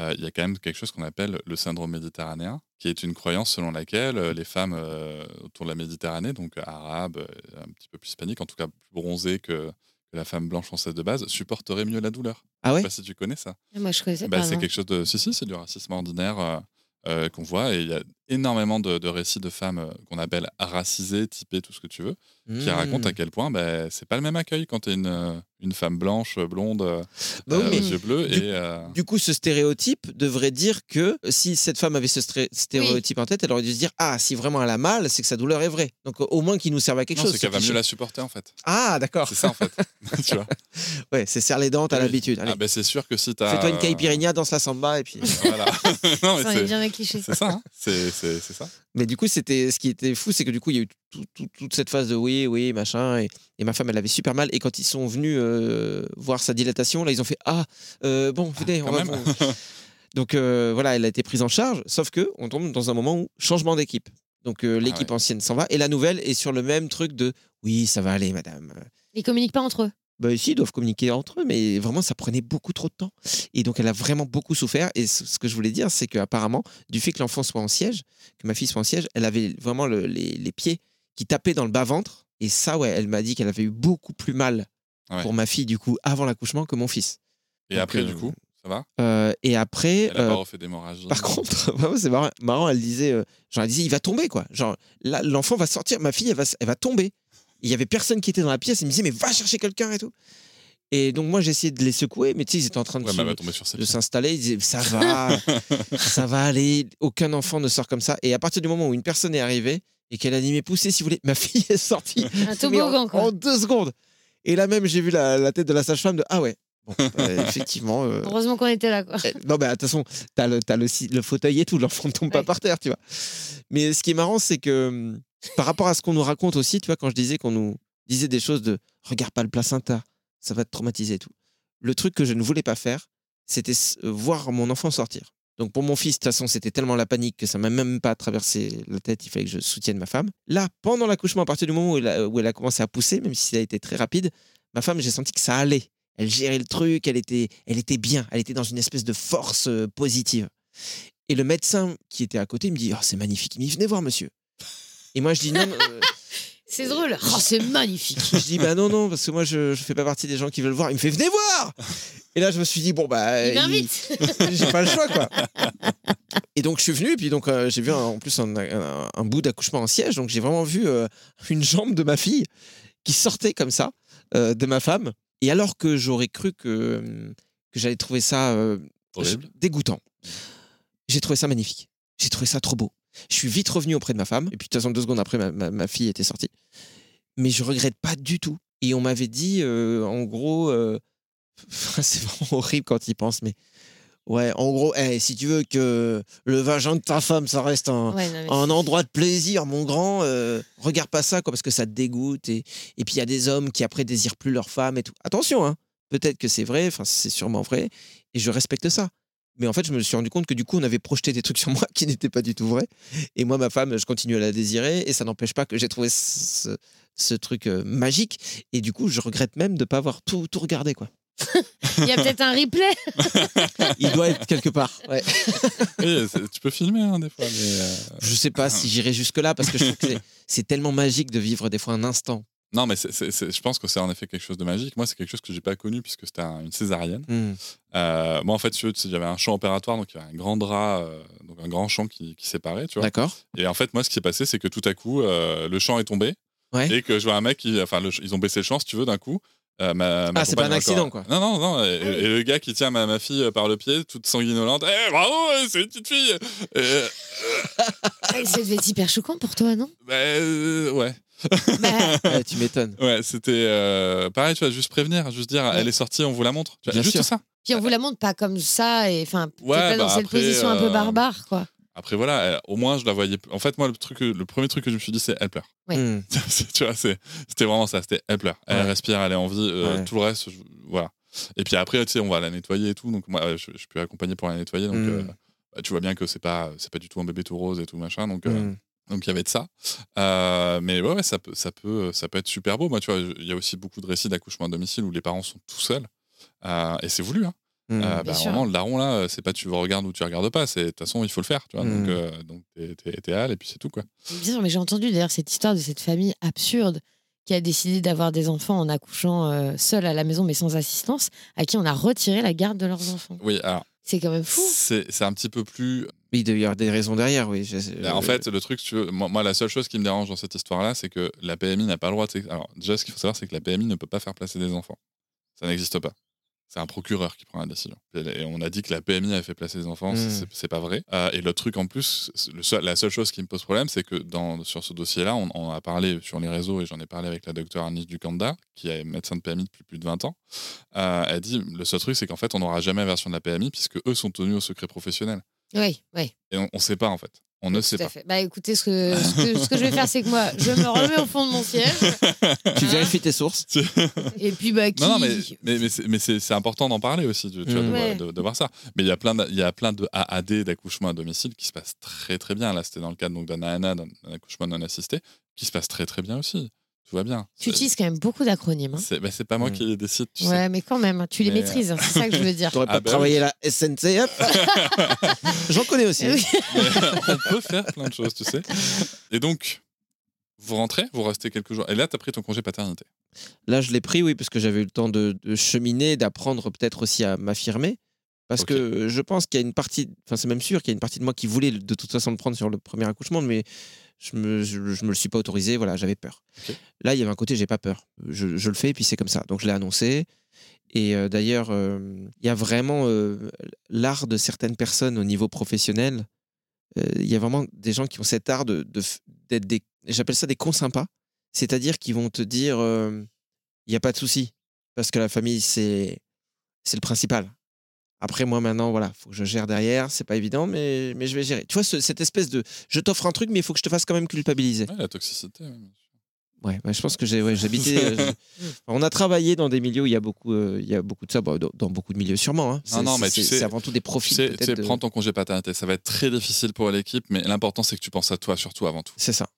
[SPEAKER 1] Euh, Il y a quand même quelque chose qu'on appelle le syndrome méditerranéen, qui est une croyance selon laquelle euh, les femmes euh, autour de la Méditerranée, donc arabes, un petit peu plus hispaniques, en tout cas plus bronzées que, que la femme blanche française de base, supporteraient mieux la douleur.
[SPEAKER 2] Ah
[SPEAKER 1] Je
[SPEAKER 2] ouais
[SPEAKER 1] sais pas si tu connais ça.
[SPEAKER 3] Moi, je connaissais
[SPEAKER 1] Bah,
[SPEAKER 3] pas.
[SPEAKER 1] c'est quelque chose de. Si, si, c'est du racisme ordinaire euh, euh, qu'on voit. Et il y a énormément de, de récits de femmes euh, qu'on appelle racisées, typées, tout ce que tu veux, qui
[SPEAKER 2] Mmh.
[SPEAKER 1] racontent à quel point bah, c'est pas le même accueil quand tu es une, euh, une femme blanche, blonde, euh,
[SPEAKER 2] Bah oui,
[SPEAKER 1] euh, yeux bleus.
[SPEAKER 2] du-
[SPEAKER 1] Et, euh,
[SPEAKER 2] Du coup, ce stéréotype devrait dire que si cette femme avait ce stéréotype en tête, elle aurait dû se dire Ah, si vraiment elle a mal, c'est que sa douleur est vraie. Donc au moins qu'il nous serve à quelque
[SPEAKER 1] non,
[SPEAKER 2] chose.
[SPEAKER 1] c'est
[SPEAKER 2] ce
[SPEAKER 1] qu'elle va mieux la supporter en fait.
[SPEAKER 2] Ah, d'accord.
[SPEAKER 1] C'est ça en fait. tu vois
[SPEAKER 2] Ouais, c'est serre les dents, t'as
[SPEAKER 1] Oui.
[SPEAKER 2] l'habitude.
[SPEAKER 1] Ah, bah, c'est sûr que si tu as.
[SPEAKER 2] Fais-toi une caipirinha, danse la samba et puis.
[SPEAKER 1] Voilà. non, mais
[SPEAKER 3] Ça en est
[SPEAKER 1] c'est-
[SPEAKER 3] bien un cliché.
[SPEAKER 1] c'est ça. hein. C'est c'est- ça?
[SPEAKER 2] Mais du coup, c'était ce qui était fou, c'est que du coup, il y a eu tout- tout- toute cette phase de oui, oui, machin. Et, et ma femme, elle avait super mal. Et quand ils sont venus euh, voir sa dilatation, là, ils ont fait Ah, euh, bon, venez, on va. vous- Donc euh, voilà, elle a été prise en charge. Sauf que on tombe dans un moment où changement d'équipe. Donc euh, l'équipe
[SPEAKER 1] Ah ouais.
[SPEAKER 2] ancienne s'en va et la nouvelle est sur le même truc de oui, ça va aller, madame.
[SPEAKER 3] Ils communiquent pas entre eux.
[SPEAKER 2] Bah, ici, ils doivent communiquer entre eux, mais vraiment, ça prenait beaucoup trop de temps. Et donc, elle a vraiment beaucoup souffert. Et ce que je voulais dire, c'est qu'apparemment, du fait que l'enfant soit en siège, que ma fille soit en siège, elle avait vraiment le- les, les pieds qui tapaient dans le bas-ventre. Et ça, ouais, elle m'a dit qu'elle avait eu beaucoup plus mal
[SPEAKER 1] Ouais.
[SPEAKER 2] pour ma fille, du coup, avant l'accouchement que mon fils.
[SPEAKER 1] Et
[SPEAKER 2] Donc,
[SPEAKER 1] après,
[SPEAKER 2] euh,
[SPEAKER 1] du coup, ça va?
[SPEAKER 2] Euh, et après,
[SPEAKER 1] Elle a
[SPEAKER 2] euh,
[SPEAKER 1] pas refait d'hémorragie.
[SPEAKER 2] par contre, c'est marrant, elle disait, euh, genre, elle disait, il va tomber, quoi. Genre, là, l'enfant va sortir, ma fille, elle va, elle va tomber. Il y avait personne qui était dans la pièce, elle me disait, mais va chercher quelqu'un et tout. Et donc, moi, j'ai essayé de les secouer, mais tu sais, ils étaient en train de,
[SPEAKER 1] Ouais,
[SPEAKER 2] se- de
[SPEAKER 1] pieds.
[SPEAKER 2] s'installer. Ils disaient, ça va, ça va aller. Aucun enfant ne sort comme ça. Et à partir du moment où une personne est arrivée et qu'elle a dit, mais poussez si vous voulez, ma fille est sortie.
[SPEAKER 3] Un toboggan,
[SPEAKER 2] en,
[SPEAKER 3] quoi.
[SPEAKER 2] en deux secondes. Et là même, j'ai vu la, la tête de la sage-femme de, ah ouais. Bon, euh, effectivement. euh,
[SPEAKER 3] Heureusement qu'on était là, quoi.
[SPEAKER 2] eh, Non, mais attention, t'as le, t'as le, si- le fauteuil et tout, l'enfant ne tombe pas par terre, tu vois. Mais ce qui est marrant, c'est que hum, par rapport à ce qu'on nous raconte aussi, tu vois, quand je disais qu'on nous disait des choses de regarde pas le placenta, ça va te traumatiser et tout. Le truc que je ne voulais pas faire, c'était euh, voir mon enfant sortir. Donc pour mon fils, de toute façon, c'était tellement la panique que ça m'a même pas traversé la tête, il fallait que je soutienne ma femme. Là, pendant l'accouchement, à partir du moment où elle, a, commencé à pousser, même si ça a été très rapide, ma femme, j'ai senti que ça allait. Elle gérait le truc, elle était, elle était bien, elle était dans une espèce de force euh, positive. Et le médecin qui était à côté me dit, oh, c'est magnifique, il me dit, venez voir monsieur. Et moi je dis non, euh,
[SPEAKER 3] C'est drôle. Oh, c'est magnifique.
[SPEAKER 2] je dis bah non non parce que moi je, je fais pas partie des gens qui veulent voir. Il me fait venez voir. Et là je me suis dit bon bah
[SPEAKER 3] Il
[SPEAKER 2] il-
[SPEAKER 3] m'invite.
[SPEAKER 2] j'ai pas le choix quoi. Et donc je suis venu et puis donc euh, j'ai vu un- en plus un, un- un bout d'accouchement en siège donc j'ai vraiment vu euh, une jambe de ma fille qui sortait comme ça euh, de ma femme et alors que j'aurais cru que que j'allais trouver ça euh,
[SPEAKER 1] Horrible.
[SPEAKER 2] dégoûtant j'ai trouvé ça magnifique j'ai trouvé ça trop beau je suis vite revenu auprès de ma femme et puis de toute façon deux secondes après ma, ma- ma fille était sortie mais je regrette pas du tout et on m'avait dit euh, en gros euh, c'est vraiment horrible quand il pense mais Ouais, en gros, eh, si tu veux que le vagin de ta femme, ça reste un,
[SPEAKER 3] Ouais, non, mais
[SPEAKER 2] un
[SPEAKER 3] c'est-
[SPEAKER 2] endroit de plaisir, mon grand, euh, regarde pas ça, quoi, parce que ça te dégoûte. Et, et puis il y a des hommes qui après désirent plus leur femme et tout. Attention, hein, peut-être que c'est vrai, enfin c'est sûrement vrai, et je respecte ça. Mais en fait, je me suis rendu compte que du coup, on avait projeté des trucs sur moi qui n'étaient pas du tout vrais. Et moi, ma femme, je continue à la désirer, et ça n'empêche pas que j'ai trouvé ce, ce truc euh, magique. Et du coup, je regrette même de ne pas avoir tout, tout regardé, quoi.
[SPEAKER 3] Il y a peut-être un replay.
[SPEAKER 2] Il doit être quelque part. Ouais.
[SPEAKER 1] Oui, tu peux filmer hein, des fois, mais. euh,
[SPEAKER 2] Je sais pas si j'irai jusque-là parce que je trouve que c'est- c'est tellement magique de vivre des fois un instant.
[SPEAKER 1] Non, mais c'est- c'est- c'est- je pense que c'est en effet quelque chose de magique. Moi, c'est quelque chose que j'ai pas connu puisque c'était un- une césarienne.
[SPEAKER 2] Hmm.
[SPEAKER 1] Euh, moi, en fait, avait un champ opératoire, donc il y avait un grand drap, euh, donc un grand champ qui, qui séparait, tu vois.
[SPEAKER 2] D'accord.
[SPEAKER 1] Et en fait, moi, ce qui s'est passé, c'est que tout à coup, euh, le champ est tombé
[SPEAKER 2] Ouais.
[SPEAKER 1] et que je vois un mec qui, enfin, le- ils ont baissé le champ, si tu veux, d'un coup. Euh, ma- ma
[SPEAKER 2] Ah, c'est pas un accident,
[SPEAKER 1] encore-
[SPEAKER 2] quoi.
[SPEAKER 1] Non, non, non. Et, et le gars qui tient ma, ma fille euh, par le pied, toute sanguinolente. Eh, bravo, c'est une petite fille Et, euh,
[SPEAKER 3] Ouais, Ça devait être hyper choquant pour toi, non?
[SPEAKER 1] Bah, euh, Ouais.
[SPEAKER 3] Bah,
[SPEAKER 2] tu m'étonnes.
[SPEAKER 1] Ouais, c'était euh, pareil, tu vois, juste prévenir, juste dire, elle est sortie, on vous la montre. Tu vois,
[SPEAKER 2] Bien
[SPEAKER 1] juste
[SPEAKER 2] sûr.
[SPEAKER 1] ça?
[SPEAKER 3] Puis on vous la montre pas comme ça, et enfin,
[SPEAKER 1] Ouais,
[SPEAKER 3] pas dans
[SPEAKER 1] bah
[SPEAKER 3] cette
[SPEAKER 1] après,
[SPEAKER 3] position un peu
[SPEAKER 1] euh,
[SPEAKER 3] barbare, quoi.
[SPEAKER 1] Après, voilà, elle- au moins, je la voyais. En fait, moi, le, truc, que- le premier truc que je me suis dit, c'est elle pleure.
[SPEAKER 3] Ouais.
[SPEAKER 2] Hmm.
[SPEAKER 1] Tu vois, c'est- c'était vraiment ça. C'était elle pleure. Elle
[SPEAKER 2] Ouais.
[SPEAKER 1] respire, elle est en vie. euh,
[SPEAKER 2] Ouais.
[SPEAKER 1] Tout le reste, je- voilà. Et puis après, tu sais, on va la nettoyer et tout. Donc, moi, euh, je, je peux accompagner pour la nettoyer. Donc,
[SPEAKER 2] Mm.
[SPEAKER 1] euh, bah, tu vois bien que c'est pas, c'est pas du tout un bébé tout rose et tout machin. Donc, euh,
[SPEAKER 2] Hmm.
[SPEAKER 1] donc il y avait de ça. Euh, mais ouais, ouais, ça peut, ça peut, ça peut être super beau. Moi, tu vois, il y a aussi beaucoup de récits d'accouchement à domicile où les parents sont tout seuls. Euh, et c'est voulu. Hein.
[SPEAKER 2] Hmm.
[SPEAKER 1] Euh, bah, vraiment, le daron là, c'est pas tu regardes ou tu regardes pas. C'est de toute façon, il faut le faire. Tu vois. Donc, euh, donc t'es, t'es, t'es hal et puis c'est tout quoi.
[SPEAKER 3] Bien sûr, mais j'ai entendu d'ailleurs cette histoire de cette famille absurde qui a décidé d'avoir des enfants en accouchant euh, seul à la maison mais sans assistance, à qui on a retiré la garde de leurs enfants.
[SPEAKER 1] Oui, alors
[SPEAKER 3] C'est quand même fou.
[SPEAKER 1] c'est, c'est un petit peu plus
[SPEAKER 2] Mais il doit y avoir des raisons derrière, oui. Je-
[SPEAKER 1] Bah, En fait, le truc, si tu veux, moi, moi, la seule chose qui me dérange dans cette histoire-là, c'est que la PMI n'a pas le droit de. Alors, déjà, ce qu'il faut savoir, c'est que la PMI ne peut pas faire placer des enfants. Ça n'existe pas. C'est un procureur qui prend la décision. Et on a dit que la PMI a fait placer des enfants, c'est- c'est pas vrai. Euh, et l'autre truc en plus, le seul- la seule chose qui me pose problème, c'est que dans, sur ce dossier-là, on, on a parlé sur les réseaux et j'en ai parlé avec la docteure Anis Ducanda, qui est médecin de PMI depuis plus de 20 ans. Euh, elle dit le seul truc, c'est qu'en fait, on n'aura jamais la version de la PMI puisque eux sont tenus au secret professionnel.
[SPEAKER 3] Oui, oui.
[SPEAKER 1] Et on ne sait pas en fait. On ne sait
[SPEAKER 3] tout à
[SPEAKER 1] pas.
[SPEAKER 3] fait. Bah écoutez, ce que, ce, que, ce que je vais faire, c'est que moi, je me remets au fond de mon siège.
[SPEAKER 2] Tu
[SPEAKER 3] Hein
[SPEAKER 2] vérifies tes sources.
[SPEAKER 3] Et puis, bah, qui...
[SPEAKER 1] Non, non, mais, mais, mais c'est- important d'en parler aussi, tu, tu vois, de, de- de voir ça. Mais il y a plein de, il y a plein de AAD d'accouchement à domicile qui se passent très très bien. Là, c'était dans le cadre donc, d'un ANA, d'un d'un accouchement non assisté, qui se passe très très bien aussi. Tout va bien.
[SPEAKER 3] Tu utilises quand même beaucoup d'acronymes. hein.
[SPEAKER 1] C'est bah, pas moi
[SPEAKER 2] Mm.
[SPEAKER 1] qui les décide, tu sais.
[SPEAKER 3] Ouais, mais quand même, tu les
[SPEAKER 1] Mais,
[SPEAKER 3] maîtrises, hein, c'est ça que je veux dire.
[SPEAKER 2] T'aurais pas
[SPEAKER 1] Ah bah
[SPEAKER 2] travaillé la SNCF J'en connais aussi. hein.
[SPEAKER 3] Oui.
[SPEAKER 1] on peut faire plein de choses, tu sais. Et donc, vous rentrez, vous restez quelques jours. Et là, tu as pris ton congé paternité.
[SPEAKER 2] Là, je l'ai pris, oui, parce que j'avais eu le temps de, de cheminer, d'apprendre peut-être aussi à m'affirmer. Parce que je pense qu'il y a une partie, enfin, c'est même sûr qu'il y a une partie de moi qui voulait de toute façon le prendre sur le premier accouchement, mais je me, je, je me le suis pas autorisé, voilà, j'avais peur. Là, il y avait un côté, j'ai pas peur. Je, je le fais et puis c'est comme ça. Donc je l'ai annoncé. Et euh, d'ailleurs, euh, il y a vraiment euh, l'art de certaines personnes au niveau professionnel. Il y a vraiment des gens qui ont cet art de, d'être des, j'appelle ça des cons sympas. C'est-à-dire qu'ils vont te dire, il n'y a pas de souci, parce que la famille, c'est, c'est le principal. Après, moi, maintenant, voilà, faut que je gère derrière. C'est pas évident, mais, mais je vais gérer. Tu vois, ce- cette espèce de je t'offre un truc, mais il faut que je te fasse quand même culpabiliser.
[SPEAKER 1] Ouais, la toxicité. ouais.
[SPEAKER 2] Ouais, je pense que j'ai ouais, j'habitais. euh, on a travaillé dans des milieux où il y a beaucoup, euh, il y a beaucoup de ça, bon, dans, dans beaucoup de milieux sûrement. hein.
[SPEAKER 1] Non, non, mais
[SPEAKER 2] c'est-
[SPEAKER 1] tu sais-
[SPEAKER 2] c'est avant tout des
[SPEAKER 1] Tu
[SPEAKER 2] profils.
[SPEAKER 1] sais, tu sais,
[SPEAKER 2] de-
[SPEAKER 1] prends ton congé paternité. Ça va être très difficile pour l'équipe, mais l'important, c'est que tu penses à toi, surtout avant tout.
[SPEAKER 2] C'est ça.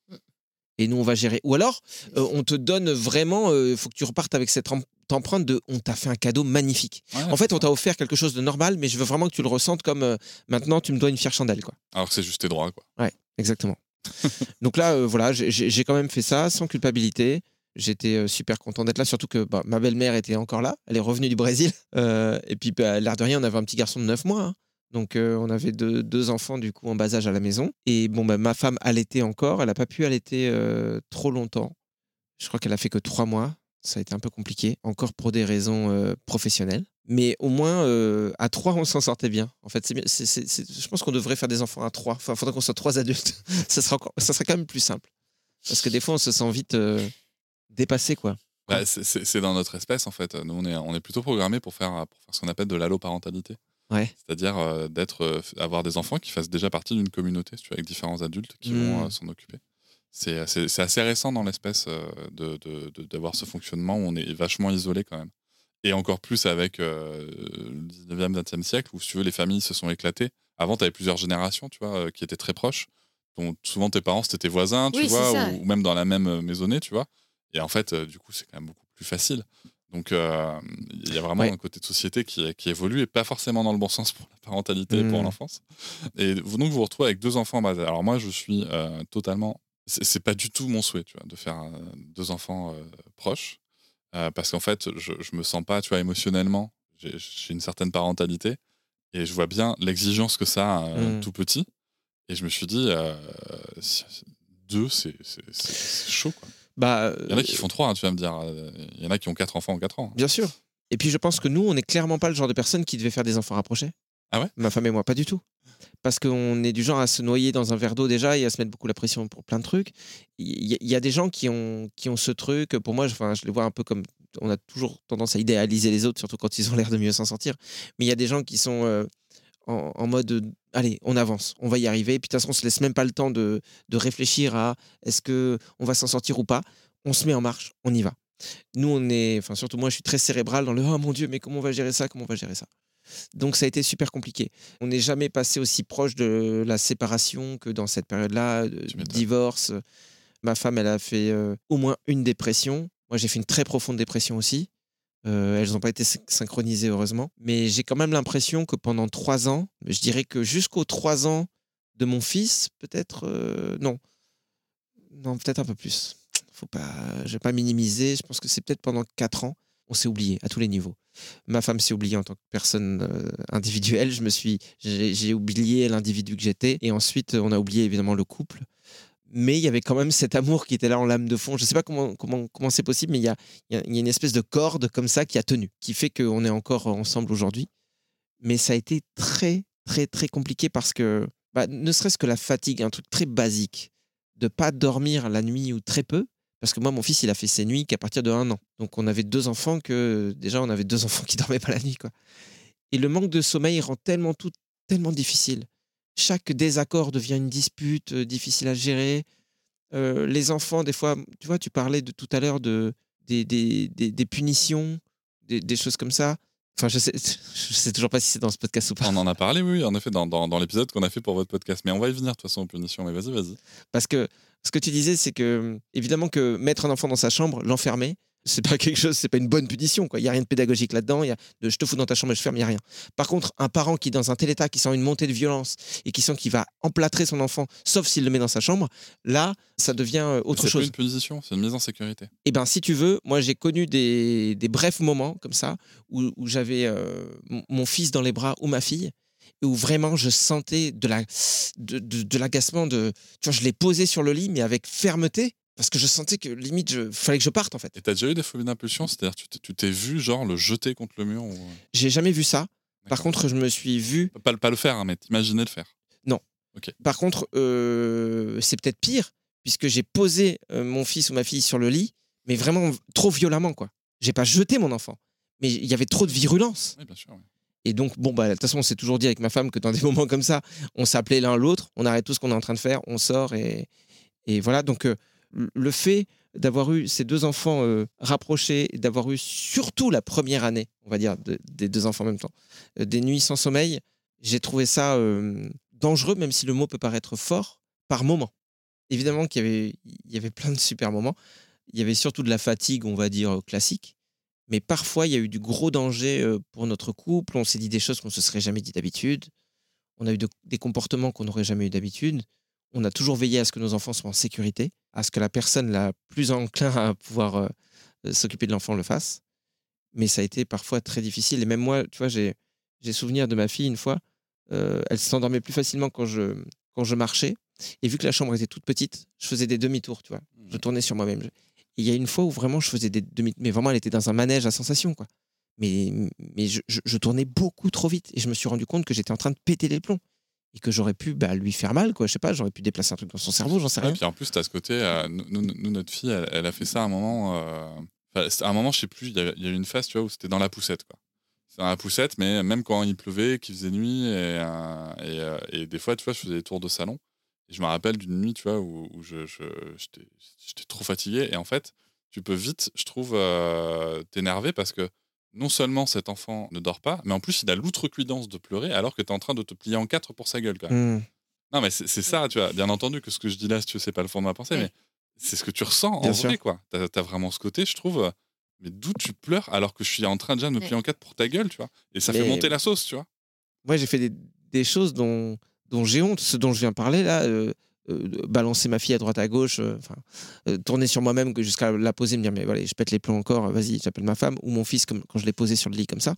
[SPEAKER 2] Et nous, on va gérer. Ou alors, euh, on te donne vraiment. Il faut que tu repartes avec cette em- empreinte de on t'a fait un cadeau magnifique.
[SPEAKER 1] Ouais,
[SPEAKER 2] En fait, on t'a offert quelque chose de normal, mais je veux vraiment que tu le ressentes comme euh, maintenant, tu me dois une fière chandelle. Quoi.
[SPEAKER 1] Alors que c'est juste tes droits, quoi.
[SPEAKER 2] Exactement. Donc là, euh, voilà, j'ai- quand même fait ça sans culpabilité. J'étais euh, super content d'être là, surtout que bah, ma belle-mère était encore là. Elle est revenue du Brésil. Euh, et puis, bah, l'air de rien, on avait un petit garçon de 9 mois. hein. Donc, euh, on avait deux, enfants, du coup, en bas âge à la maison. Et bon, bah, ma femme allaitait encore. Elle n'a pas pu allaiter euh, trop longtemps. Je crois qu'elle a fait que 3 mois. Ça a été un peu compliqué, encore pour des raisons euh, professionnelles. Mais au moins, à 3, on s'en sortait bien. En fait, je pense qu'on devrait faire des enfants à 3. Enfin, il faudrait qu'on soit trois adultes. ça, sera encore- ça serait quand même plus simple. Parce que des fois, on se sent vite dépassé, quoi.
[SPEAKER 1] Bah, c'est- dans notre espèce, en fait. Nous, on est, on est plutôt programmés pour faire, pour faire ce qu'on appelle de l'alloparentalité.
[SPEAKER 2] Ouais.
[SPEAKER 1] C'est-à-dire euh, d'être, euh, avoir des enfants qui fassent déjà partie d'une communauté, si tu vois, avec différents adultes qui vont euh, s'en occuper. C'est assez, c'est assez récent dans l'espèce euh, de, de- de- d'avoir ce fonctionnement où on est vachement isolé quand même. Et encore plus avec euh, le 19e, 20e siècle, où si tu veux, les familles se sont éclatées. Avant, tu avais plusieurs générations, tu vois, euh, qui étaient très proches. dont souvent, tes parents, c'était tes voisins, tu
[SPEAKER 3] Oui,
[SPEAKER 1] vois, ou, ou même dans la même euh, maisonnée, tu vois. Et en fait, euh, du coup, c'est quand même beaucoup plus facile. Donc, euh, il y a vraiment
[SPEAKER 2] Ouais.
[SPEAKER 1] un côté de société qui, qui évolue et pas forcément dans le bon sens pour la parentalité et pour
[SPEAKER 2] Mm.
[SPEAKER 1] l'enfance. Et vous, donc, vous vous retrouvez avec deux enfants en bas. Alors, moi, je suis euh, totalement. C'est pas du tout mon souhait, tu vois, de faire euh, deux enfants euh, proches. Parce qu'en fait, je, je me sens pas, tu vois, émotionnellement. J'ai une certaine parentalité et je vois bien l'exigence que ça a euh,
[SPEAKER 2] Mm.
[SPEAKER 1] tout petit. Et je me suis dit, deux, c'est chaud, quoi.
[SPEAKER 2] Bah,
[SPEAKER 1] Il y en a
[SPEAKER 2] euh,
[SPEAKER 1] qui font trois, hein, tu vas me dire. Euh, Il y en a qui ont quatre enfants en quatre ans.
[SPEAKER 2] Bien sûr. Et puis je pense que nous, on n'est clairement pas le genre de personne qui devait faire des enfants rapprochés.
[SPEAKER 1] Ah ouais?
[SPEAKER 2] Ma femme et moi, pas du tout. Parce qu'on est du genre à se noyer dans un verre d'eau déjà et à se mettre beaucoup la pression pour plein de trucs. Il y, a- il y a des gens qui ont, qui ont ce truc. Pour moi, je, enfin, je les vois un peu comme. On a toujours tendance à idéaliser les autres, surtout quand ils ont l'air de mieux s'en sortir. Mais il y a des gens qui sont euh, en, en mode allez, on avance, on va y arriver. Puis de toute façon, on se laisse même pas le temps de, de réfléchir à est-ce que on va s'en sortir ou pas. On se met en marche, on y va. Nous, on est, enfin surtout moi, je suis très cérébral dans le oh mon dieu, mais comment on va gérer ça, comment on va gérer ça? Donc ça a été super compliqué. On n'est jamais passé aussi proche de la séparation que dans cette période-là, divorce. Ma femme, elle a fait euh, au moins une dépression. Moi, j'ai fait une très profonde dépression aussi. Euh, elles n'ont pas été syn- synchronisées, heureusement. Mais j'ai quand même l'impression que pendant trois ans, je dirais que jusqu'aux trois ans de mon fils, peut-être, euh, non, non, peut-être un peu plus. Faut pas, je vais pas minimiser. Je pense que c'est peut-être pendant quatre ans, on s'est oublié à tous les niveaux. Ma femme s'est oubliée en tant que personne euh, individuelle. Je me suis, j'ai oublié l'individu que j'étais, et ensuite on a oublié évidemment le couple. Mais il y avait quand même cet amour qui était là en lame de fond. Je sais pas comment comment comment c'est possible, mais il y a, y a une espèce de corde comme ça qui a tenu, qui fait qu'on est encore ensemble aujourd'hui. Mais ça a été très très très compliqué parce que, bah, ne serait-ce que la fatigue, un truc très basique, de pas dormir la nuit ou très peu. Parce que moi, mon fils, il a fait ses nuits qu'à partir de un an. Donc, on avait deux enfants que déjà, on avait deux enfants qui dormaient pas la nuit, quoi. Et le manque de sommeil rend tellement tout tellement difficile. Chaque désaccord devient une dispute euh, difficile à gérer. Euh, les enfants, des fois, tu vois, tu parlais de tout à l'heure de des, des, des- des punitions, des, des choses comme ça. Enfin, je sais, je sais toujours pas si c'est dans ce podcast ou pas.
[SPEAKER 1] On en a parlé, oui, en effet, dans, dans, dans l'épisode qu'on a fait pour votre podcast. Mais on va y venir, de toute façon, aux punitions. Mais vas-y, vas-y.
[SPEAKER 2] Parce que ce que tu disais, c'est que, évidemment, que mettre un enfant dans sa chambre, l'enfermer, c'est pas quelque chose, c'est pas une bonne punition. Il y a rien de pédagogique là-dedans. Il y a de je te fous dans ta chambre et je ferme, il y a rien. Par contre, un parent qui est dans un tel état, qui sent une montée de violence et qui sent qu'il va emplâtrer son enfant, sauf s'il le met dans sa chambre, là, ça devient euh, autre
[SPEAKER 1] C'est pas
[SPEAKER 2] chose.
[SPEAKER 1] une punition, c'est une mise en sécurité.
[SPEAKER 2] Eh ben, si tu veux, moi j'ai connu des, des brefs moments comme ça où, où j'avais euh, mon- fils dans les bras ou ma fille et où vraiment je sentais de la de, de, de l'agacement de tu vois je l'ai posé sur le lit mais avec fermeté parce que je sentais que limite je fallait que je parte en fait.
[SPEAKER 1] Et t'as déjà eu des phobies d'impulsion? C'est-à-dire, tu t'es- tu t'es vu, genre, le jeter contre le mur ou...
[SPEAKER 2] J'ai jamais vu ça. Par contre, je me suis vu
[SPEAKER 1] Pas, pas le faire, hein, mais t'imaginer le faire.
[SPEAKER 2] Par contre, euh, c'est peut-être pire, puisque j'ai posé euh, mon fils ou ma fille sur le lit, mais vraiment trop violemment, quoi. J'ai pas jeté mon enfant, mais il y avait trop de virulence.
[SPEAKER 1] Oui, bien sûr. oui.
[SPEAKER 2] Et donc, bon, bah, de toute façon, on s'est toujours dit avec ma femme que dans des moments comme ça, on s'appelait l'un l'autre, on arrête tout ce qu'on est en train de faire, on sort et, et voilà. Donc, euh, le fait d'avoir eu ces deux enfants euh, rapprochés, d'avoir eu surtout la première année, on va dire, de- des deux enfants en même temps, euh, des nuits sans sommeil, j'ai trouvé ça dangereux, même si le mot peut paraître fort, par moment. Évidemment qu'il y avait, il y avait plein de super moments. Il y avait surtout de la fatigue, on va dire, euh, classique. Mais parfois, il y a eu du gros danger pour notre couple. On s'est dit des choses qu'on ne se serait jamais dit d'habitude. On a eu de- des comportements qu'on n'aurait jamais eu d'habitude. On a toujours veillé à ce que nos enfants soient en sécurité, à ce que la personne la plus enclin à pouvoir euh, euh, s'occuper de l'enfant le fasse. Mais ça a été parfois très difficile. Et même moi, tu vois, j'ai j'ai souvenir de ma fille une fois. euh, elle s'endormait plus facilement quand je, quand je marchais. Et vu que la chambre était toute petite, je faisais des demi-tours, tu vois. Je tournais sur moi-même. Et il y a une fois où vraiment je faisais des demi mais vraiment elle était dans un manège à sensations, quoi. Mais, mais je, je- je tournais beaucoup trop vite et je me suis rendu compte que j'étais en train de péter les plombs et que j'aurais pu bah, lui faire mal, quoi. Je sais pas, j'aurais pu déplacer un truc dans son cerveau, j'en sais rien.
[SPEAKER 1] puis en plus, tu as ce côté. euh, nous, notre fille, elle, elle a fait ça à un moment. euh, à un moment, je sais plus, il y, a eu une phase, tu vois, où c'était dans la poussette, quoi. C'était dans la poussette, mais même quand il pleuvait, qu'il faisait nuit, et, euh, et, euh, et des fois, tu vois, je faisais des tours de salon. Et je me rappelle d'une nuit, tu vois, où, où je, j'étais, trop fatigué. Et en fait, tu peux vite, je trouve, t'énerver parce que non seulement cet enfant ne dort pas, mais en plus, il a l'outrecuidance de pleurer alors que tu es en train de te plier en quatre pour sa gueule, quand même.
[SPEAKER 2] Hmm.
[SPEAKER 1] Non, mais c'est ça, tu vois. Bien entendu que ce que je dis là, si tu veux, c'est pas le fond de ma pensée, mais c'est ce que tu ressens
[SPEAKER 2] Bien
[SPEAKER 1] en
[SPEAKER 2] sûr.
[SPEAKER 1] vrai, quoi. T'as as vraiment ce côté, je trouve. Mais d'où tu pleures alors que je suis en train déjà de me plier en quatre pour ta gueule, tu vois. Et ça fait monter la sauce, tu vois.
[SPEAKER 2] Moi, j'ai fait des, des choses dont, dont j'ai honte, ce dont je viens de parler là. euh, euh, balancer ma fille à droite à gauche, euh, euh, tourner sur moi-même jusqu'à la poser, me dire mais voilà, je pète les plombs encore, vas-y, j'appelle ma femme ou mon fils quand je l'ai posé sur le lit comme ça.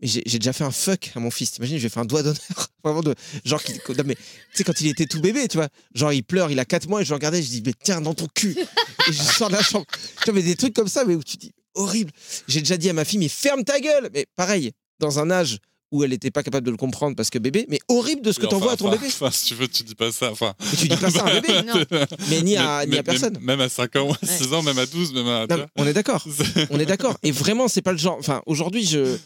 [SPEAKER 2] J'ai déjà fait un fuck à mon fils. T'imagines, j'ai fait un doigt d'honneur. Vraiment. Genre, tu sais, quand il était tout bébé, tu vois. Genre, il pleure, il a 4 mois et je le regardais, je dis, mais tiens, dans ton cul. Et je sors de la chambre. Tu vois, mais des trucs comme ça, mais où tu dis, horrible. J'ai déjà dit à ma fille, mais ferme ta gueule. Mais pareil, dans un âge où elle n'était pas capable de le comprendre parce que bébé, mais horrible de ce que
[SPEAKER 1] Oui,
[SPEAKER 2] t'envoies
[SPEAKER 1] enfin,
[SPEAKER 2] à ton
[SPEAKER 1] enfin,
[SPEAKER 2] bébé.
[SPEAKER 1] Enfin, si tu veux, tu dis pas ça. Enfin,
[SPEAKER 2] Mais tu dis pas ça à un bébé,
[SPEAKER 3] Non.
[SPEAKER 2] mais ni à, ni à personne.
[SPEAKER 1] Même, même à 5 ans, 6 ans, même à 12, même à.
[SPEAKER 2] Non, on est d'accord. On est d'accord. Et vraiment, c'est pas le genre. Enfin, aujourd'hui, je.
[SPEAKER 1] Non,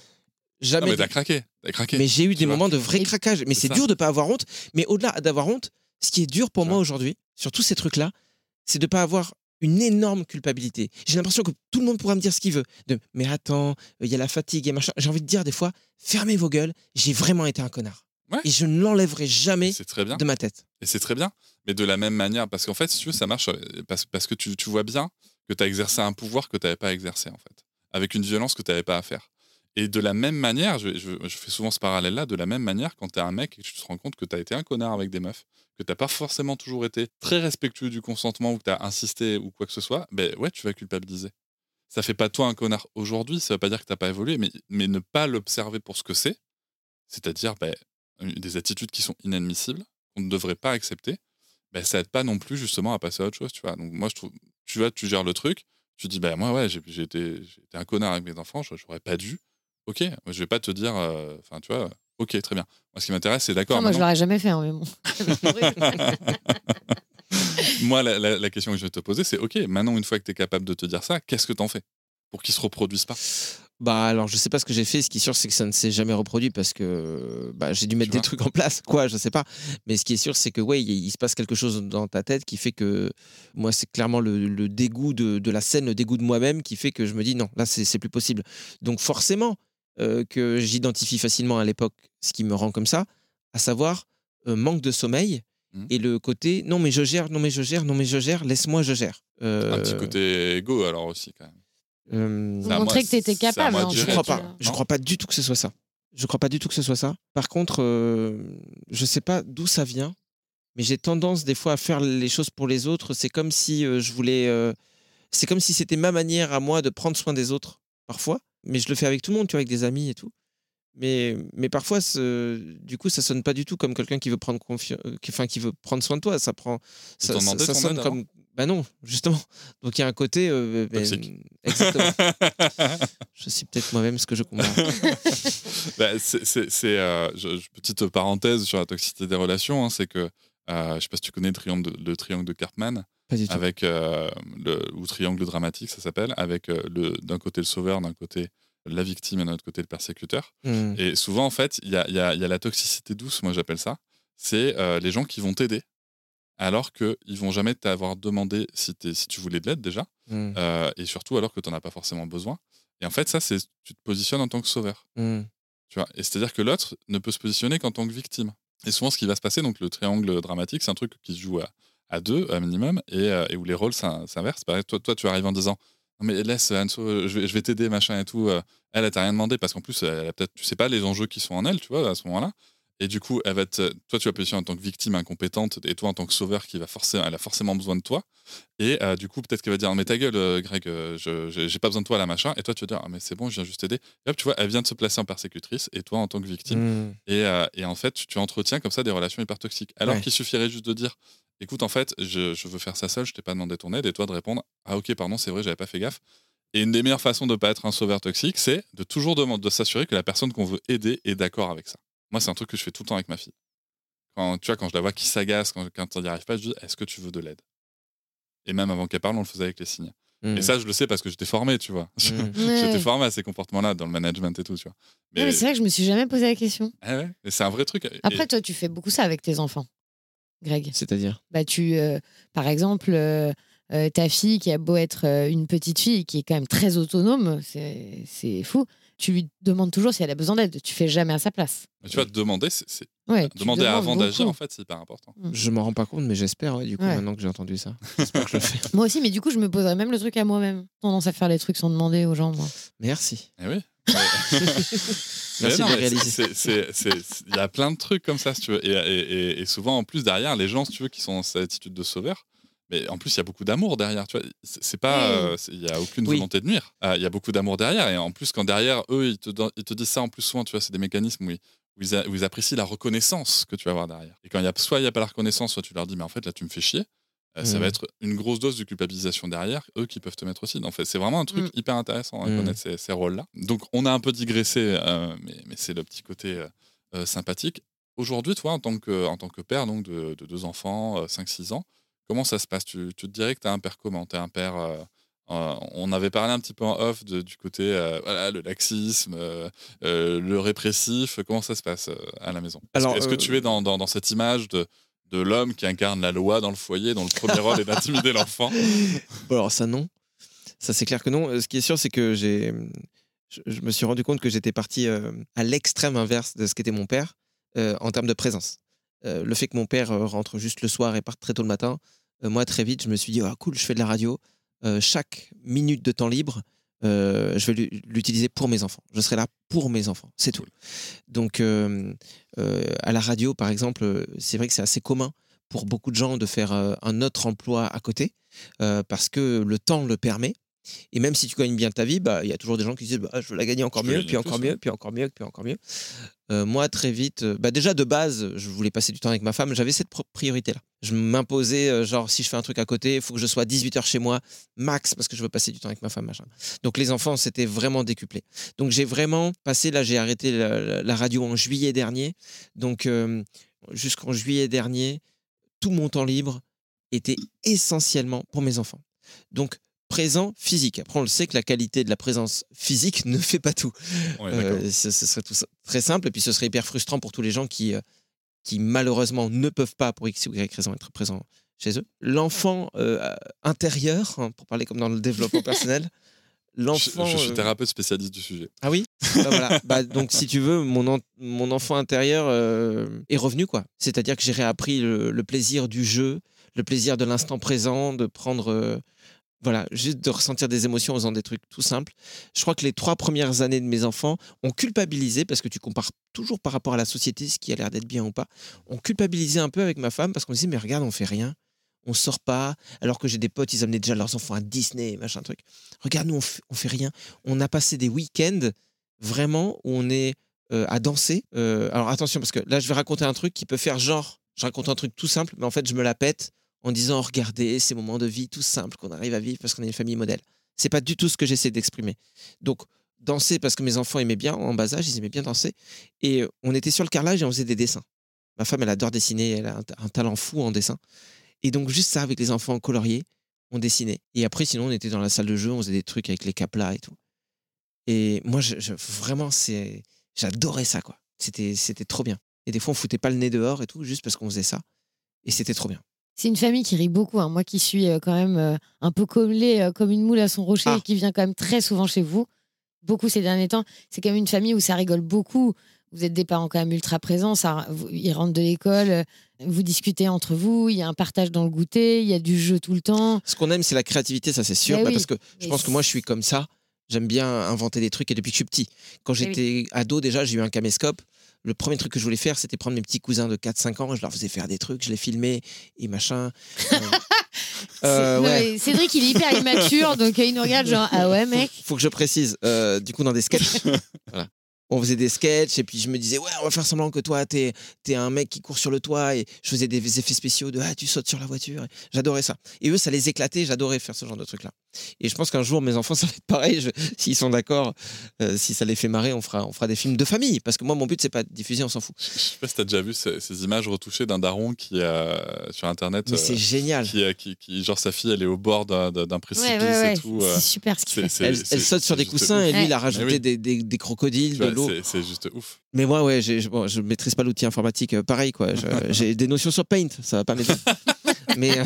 [SPEAKER 2] Jamais.
[SPEAKER 1] mais t'as craqué. T'as craqué.
[SPEAKER 2] Mais j'ai eu des
[SPEAKER 1] vois.
[SPEAKER 2] moments de vrai craquage. Mais
[SPEAKER 1] C'est
[SPEAKER 2] dur de pas avoir honte. Mais au-delà d'avoir honte, ce qui est dur pour moi aujourd'hui, sur tous ces trucs-là, c'est de pas avoir une énorme culpabilité. J'ai l'impression que tout le monde pourra me dire ce qu'il veut. De, mais attends, il y a la fatigue et machin. J'ai envie de dire des fois, fermez vos gueules. J'ai vraiment été un connard.
[SPEAKER 1] Ouais.
[SPEAKER 2] Et je ne l'enlèverai jamais
[SPEAKER 1] très bien.
[SPEAKER 2] de ma tête.
[SPEAKER 1] Et c'est très bien. Mais de la même manière, parce qu'en fait, si tu veux, ça marche euh, parce, parce que tu, tu vois bien que tu as exercé un pouvoir que tu n'avais pas exercé, en fait. Avec une violence que tu n'avais pas à faire. Et de la même manière, je, je- je fais souvent ce parallèle-là, de la même manière, quand tu es un mec et que tu te rends compte que tu as été un connard avec des meufs, que tu pas forcément toujours été très respectueux du consentement ou que tu as insisté ou quoi que ce soit, ben ouais, tu vas culpabiliser. Ça fait pas toi un connard aujourd'hui, ça veut pas dire que t'as pas évolué, mais, ne pas l'observer pour ce que c'est, c'est-à-dire ben, des attitudes qui sont inadmissibles, qu'on ne devrait pas accepter, ben, ça aide pas non plus justement à passer à autre chose, tu vois. Donc moi, je trouve, tu vois, tu gères le truc, tu dis, ben moi, ouais, j'ai été, un connard avec mes enfants, j'aurais pas dû. Ok, je vais pas te dire, euh, enfin, tu vois, ok, très bien. Moi, ce qui m'intéresse, c'est d'accord.
[SPEAKER 3] Moi, je l'aurais jamais fait, hein, mais bon.
[SPEAKER 1] moi, la, la- la question que je vais te poser, c'est ok, maintenant, une fois que tu es capable de te dire ça, qu'est-ce que t'en fais pour qu'ils se reproduisent pas?
[SPEAKER 2] Bah alors je sais pas ce que j'ai fait, ce qui est sûr c'est que ça ne s'est jamais reproduit parce que bah, j'ai dû mettre des trucs en place, quoi, je sais pas. Mais ce qui est sûr c'est que ouais, il, il se passe quelque chose dans ta tête qui fait que moi c'est clairement le, le dégoût de, de la scène, le dégoût de moi-même qui fait que je me dis non, là c'est c'est plus possible. Donc forcément euh, que j'identifie facilement à l'époque ce qui me rend comme ça, à savoir euh, manque de sommeil
[SPEAKER 1] Mhm.
[SPEAKER 2] et le côté non mais je gère, non mais je gère, non mais je gère, laisse-moi je gère. Euh,
[SPEAKER 1] Un petit côté égo, alors aussi, quand même.
[SPEAKER 2] euh,
[SPEAKER 3] Montrer que t'étais
[SPEAKER 1] c'est à
[SPEAKER 3] capable. hein,
[SPEAKER 2] je crois
[SPEAKER 3] tu
[SPEAKER 2] pas. Je crois pas du tout que ce soit ça. Je crois pas du tout que ce soit ça. Par contre, euh, je sais pas d'où ça vient, mais j'ai tendance des fois à faire les choses pour les autres. C'est comme si euh, je voulais. euh, c'est comme si c'était ma manière à moi de prendre soin des autres, parfois. Mais je le fais avec tout le monde, tu vois, avec des amis et tout. Mais, mais parfois, du coup, ça sonne pas du tout comme quelqu'un qui veut prendre confiance, enfin, qui veut prendre soin de toi. Ça prend. Ça, sonne comme. Bah non, justement. Donc il y a un côté. euh, ben,
[SPEAKER 1] Toxique.
[SPEAKER 2] exactement. je suis peut-être moi-même ce que je comprends.
[SPEAKER 1] Bah, c'est, euh, petite parenthèse sur la toxicité des relations, hein, c'est que euh, je sais pas si tu connais le triangle de, le triangle de Karpman,
[SPEAKER 2] Pas du tout.
[SPEAKER 1] avec euh, le, ou triangle dramatique, ça s'appelle, avec euh, le, d'un côté le sauveur, d'un côté la victime et d'un autre côté le persécuteur.
[SPEAKER 2] Hmm.
[SPEAKER 1] Et souvent, en fait, il y a, y a- il y a la toxicité douce, moi j'appelle ça. C'est euh, les gens qui vont t'aider, alors qu'ils vont jamais t'avoir demandé si, si tu voulais de l'aide déjà,
[SPEAKER 2] Hmm.
[SPEAKER 1] euh, et surtout alors que tu n'en as pas forcément besoin. Et en fait, ça, c'est tu te positionnes en tant que sauveur.
[SPEAKER 2] Hmm.
[SPEAKER 1] Tu vois? Et c'est-à-dire que l'autre ne peut se positionner qu'en tant que victime. Et souvent, ce qui va se passer, donc le triangle dramatique, c'est un truc qui se joue à, à deux, à minimum, et, euh, et où les rôles s'in- s'inversent. Toi, toi, tu arrives en disant Non, mais laisse, Anso, je vais, je vais t'aider, machin et tout. euh, Elle, elle t'a rien demandé parce qu'en plus, elle a peut-être, tu sais pas les enjeux qui sont en elle, tu vois, à ce moment-là. Et du coup, elle va te, toi, tu vas positionner en tant que victime incompétente, et toi, en tant que sauveur, qui va forcer, elle a forcément besoin de toi. Et euh, du coup, peut-être qu'elle va dire Mais ta gueule, euh, Greg, je, j'ai pas besoin de toi là, machin. Et toi, tu vas dire Ah, mais c'est bon, je viens juste t'aider. Et hop, tu vois, elle vient de se placer en persécutrice, et toi, en tant que victime.
[SPEAKER 2] Hmm.
[SPEAKER 1] Et, euh, et en fait, tu, tu entretiens comme ça des relations hyper toxiques. Alors
[SPEAKER 2] Ouais.
[SPEAKER 1] qu'il suffirait juste de dire écoute, en fait, je, je veux faire ça seul, je t'ai pas demandé ton aide, et toi de répondre ah, ok, pardon, c'est vrai, j'avais pas fait gaffe. Et une des meilleures façons de pas être un sauveur toxique, c'est de toujours demander, de s'assurer que la personne qu'on veut aider est d'accord avec ça. Moi, c'est un truc que je fais tout le temps avec ma fille. Quand, tu vois, quand je la vois qui s'agace, quand, quand on n'y arrive pas, je dis est-ce que tu veux de l'aide? Et même avant qu'elle parle, on le faisait avec les signes.
[SPEAKER 2] Hmm.
[SPEAKER 1] Et ça, je le sais parce que j'étais formé, tu vois.
[SPEAKER 2] Hmm.
[SPEAKER 1] J'étais
[SPEAKER 3] Ouais.
[SPEAKER 1] formé à ces comportements-là dans le management et tout, tu vois.
[SPEAKER 3] Non, mais c'est vrai que je me suis jamais posé la question.
[SPEAKER 1] Ah ouais, c'est un vrai truc. Et-
[SPEAKER 3] Après, toi, tu fais beaucoup ça avec tes enfants, Greg.
[SPEAKER 2] C'est-à-dire
[SPEAKER 3] Bah, tu, euh, par exemple, euh, euh, ta fille qui a beau être euh, une petite fille qui est quand même très autonome, c'est c'est fou. Tu lui demandes toujours si elle a besoin d'aide. Tu fais jamais à sa place.
[SPEAKER 1] Mais tu vois, demander, c'est-
[SPEAKER 3] Ouais,
[SPEAKER 1] demander avant d'agir, en fait, c'est hyper important.
[SPEAKER 2] Je m'en rends pas compte, mais j'espère, ouais, du coup,
[SPEAKER 3] Ouais.
[SPEAKER 2] maintenant que j'ai entendu ça. J'espère que je le fais.
[SPEAKER 3] Moi aussi, mais du coup, je me poserais même le truc à moi-même. Tendance à faire les trucs sans demander aux gens, moi.
[SPEAKER 2] Merci.
[SPEAKER 1] Eh oui.
[SPEAKER 2] Merci de réaliser.
[SPEAKER 1] Il y a plein de trucs comme ça, si tu veux. Et, et- et- et souvent, en plus, derrière, les gens, si tu veux, qui sont dans cette attitude de sauveur, Mais en plus, il y a beaucoup d'amour derrière. Tu vois, c'est pas, euh, il y a aucune
[SPEAKER 2] Oui.
[SPEAKER 1] volonté de nuire. Euh, Il y a beaucoup d'amour derrière. Et en plus, quand derrière eux, ils te, ils te disent ça en plus souvent, tu vois, c'est des mécanismes où ils, où ils a- où ils apprécient la reconnaissance que tu vas avoir derrière. Et quand il y a, soit il n'y a pas la reconnaissance, soit tu leur dis, mais en fait, là, tu me fais chier. Euh, Ça va être une grosse dose de culpabilisation derrière, eux qui peuvent te mettre aussi. En fait, c'est vraiment un truc
[SPEAKER 3] Mm.
[SPEAKER 1] hyper intéressant à
[SPEAKER 2] Mm.
[SPEAKER 1] connaître ces, ces rôles-là. Donc, on a un peu digressé, euh, mais, mais c'est le petit côté euh, sympathique. Aujourd'hui, toi, en tant que, en tant que père donc, de, de deux enfants, 5-6 ans, comment ça se passe? Tu, tu te dirais que tu as un père comment? Tu un père. on avait parlé un petit peu en off de- du côté voilà, le laxisme, le répressif. Comment ça se passe à la maison? Est-ce que- tu es dans, dans- dans cette image de, de l'homme qui incarne la loi dans le foyer, dont le premier rôle est d'intimider l'enfant
[SPEAKER 2] Bon, alors ça non. Ça c'est clair que non. Euh, Ce qui est sûr, c'est que j'ai, je, je me suis rendu compte que j'étais parti euh, à l'extrême inverse de ce qu'était mon père euh, en termes de présence. Euh, le fait que mon père rentre juste le soir et parte très tôt le matin, moi très vite je me suis dit ah cool, je fais de la radio. Chaque minute de temps libre, euh, je vais l'u- l'utiliser pour mes enfants. Je serai là pour mes enfants, c'est tout. Donc euh, à la radio par exemple, euh, c'est vrai que c'est assez commun pour beaucoup de gens de faire euh, un autre emploi à côté euh, parce que le temps le permet. Et même si tu gagnes bien ta vie, bah, il y a toujours des gens qui disent bah, je veux la gagner encore mieux, puis encore mieux, puis encore mieux, puis encore mieux. Moi, très vite, euh, bah, déjà de base, je voulais passer du temps avec ma femme, j'avais cette priorité-là. Je m'imposais, euh, genre, si je fais un truc à côté, il faut que je sois 18 heures chez moi, max, parce que je veux passer du temps avec ma femme, machin. Donc les enfants, c'était vraiment décuplé. Donc j'ai vraiment passé, là, j'ai arrêté la radio en juillet dernier. Donc euh, jusqu'en juillet dernier, tout mon temps libre était essentiellement pour mes enfants. Donc présent physique. Après, on le sait que la qualité de la présence physique ne fait pas tout.
[SPEAKER 1] Ouais.
[SPEAKER 2] Euh, ce, ce serait tout très simple et puis ce serait hyper frustrant pour tous les gens qui, euh, qui malheureusement ne peuvent pas pour X ou Y raison être présents chez eux. L'enfant euh, intérieur, hein, pour parler comme dans le développement personnel,
[SPEAKER 1] Je,
[SPEAKER 2] l'enfant...
[SPEAKER 1] je suis thérapeute spécialiste du sujet.
[SPEAKER 2] ah oui? Bah voilà. Bah, donc si tu veux, mon, en- mon enfant intérieur est revenu quoi. C'est-à-dire que j'ai réappris le, le plaisir du jeu, le plaisir de l'instant présent, de prendre, voilà, juste de ressentir des émotions en faisant des trucs tout simples. Je crois que les trois premières années de mes enfants ont culpabilisé parce que tu compares toujours par rapport à la société ce qui a l'air d'être bien ou pas. On culpabilisé un peu avec ma femme parce qu'on dit mais regarde on fait rien. On sort pas, alors que j'ai des potes, ils amenaient déjà leurs enfants à Disney, machin truc. Regarde, nous, on fait, on fait rien. On a passé des week-ends vraiment où on est euh, à danser. Euh, alors attention, parce que là, je vais raconter un truc qui peut faire genre, je raconte un truc tout simple, mais en fait, je me la pète en disant, regardez, ces moments de vie tout simples qu'on arrive à vivre parce qu'on est une famille modèle. C'est pas du tout ce que j'essaie d'exprimer. Donc, danser parce que mes enfants aimaient bien, en bas âge, ils aimaient bien danser. Et euh, on était sur le carrelage et on faisait des dessins. Ma femme, elle adore dessiner, elle a un, talent fou en dessin. Et donc, juste ça, avec les enfants coloriés, on dessinait. Et après, sinon, on était dans la salle de jeu, on faisait des trucs avec les caplas et tout. Et moi, je- vraiment, c'est, j'adorais ça, quoi. C'était, c'était trop bien. Et des fois, on foutait pas le nez dehors et tout, juste parce qu'on faisait ça. Et c'était trop bien.
[SPEAKER 3] C'est une famille qui rit beaucoup. hein. Moi qui suis euh, quand même euh, un peu collée euh, comme une moule à son rocher
[SPEAKER 2] Ah.
[SPEAKER 3] et qui vient quand même très souvent chez vous, beaucoup ces derniers temps, c'est quand même une famille où ça rigole beaucoup. Vous êtes des parents quand même ultra présents. Ça, vous- ils rentrent de l'école, vous discutez entre vous, il y a un partage dans le goûter, il y a du jeu tout le temps.
[SPEAKER 2] Ce qu'on aime, c'est la créativité, ça c'est sûr.
[SPEAKER 3] Eh
[SPEAKER 2] bah,
[SPEAKER 3] oui.
[SPEAKER 2] Parce que je pense que moi, je suis comme ça. J'aime bien inventer des trucs et depuis que je suis petit. Quand
[SPEAKER 3] Eh oui.
[SPEAKER 2] j'étais ado, déjà, j'ai eu un caméscope. Le premier truc que je voulais faire, c'était prendre mes petits cousins de 4-5 ans. Je leur faisais faire des trucs, je les filmais et machin. Euh, euh,
[SPEAKER 3] Non,
[SPEAKER 2] ouais.
[SPEAKER 3] Cédric, il est hyper immature, donc euh, il nous regarde genre ah ouais mec?
[SPEAKER 2] Faut que je précise. euh, du coup, dans des sketchs. voilà. On faisait des sketchs et puis je me disais, ouais, on va faire semblant que toi, t'es es un mec qui court sur le toit et je faisais des effets spéciaux de ah, tu sautes sur la voiture. J'adorais ça. Et eux, ça les éclatait. J'adorais faire ce genre de truc-là. Et je pense qu'un jour, mes enfants, ça va être pareil. S'ils sont d'accord, euh, si ça les fait marrer, on fera, on fera des films de famille. Parce que moi, mon but, c'est pas de diffuser, on s'en fout.
[SPEAKER 1] Je sais pas si t'as déjà vu ces, ces images retouchées d'un daron qui euh, sur internet.
[SPEAKER 2] Mais
[SPEAKER 1] euh,
[SPEAKER 2] c'est génial.
[SPEAKER 1] qui, euh, qui, qui- genre sa fille elle est au bord d'un précipice
[SPEAKER 3] Ouais, ouais, ouais.
[SPEAKER 1] et tout. euh,
[SPEAKER 3] C'est super ce
[SPEAKER 1] c'est-
[SPEAKER 3] fait.
[SPEAKER 1] c'est-
[SPEAKER 2] Elle,
[SPEAKER 1] c'est-
[SPEAKER 2] elle saute sur
[SPEAKER 1] c'est
[SPEAKER 2] des coussins et lui, il a rajouté
[SPEAKER 1] oui.
[SPEAKER 2] des, des- des crocodiles, de
[SPEAKER 1] c'est- juste ouf.
[SPEAKER 2] Mais moi, ouais, je, bon, je maîtrise pas l'outil informatique. euh, pareil, quoi. J'ai des notions sur Paint, ça va pas m'aider. mais, euh,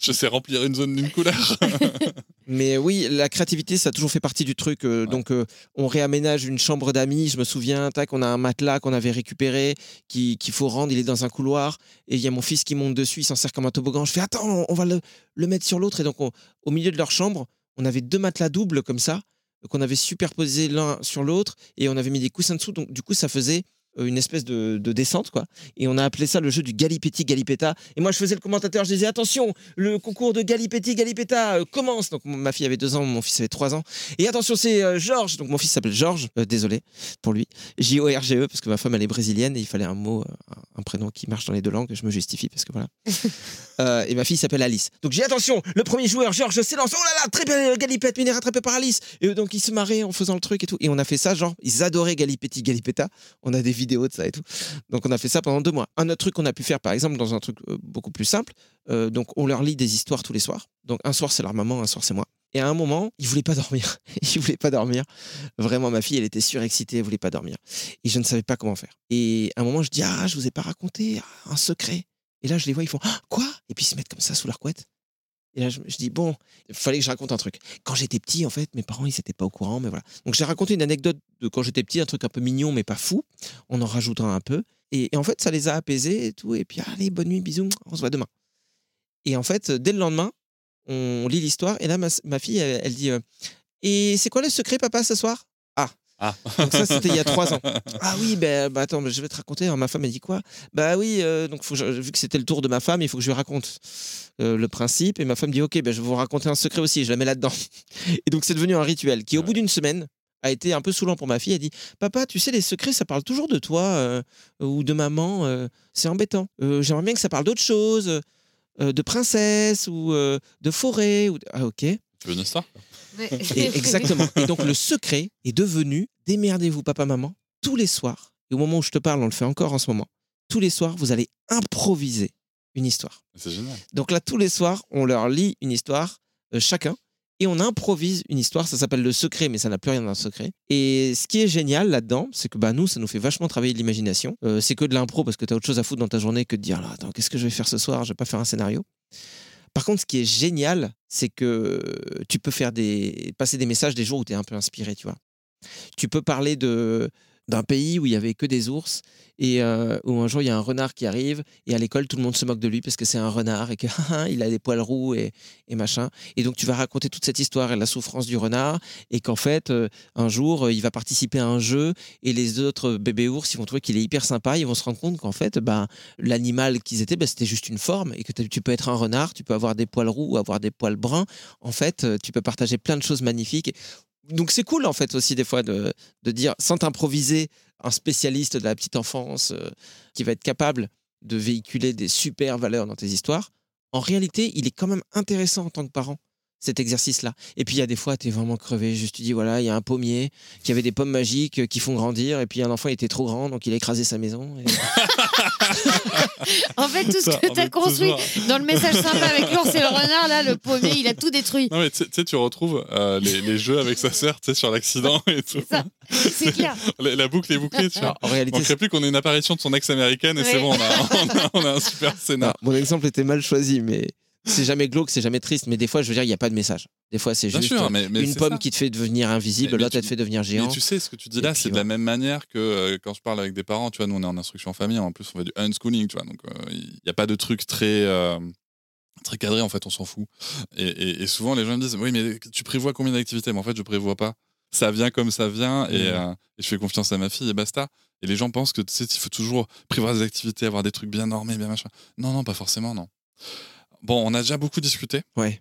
[SPEAKER 1] Je sais remplir une zone d'une couleur.
[SPEAKER 2] mais oui, la créativité, ça a toujours fait partie du truc. euh, Donc, euh, on réaménage une chambre d'amis. Je me souviens, tac, on a un matelas qu'on avait récupéré, qui- qu'il faut rendre. Il est dans un couloir. Et il y a mon fils qui monte dessus. Il s'en sert comme un toboggan. Je fais, attends, on va le, le mettre sur l'autre. Et donc, on- au milieu de leur chambre, on avait deux matelas doubles comme ça, qu'on avait superposés l'un sur l'autre. Et on avait mis des coussins dessous. Donc, du coup, ça faisait une espèce de, de descente, quoi. Et on a appelé ça le jeu du Galipetti Galipetta. Et moi, je faisais le commentateur, je disais attention, le concours de Galipetti Galipetta euh, commence. Donc ma fille avait deux ans, mon fils avait trois ans. Et attention, c'est euh, Georges. Donc mon fils s'appelle Georges. Euh, désolé pour lui. J-O-R-G-E parce que ma femme elle est brésilienne et il fallait un mot, un prénom qui marche dans les deux langues. Je me justifie parce que voilà. Euh, et ma fille s'appelle Alice. Donc j'ai attention, le premier joueur, Georges, s'élance. Oh là là, très bien, Galipette, mais il est rattrapé par Alice. Et donc ils se marraient en faisant le truc et tout. Et on a fait ça, genre, ils adoraient Galipetti, Galipetta. On a des vidéos de ça et tout. Donc on a fait ça pendant deux mois. Un autre truc qu'on a pu faire, par exemple, dans un truc euh, beaucoup plus simple, euh, donc on leur lit des histoires tous les soirs. Donc un soir c'est leur maman, un soir c'est moi. Et à un moment, ils voulaient pas dormir. ils voulaient pas dormir. Vraiment, ma fille, elle était surexcitée, elle voulait pas dormir. Et je ne savais pas comment faire. Et à un moment, je dis ah, je vous ai pas raconté ah, un secret. Et là, je les vois, ils font Ah, quoi? Et puis ils se mettent comme ça sous leur couette. Et là, je, je dis bon, il fallait que je raconte un truc. Quand j'étais petit, en fait, mes parents, ils n'étaient pas au courant, mais voilà. Donc j'ai raconté une anecdote de quand j'étais petit, un truc un peu mignon, mais pas fou. On en rajoutera un peu. Et, en fait, ça les a apaisés et tout. Et puis allez, bonne nuit, bisous, on se voit demain. Et en fait, dès le lendemain, on lit l'histoire. Et là, ma, fille, elle, elle dit euh, Et c'est quoi le secret, papa, ce soir? Ah. Donc ça, c'était il y a trois ans. Ah oui, ben bah, attends, je vais te raconter. Alors, ma femme, elle dit quoi? Bah oui, euh, donc faut je- vu que c'était le tour de ma femme, il faut que je lui raconte euh, le principe. Et ma femme dit Ok, ben, je vais vous raconter un secret aussi, je la mets là-dedans. Et donc, c'est devenu un rituel qui, au bout d'une semaine, a été un peu saoulant pour ma fille. Elle dit Papa, tu sais, les secrets, ça parle toujours de toi euh, ou de maman. euh, c'est embêtant. Euh, J'aimerais bien que ça parle d'autre chose, de princesse ou de forêt. Ou... Ah, ok.
[SPEAKER 1] Tu veux une
[SPEAKER 2] Et exactement. Et donc le secret est devenu démerdez-vous papa maman tous les soirs. Et au moment où je te parle, on le fait encore en ce moment. Tous les soirs, vous allez improviser une histoire.
[SPEAKER 1] C'est génial.
[SPEAKER 2] Donc là, tous les soirs, on leur lit une histoire euh, chacun et on improvise une histoire. Ça s'appelle le secret, mais ça n'a plus rien d'un secret. Et ce qui est génial là-dedans, c'est que bah, nous, ça nous fait vachement travailler de l'imagination. Euh, c'est que de l'impro parce que tu as autre chose à foutre dans ta journée que de dire là, attends, qu'est-ce que je vais faire ce soir? Je vais pas faire un scénario. Par contre, ce qui est génial, c'est que tu peux faire passer des messages des jours où tu es un peu inspiré, tu vois. Tu peux parler de d'un pays où il y avait que des ours et euh, où un jour il y a un renard qui arrive et à l'école tout le monde se moque de lui parce que c'est un renard et que il a des poils roux et, et machin. Et donc tu vas raconter toute cette histoire et la souffrance du renard et qu'en fait euh, un jour euh, il va participer à un jeu et les autres bébés ours ils vont trouver qu'il est hyper sympa. Ils vont se rendre compte qu'en fait bah, l'animal qu'ils étaient bah, c'était juste une forme et que tu peux être un renard tu peux avoir des poils roux ou avoir des poils bruns. En fait tu peux partager plein de choses magnifiques donc c'est cool en fait aussi des fois de, dire sans t'improviser un spécialiste de la petite enfance euh, qui va être capable de véhiculer des super valeurs dans tes histoires. En réalité, il est quand même intéressant en tant que parent cet exercice-là. Et puis il y a des fois, tu es vraiment crevé. Juste tu dis, voilà, il y a un pommier qui avait des pommes magiques euh, qui font grandir. Et puis un enfant il était trop grand, donc il a écrasé sa maison. Et-
[SPEAKER 3] En fait, tout ce
[SPEAKER 1] Ça,
[SPEAKER 3] que tu as construit
[SPEAKER 1] toujours-
[SPEAKER 3] dans le message sympa avec l'ours et le renard, là, le pommier, il a tout détruit.
[SPEAKER 1] Non, mais tu sais- tu retrouves euh, les, les jeux avec sa sœur, tu sais, sur l'accident et tout.
[SPEAKER 3] ça. C'est clair.
[SPEAKER 1] La, la boucle est bouclée, tu vois.
[SPEAKER 2] en
[SPEAKER 1] Il
[SPEAKER 2] réalité,
[SPEAKER 1] manquerait plus qu'on ait une apparition de son ex-américaine et c'est bon, on a, on, a, on a un super scénar.
[SPEAKER 2] Non, mon exemple était mal choisi, mais c'est jamais glauque, c'est jamais triste. Mais des fois, je veux dire, il n'y a pas de message. Des fois, c'est juste
[SPEAKER 1] sûr, mais, mais
[SPEAKER 2] une pomme
[SPEAKER 1] ça.
[SPEAKER 2] qui te fait devenir invisible,
[SPEAKER 1] Mais- mais
[SPEAKER 2] l'autre, elle te fait devenir
[SPEAKER 1] Mais
[SPEAKER 2] géant.
[SPEAKER 1] tu sais, ce que tu dis là, c'est de la même manière que euh, quand je parle avec des parents, tu vois, nous on est en instruction en famille, en plus on fait du unschooling, tu vois, donc euh, il n'y a pas de truc très, euh, très cadré, en fait, on s'en fout. Et, et- et souvent les gens me disent, oui, mais tu prévois combien d'activités? Mais en fait, je prévois pas. Ça vient comme ça vient et,
[SPEAKER 2] Mhm.
[SPEAKER 1] euh, et je fais confiance à ma fille et basta. Et les gens pensent que tu sais, il faut toujours prévoir des activités, avoir des trucs bien normés, bien machin. Non, non, pas forcément, non. Bon, on a déjà beaucoup discuté.
[SPEAKER 2] Ouais.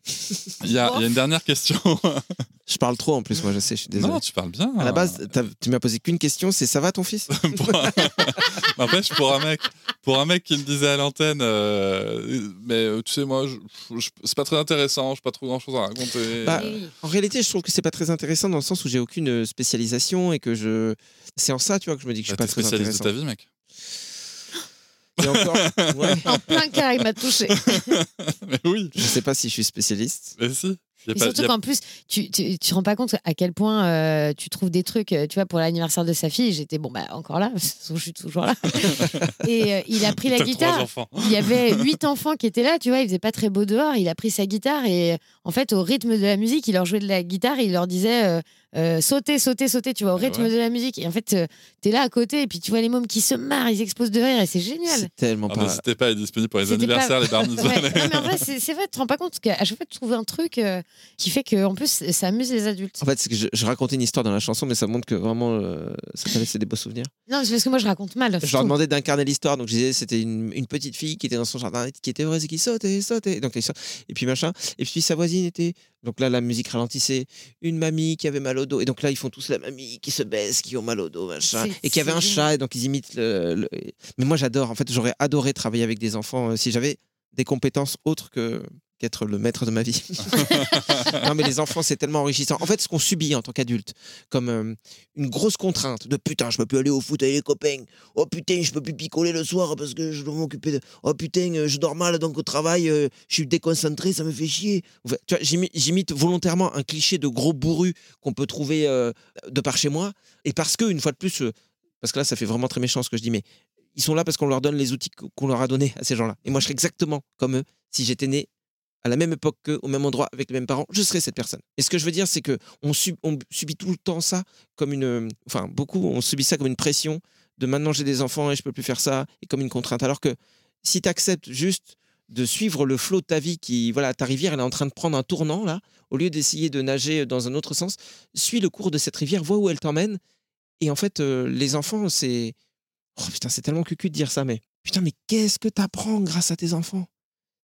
[SPEAKER 1] Il y a, il y a une dernière question.
[SPEAKER 2] Je parle trop en plus, moi, je sais, je suis désolé.
[SPEAKER 1] non, tu parles bien.
[SPEAKER 2] À la base, tu m'as posé qu'une question, c'est ça va ton fils?
[SPEAKER 1] Pour un... N'empêche, pour un mec, pour un mec qui me disait à l'antenne, euh, mais euh, tu sais, moi, je- je- c'est pas très intéressant, j'ai pas trop grand chose à raconter.
[SPEAKER 2] Bah. En réalité, je trouve que c'est pas très intéressant dans le sens où j'ai aucune spécialisation et que je. C'est en ça, tu vois, que je me dis que je
[SPEAKER 1] Bah,
[SPEAKER 2] suis
[SPEAKER 1] t'es
[SPEAKER 2] pas très
[SPEAKER 1] spécialiste de
[SPEAKER 2] intéressant.
[SPEAKER 1] ta vie, mec.
[SPEAKER 2] Et encore, ouais,
[SPEAKER 3] En plein cœur, il m'a touché.
[SPEAKER 1] mais oui,
[SPEAKER 2] je sais pas si je suis spécialiste.
[SPEAKER 1] mais si.
[SPEAKER 3] Et
[SPEAKER 1] pas-
[SPEAKER 3] surtout qu'en plus, tu, tu, tu te rends pas compte à quel point euh, tu trouves des trucs. euh, Tu vois, pour l'anniversaire de sa fille, j'étais bon, bah encore là, je suis toujours là. Et euh, il a pris la guitare.
[SPEAKER 1] enfants.
[SPEAKER 3] Il y avait huit enfants qui étaient là, tu vois, il faisait pas très beau dehors. Il a pris sa guitare et en fait, au rythme de la musique, il leur jouait de la guitare et il leur disait euh, euh, sautez, sautez, sautez, tu vois, au rythme
[SPEAKER 1] ouais.
[SPEAKER 3] de la musique. Et en fait, tu t'es là à côté et puis tu vois les mômes qui se marrent, ils explosent de rire et c'est génial.
[SPEAKER 2] C'est tellement
[SPEAKER 1] Ah,
[SPEAKER 2] pas.
[SPEAKER 1] N'hésitez pas, il est disponible pour les
[SPEAKER 3] C'était
[SPEAKER 1] anniversaires, les bar.
[SPEAKER 3] Ouais. Non, mais en vrai, c'est c'est vrai, tu te rends pas compte qu'à chaque fois, tu trouves un truc. euh, qui fait que en plus ça amuse les adultes.
[SPEAKER 2] En fait, c'est que je, je racontais une histoire dans la chanson, mais ça montre que vraiment euh, ça t'a laissé des beaux souvenirs.
[SPEAKER 3] Non, c'est parce que moi je raconte mal.
[SPEAKER 2] Je leur demandais d'incarner l'histoire, donc je disais c'était une, une petite fille qui était dans son jardin, qui était heureuse et qui sautait, sautait. Donc, et puis machin. Et puis sa voisine était. Donc là, la musique ralentissait. Une mamie qui avait mal au dos. Et donc là, ils font tous la mamie qui se baisse, qui ont mal au dos, machin. Et qui avait un chat, et donc ils imitent le. le- Mais moi, j'adore. En fait, j'aurais adoré travailler avec des enfants euh, si j'avais des compétences autres que qu'être le maître de ma vie. non, mais les enfants, c'est tellement enrichissant. En fait, ce qu'on subit en tant qu'adulte, comme euh, une grosse contrainte de putain, je peux plus aller au foot avec les copains. Oh putain, je peux plus picoler le soir parce que je dois m'occuper de. Oh putain, euh, je dors mal donc au travail, euh, je suis déconcentré, ça me fait chier. Enfin, tu vois, j'imi- j'imite volontairement un cliché de gros bourru qu'on peut trouver euh, de par chez moi. Et parce que, une fois de plus, parce que là, ça fait vraiment très méchant ce que je dis, mais ils sont là parce qu'on leur donne les outils qu'on leur a donnés à ces gens-là. Et moi, je serais exactement comme eux si j'étais né à la même époque qu'eux, au même endroit, avec les mêmes parents, je serais cette personne. Et ce que je veux dire, c'est que on subit tout le temps ça comme une. Enfin, beaucoup, on subit ça comme une pression de maintenant j'ai des enfants et je peux plus faire ça, et comme une contrainte. Alors que si tu acceptes juste de suivre le flot de ta vie qui, voilà, ta rivière, elle est en train de prendre un tournant là, au lieu d'essayer de nager dans un autre sens, suis le cours de cette rivière, vois où elle t'emmène. Et en fait, euh, les enfants, c'est. Oh putain, c'est tellement cucu de dire ça, mais. Putain, mais qu'est-ce que t'apprends grâce à tes enfants?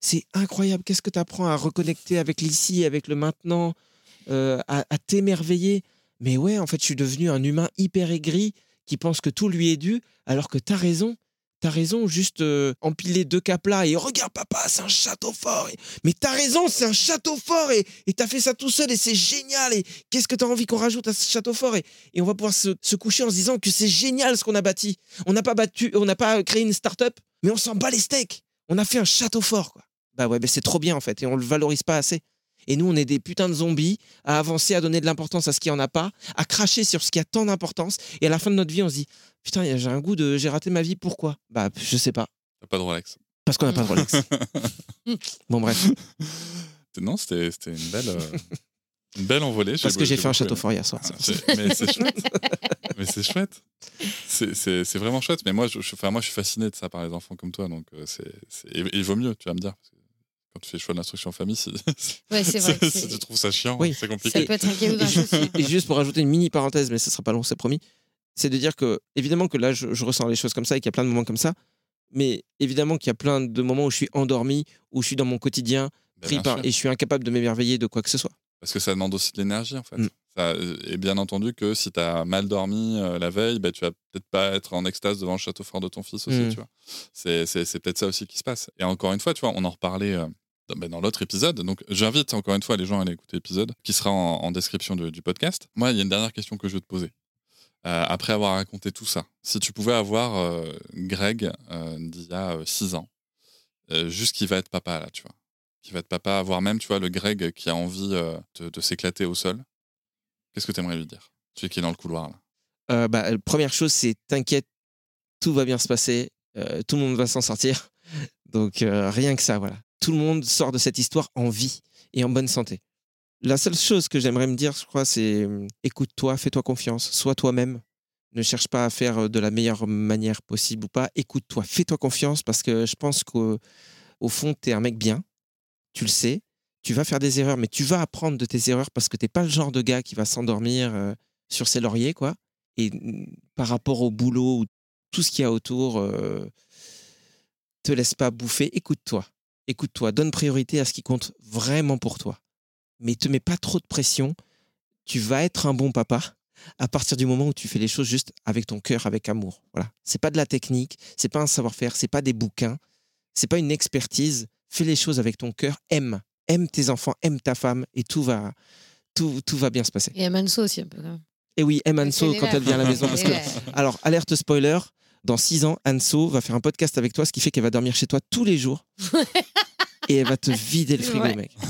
[SPEAKER 2] C'est incroyable. Qu'est-ce que t'apprends à reconnecter avec l'ici, avec le maintenant, euh, à, t'émerveiller? Mais ouais, en fait, je suis devenu un humain hyper aigri qui pense que tout lui est dû, alors que t'as raison. T'as raison, juste euh, empiler deux cas plats et regarde papa, c'est un château fort. Et- Mais t'as raison, c'est un château fort et t'as fait ça tout seul et c'est génial. Et qu'est-ce que t'as envie qu'on rajoute à ce château fort et, on va pouvoir se, se coucher en se disant que c'est génial ce qu'on a bâti. On n'a pas battu, on n'a pas créé une start-up, mais on s'en bat les steaks. On a fait un château fort, quoi. Bah ouais, mais c'est trop bien en fait et on le valorise pas assez. Et nous, on est des putains de zombies à avancer, à donner de l'importance à ce qui en a pas, à cracher sur ce qui a tant d'importance. Et à la fin de notre vie, on se dit Putain, j'ai un goût de. J'ai raté ma vie, pourquoi? Bah, je sais pas.
[SPEAKER 1] T'as pas de Rolex.
[SPEAKER 2] Parce qu'on n'a pas de Rolex. bon, bref.
[SPEAKER 1] Non, c'était c'était une belle, euh, une belle envolée.
[SPEAKER 2] Parce que j'ai fait un château fort hier soir.
[SPEAKER 1] Ah, mais c'est chouette. mais c'est chouette. C'est- C'est c'est vraiment chouette. Mais moi je, je- enfin, moi, je suis fasciné de ça par les enfants comme toi. Donc, euh, c'est il vaut mieux, tu vas me dire. parce que Quand tu fais le choix de l'instruction en famille, si,
[SPEAKER 3] Ouais, c'est vrai. que
[SPEAKER 1] si
[SPEAKER 3] c'est-
[SPEAKER 1] tu trouves ça chiant,
[SPEAKER 2] Oui.
[SPEAKER 1] c'est compliqué.
[SPEAKER 3] Ça peut être un caillou dans
[SPEAKER 2] Et, juste pour rajouter une mini parenthèse, mais ce sera pas long, c'est promis, c'est de dire que, évidemment, que là, je, je ressens les choses comme ça et qu'il y a plein de moments comme ça, mais évidemment qu'il y a plein de moments où je suis endormi, où je suis dans mon quotidien,
[SPEAKER 1] Bah,
[SPEAKER 2] pris par,
[SPEAKER 1] sûr.
[SPEAKER 2] et je suis incapable de m'émerveiller de quoi que ce soit.
[SPEAKER 1] Parce que ça demande aussi de l'énergie, en fait.
[SPEAKER 2] Mm.
[SPEAKER 1] Ça, et bien entendu que si tu as mal dormi euh, la veille, bah, tu vas peut-être pas être en extase devant le château fort de ton fils aussi,
[SPEAKER 2] Mm.
[SPEAKER 1] tu vois. C'est, c'est, c'est peut-être ça aussi qui se passe. Et encore une fois, tu vois, on en reparlait euh, dans, bah, dans l'autre épisode. Donc, j'invite encore une fois les gens à aller écouter l'épisode qui sera en, description de- du podcast. Moi, il y a une dernière question que je veux te poser. Euh, après avoir raconté tout ça, si tu pouvais avoir euh, Greg euh, d'il y a 6 ans, juste qui va être papa là, tu vois, qui va être papa, voire même, tu vois, le Greg qui a envie de, s'éclater au sol, qu'est-ce que tu aimerais lui dire es qui est dans le couloir là?
[SPEAKER 2] Bah, première chose, c'est t'inquiète, tout va bien se passer, tout le monde va s'en sortir. Donc rien que ça, voilà. Tout le monde sort de cette histoire en vie et en bonne santé. La seule chose que j'aimerais me dire, je crois, c'est euh, écoute-toi, fais-toi confiance, sois toi-même. Ne cherche pas à faire euh, de la meilleure manière possible ou pas. Écoute-toi, fais-toi confiance parce que je pense qu'au au fond, tu es un mec bien. Tu le sais. Tu vas faire des erreurs, mais tu vas apprendre de tes erreurs parce que t'es pas le genre de gars qui va s'endormir euh, sur ses lauriers, quoi. Et par rapport au boulot ou tout ce qu'il y a autour, euh, te laisse pas bouffer. Écoute-toi. Écoute-toi. Donne priorité à ce qui compte vraiment pour toi. Mais te mets pas trop de pression. Tu vas être un bon papa à partir du moment où tu fais les choses juste avec ton cœur, avec amour. Voilà. C'est pas de la technique, c'est pas un savoir-faire, c'est pas des bouquins, c'est pas une expertise. Fais les choses avec ton cœur. Aime, aime tes enfants, aime ta femme, et tout va, tout, tout va bien se passer.
[SPEAKER 3] Et Manso aussi un peu.
[SPEAKER 2] Et oui, aime Anso quand elle vient à la maison. Parce que, alors, alerte spoiler, dans six ans, Anso va faire un podcast avec toi, ce qui fait qu'elle va dormir chez toi tous les jours. et elle va te vider le frigo, mec.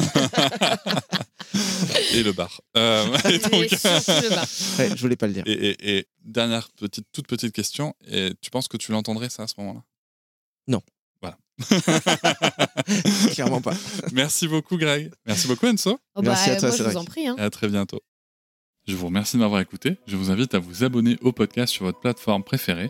[SPEAKER 1] Et le bar. Euh, et donc-
[SPEAKER 3] le bar.
[SPEAKER 2] Ouais, je voulais pas le dire.
[SPEAKER 1] et, et- et dernière petite, toute petite question, et tu penses que tu l'entendrais ça à ce moment-là?
[SPEAKER 2] Non.
[SPEAKER 1] Voilà.
[SPEAKER 2] Clairement pas.
[SPEAKER 1] Merci beaucoup Greg. Merci beaucoup Enzo.
[SPEAKER 3] Oh, bah,
[SPEAKER 2] Merci à toi,
[SPEAKER 3] moi, je vous en prie. hein.
[SPEAKER 1] Et à très bientôt. Je vous remercie de m'avoir écouté. Je vous invite à vous abonner au podcast sur votre plateforme préférée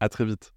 [SPEAKER 1] À très vite.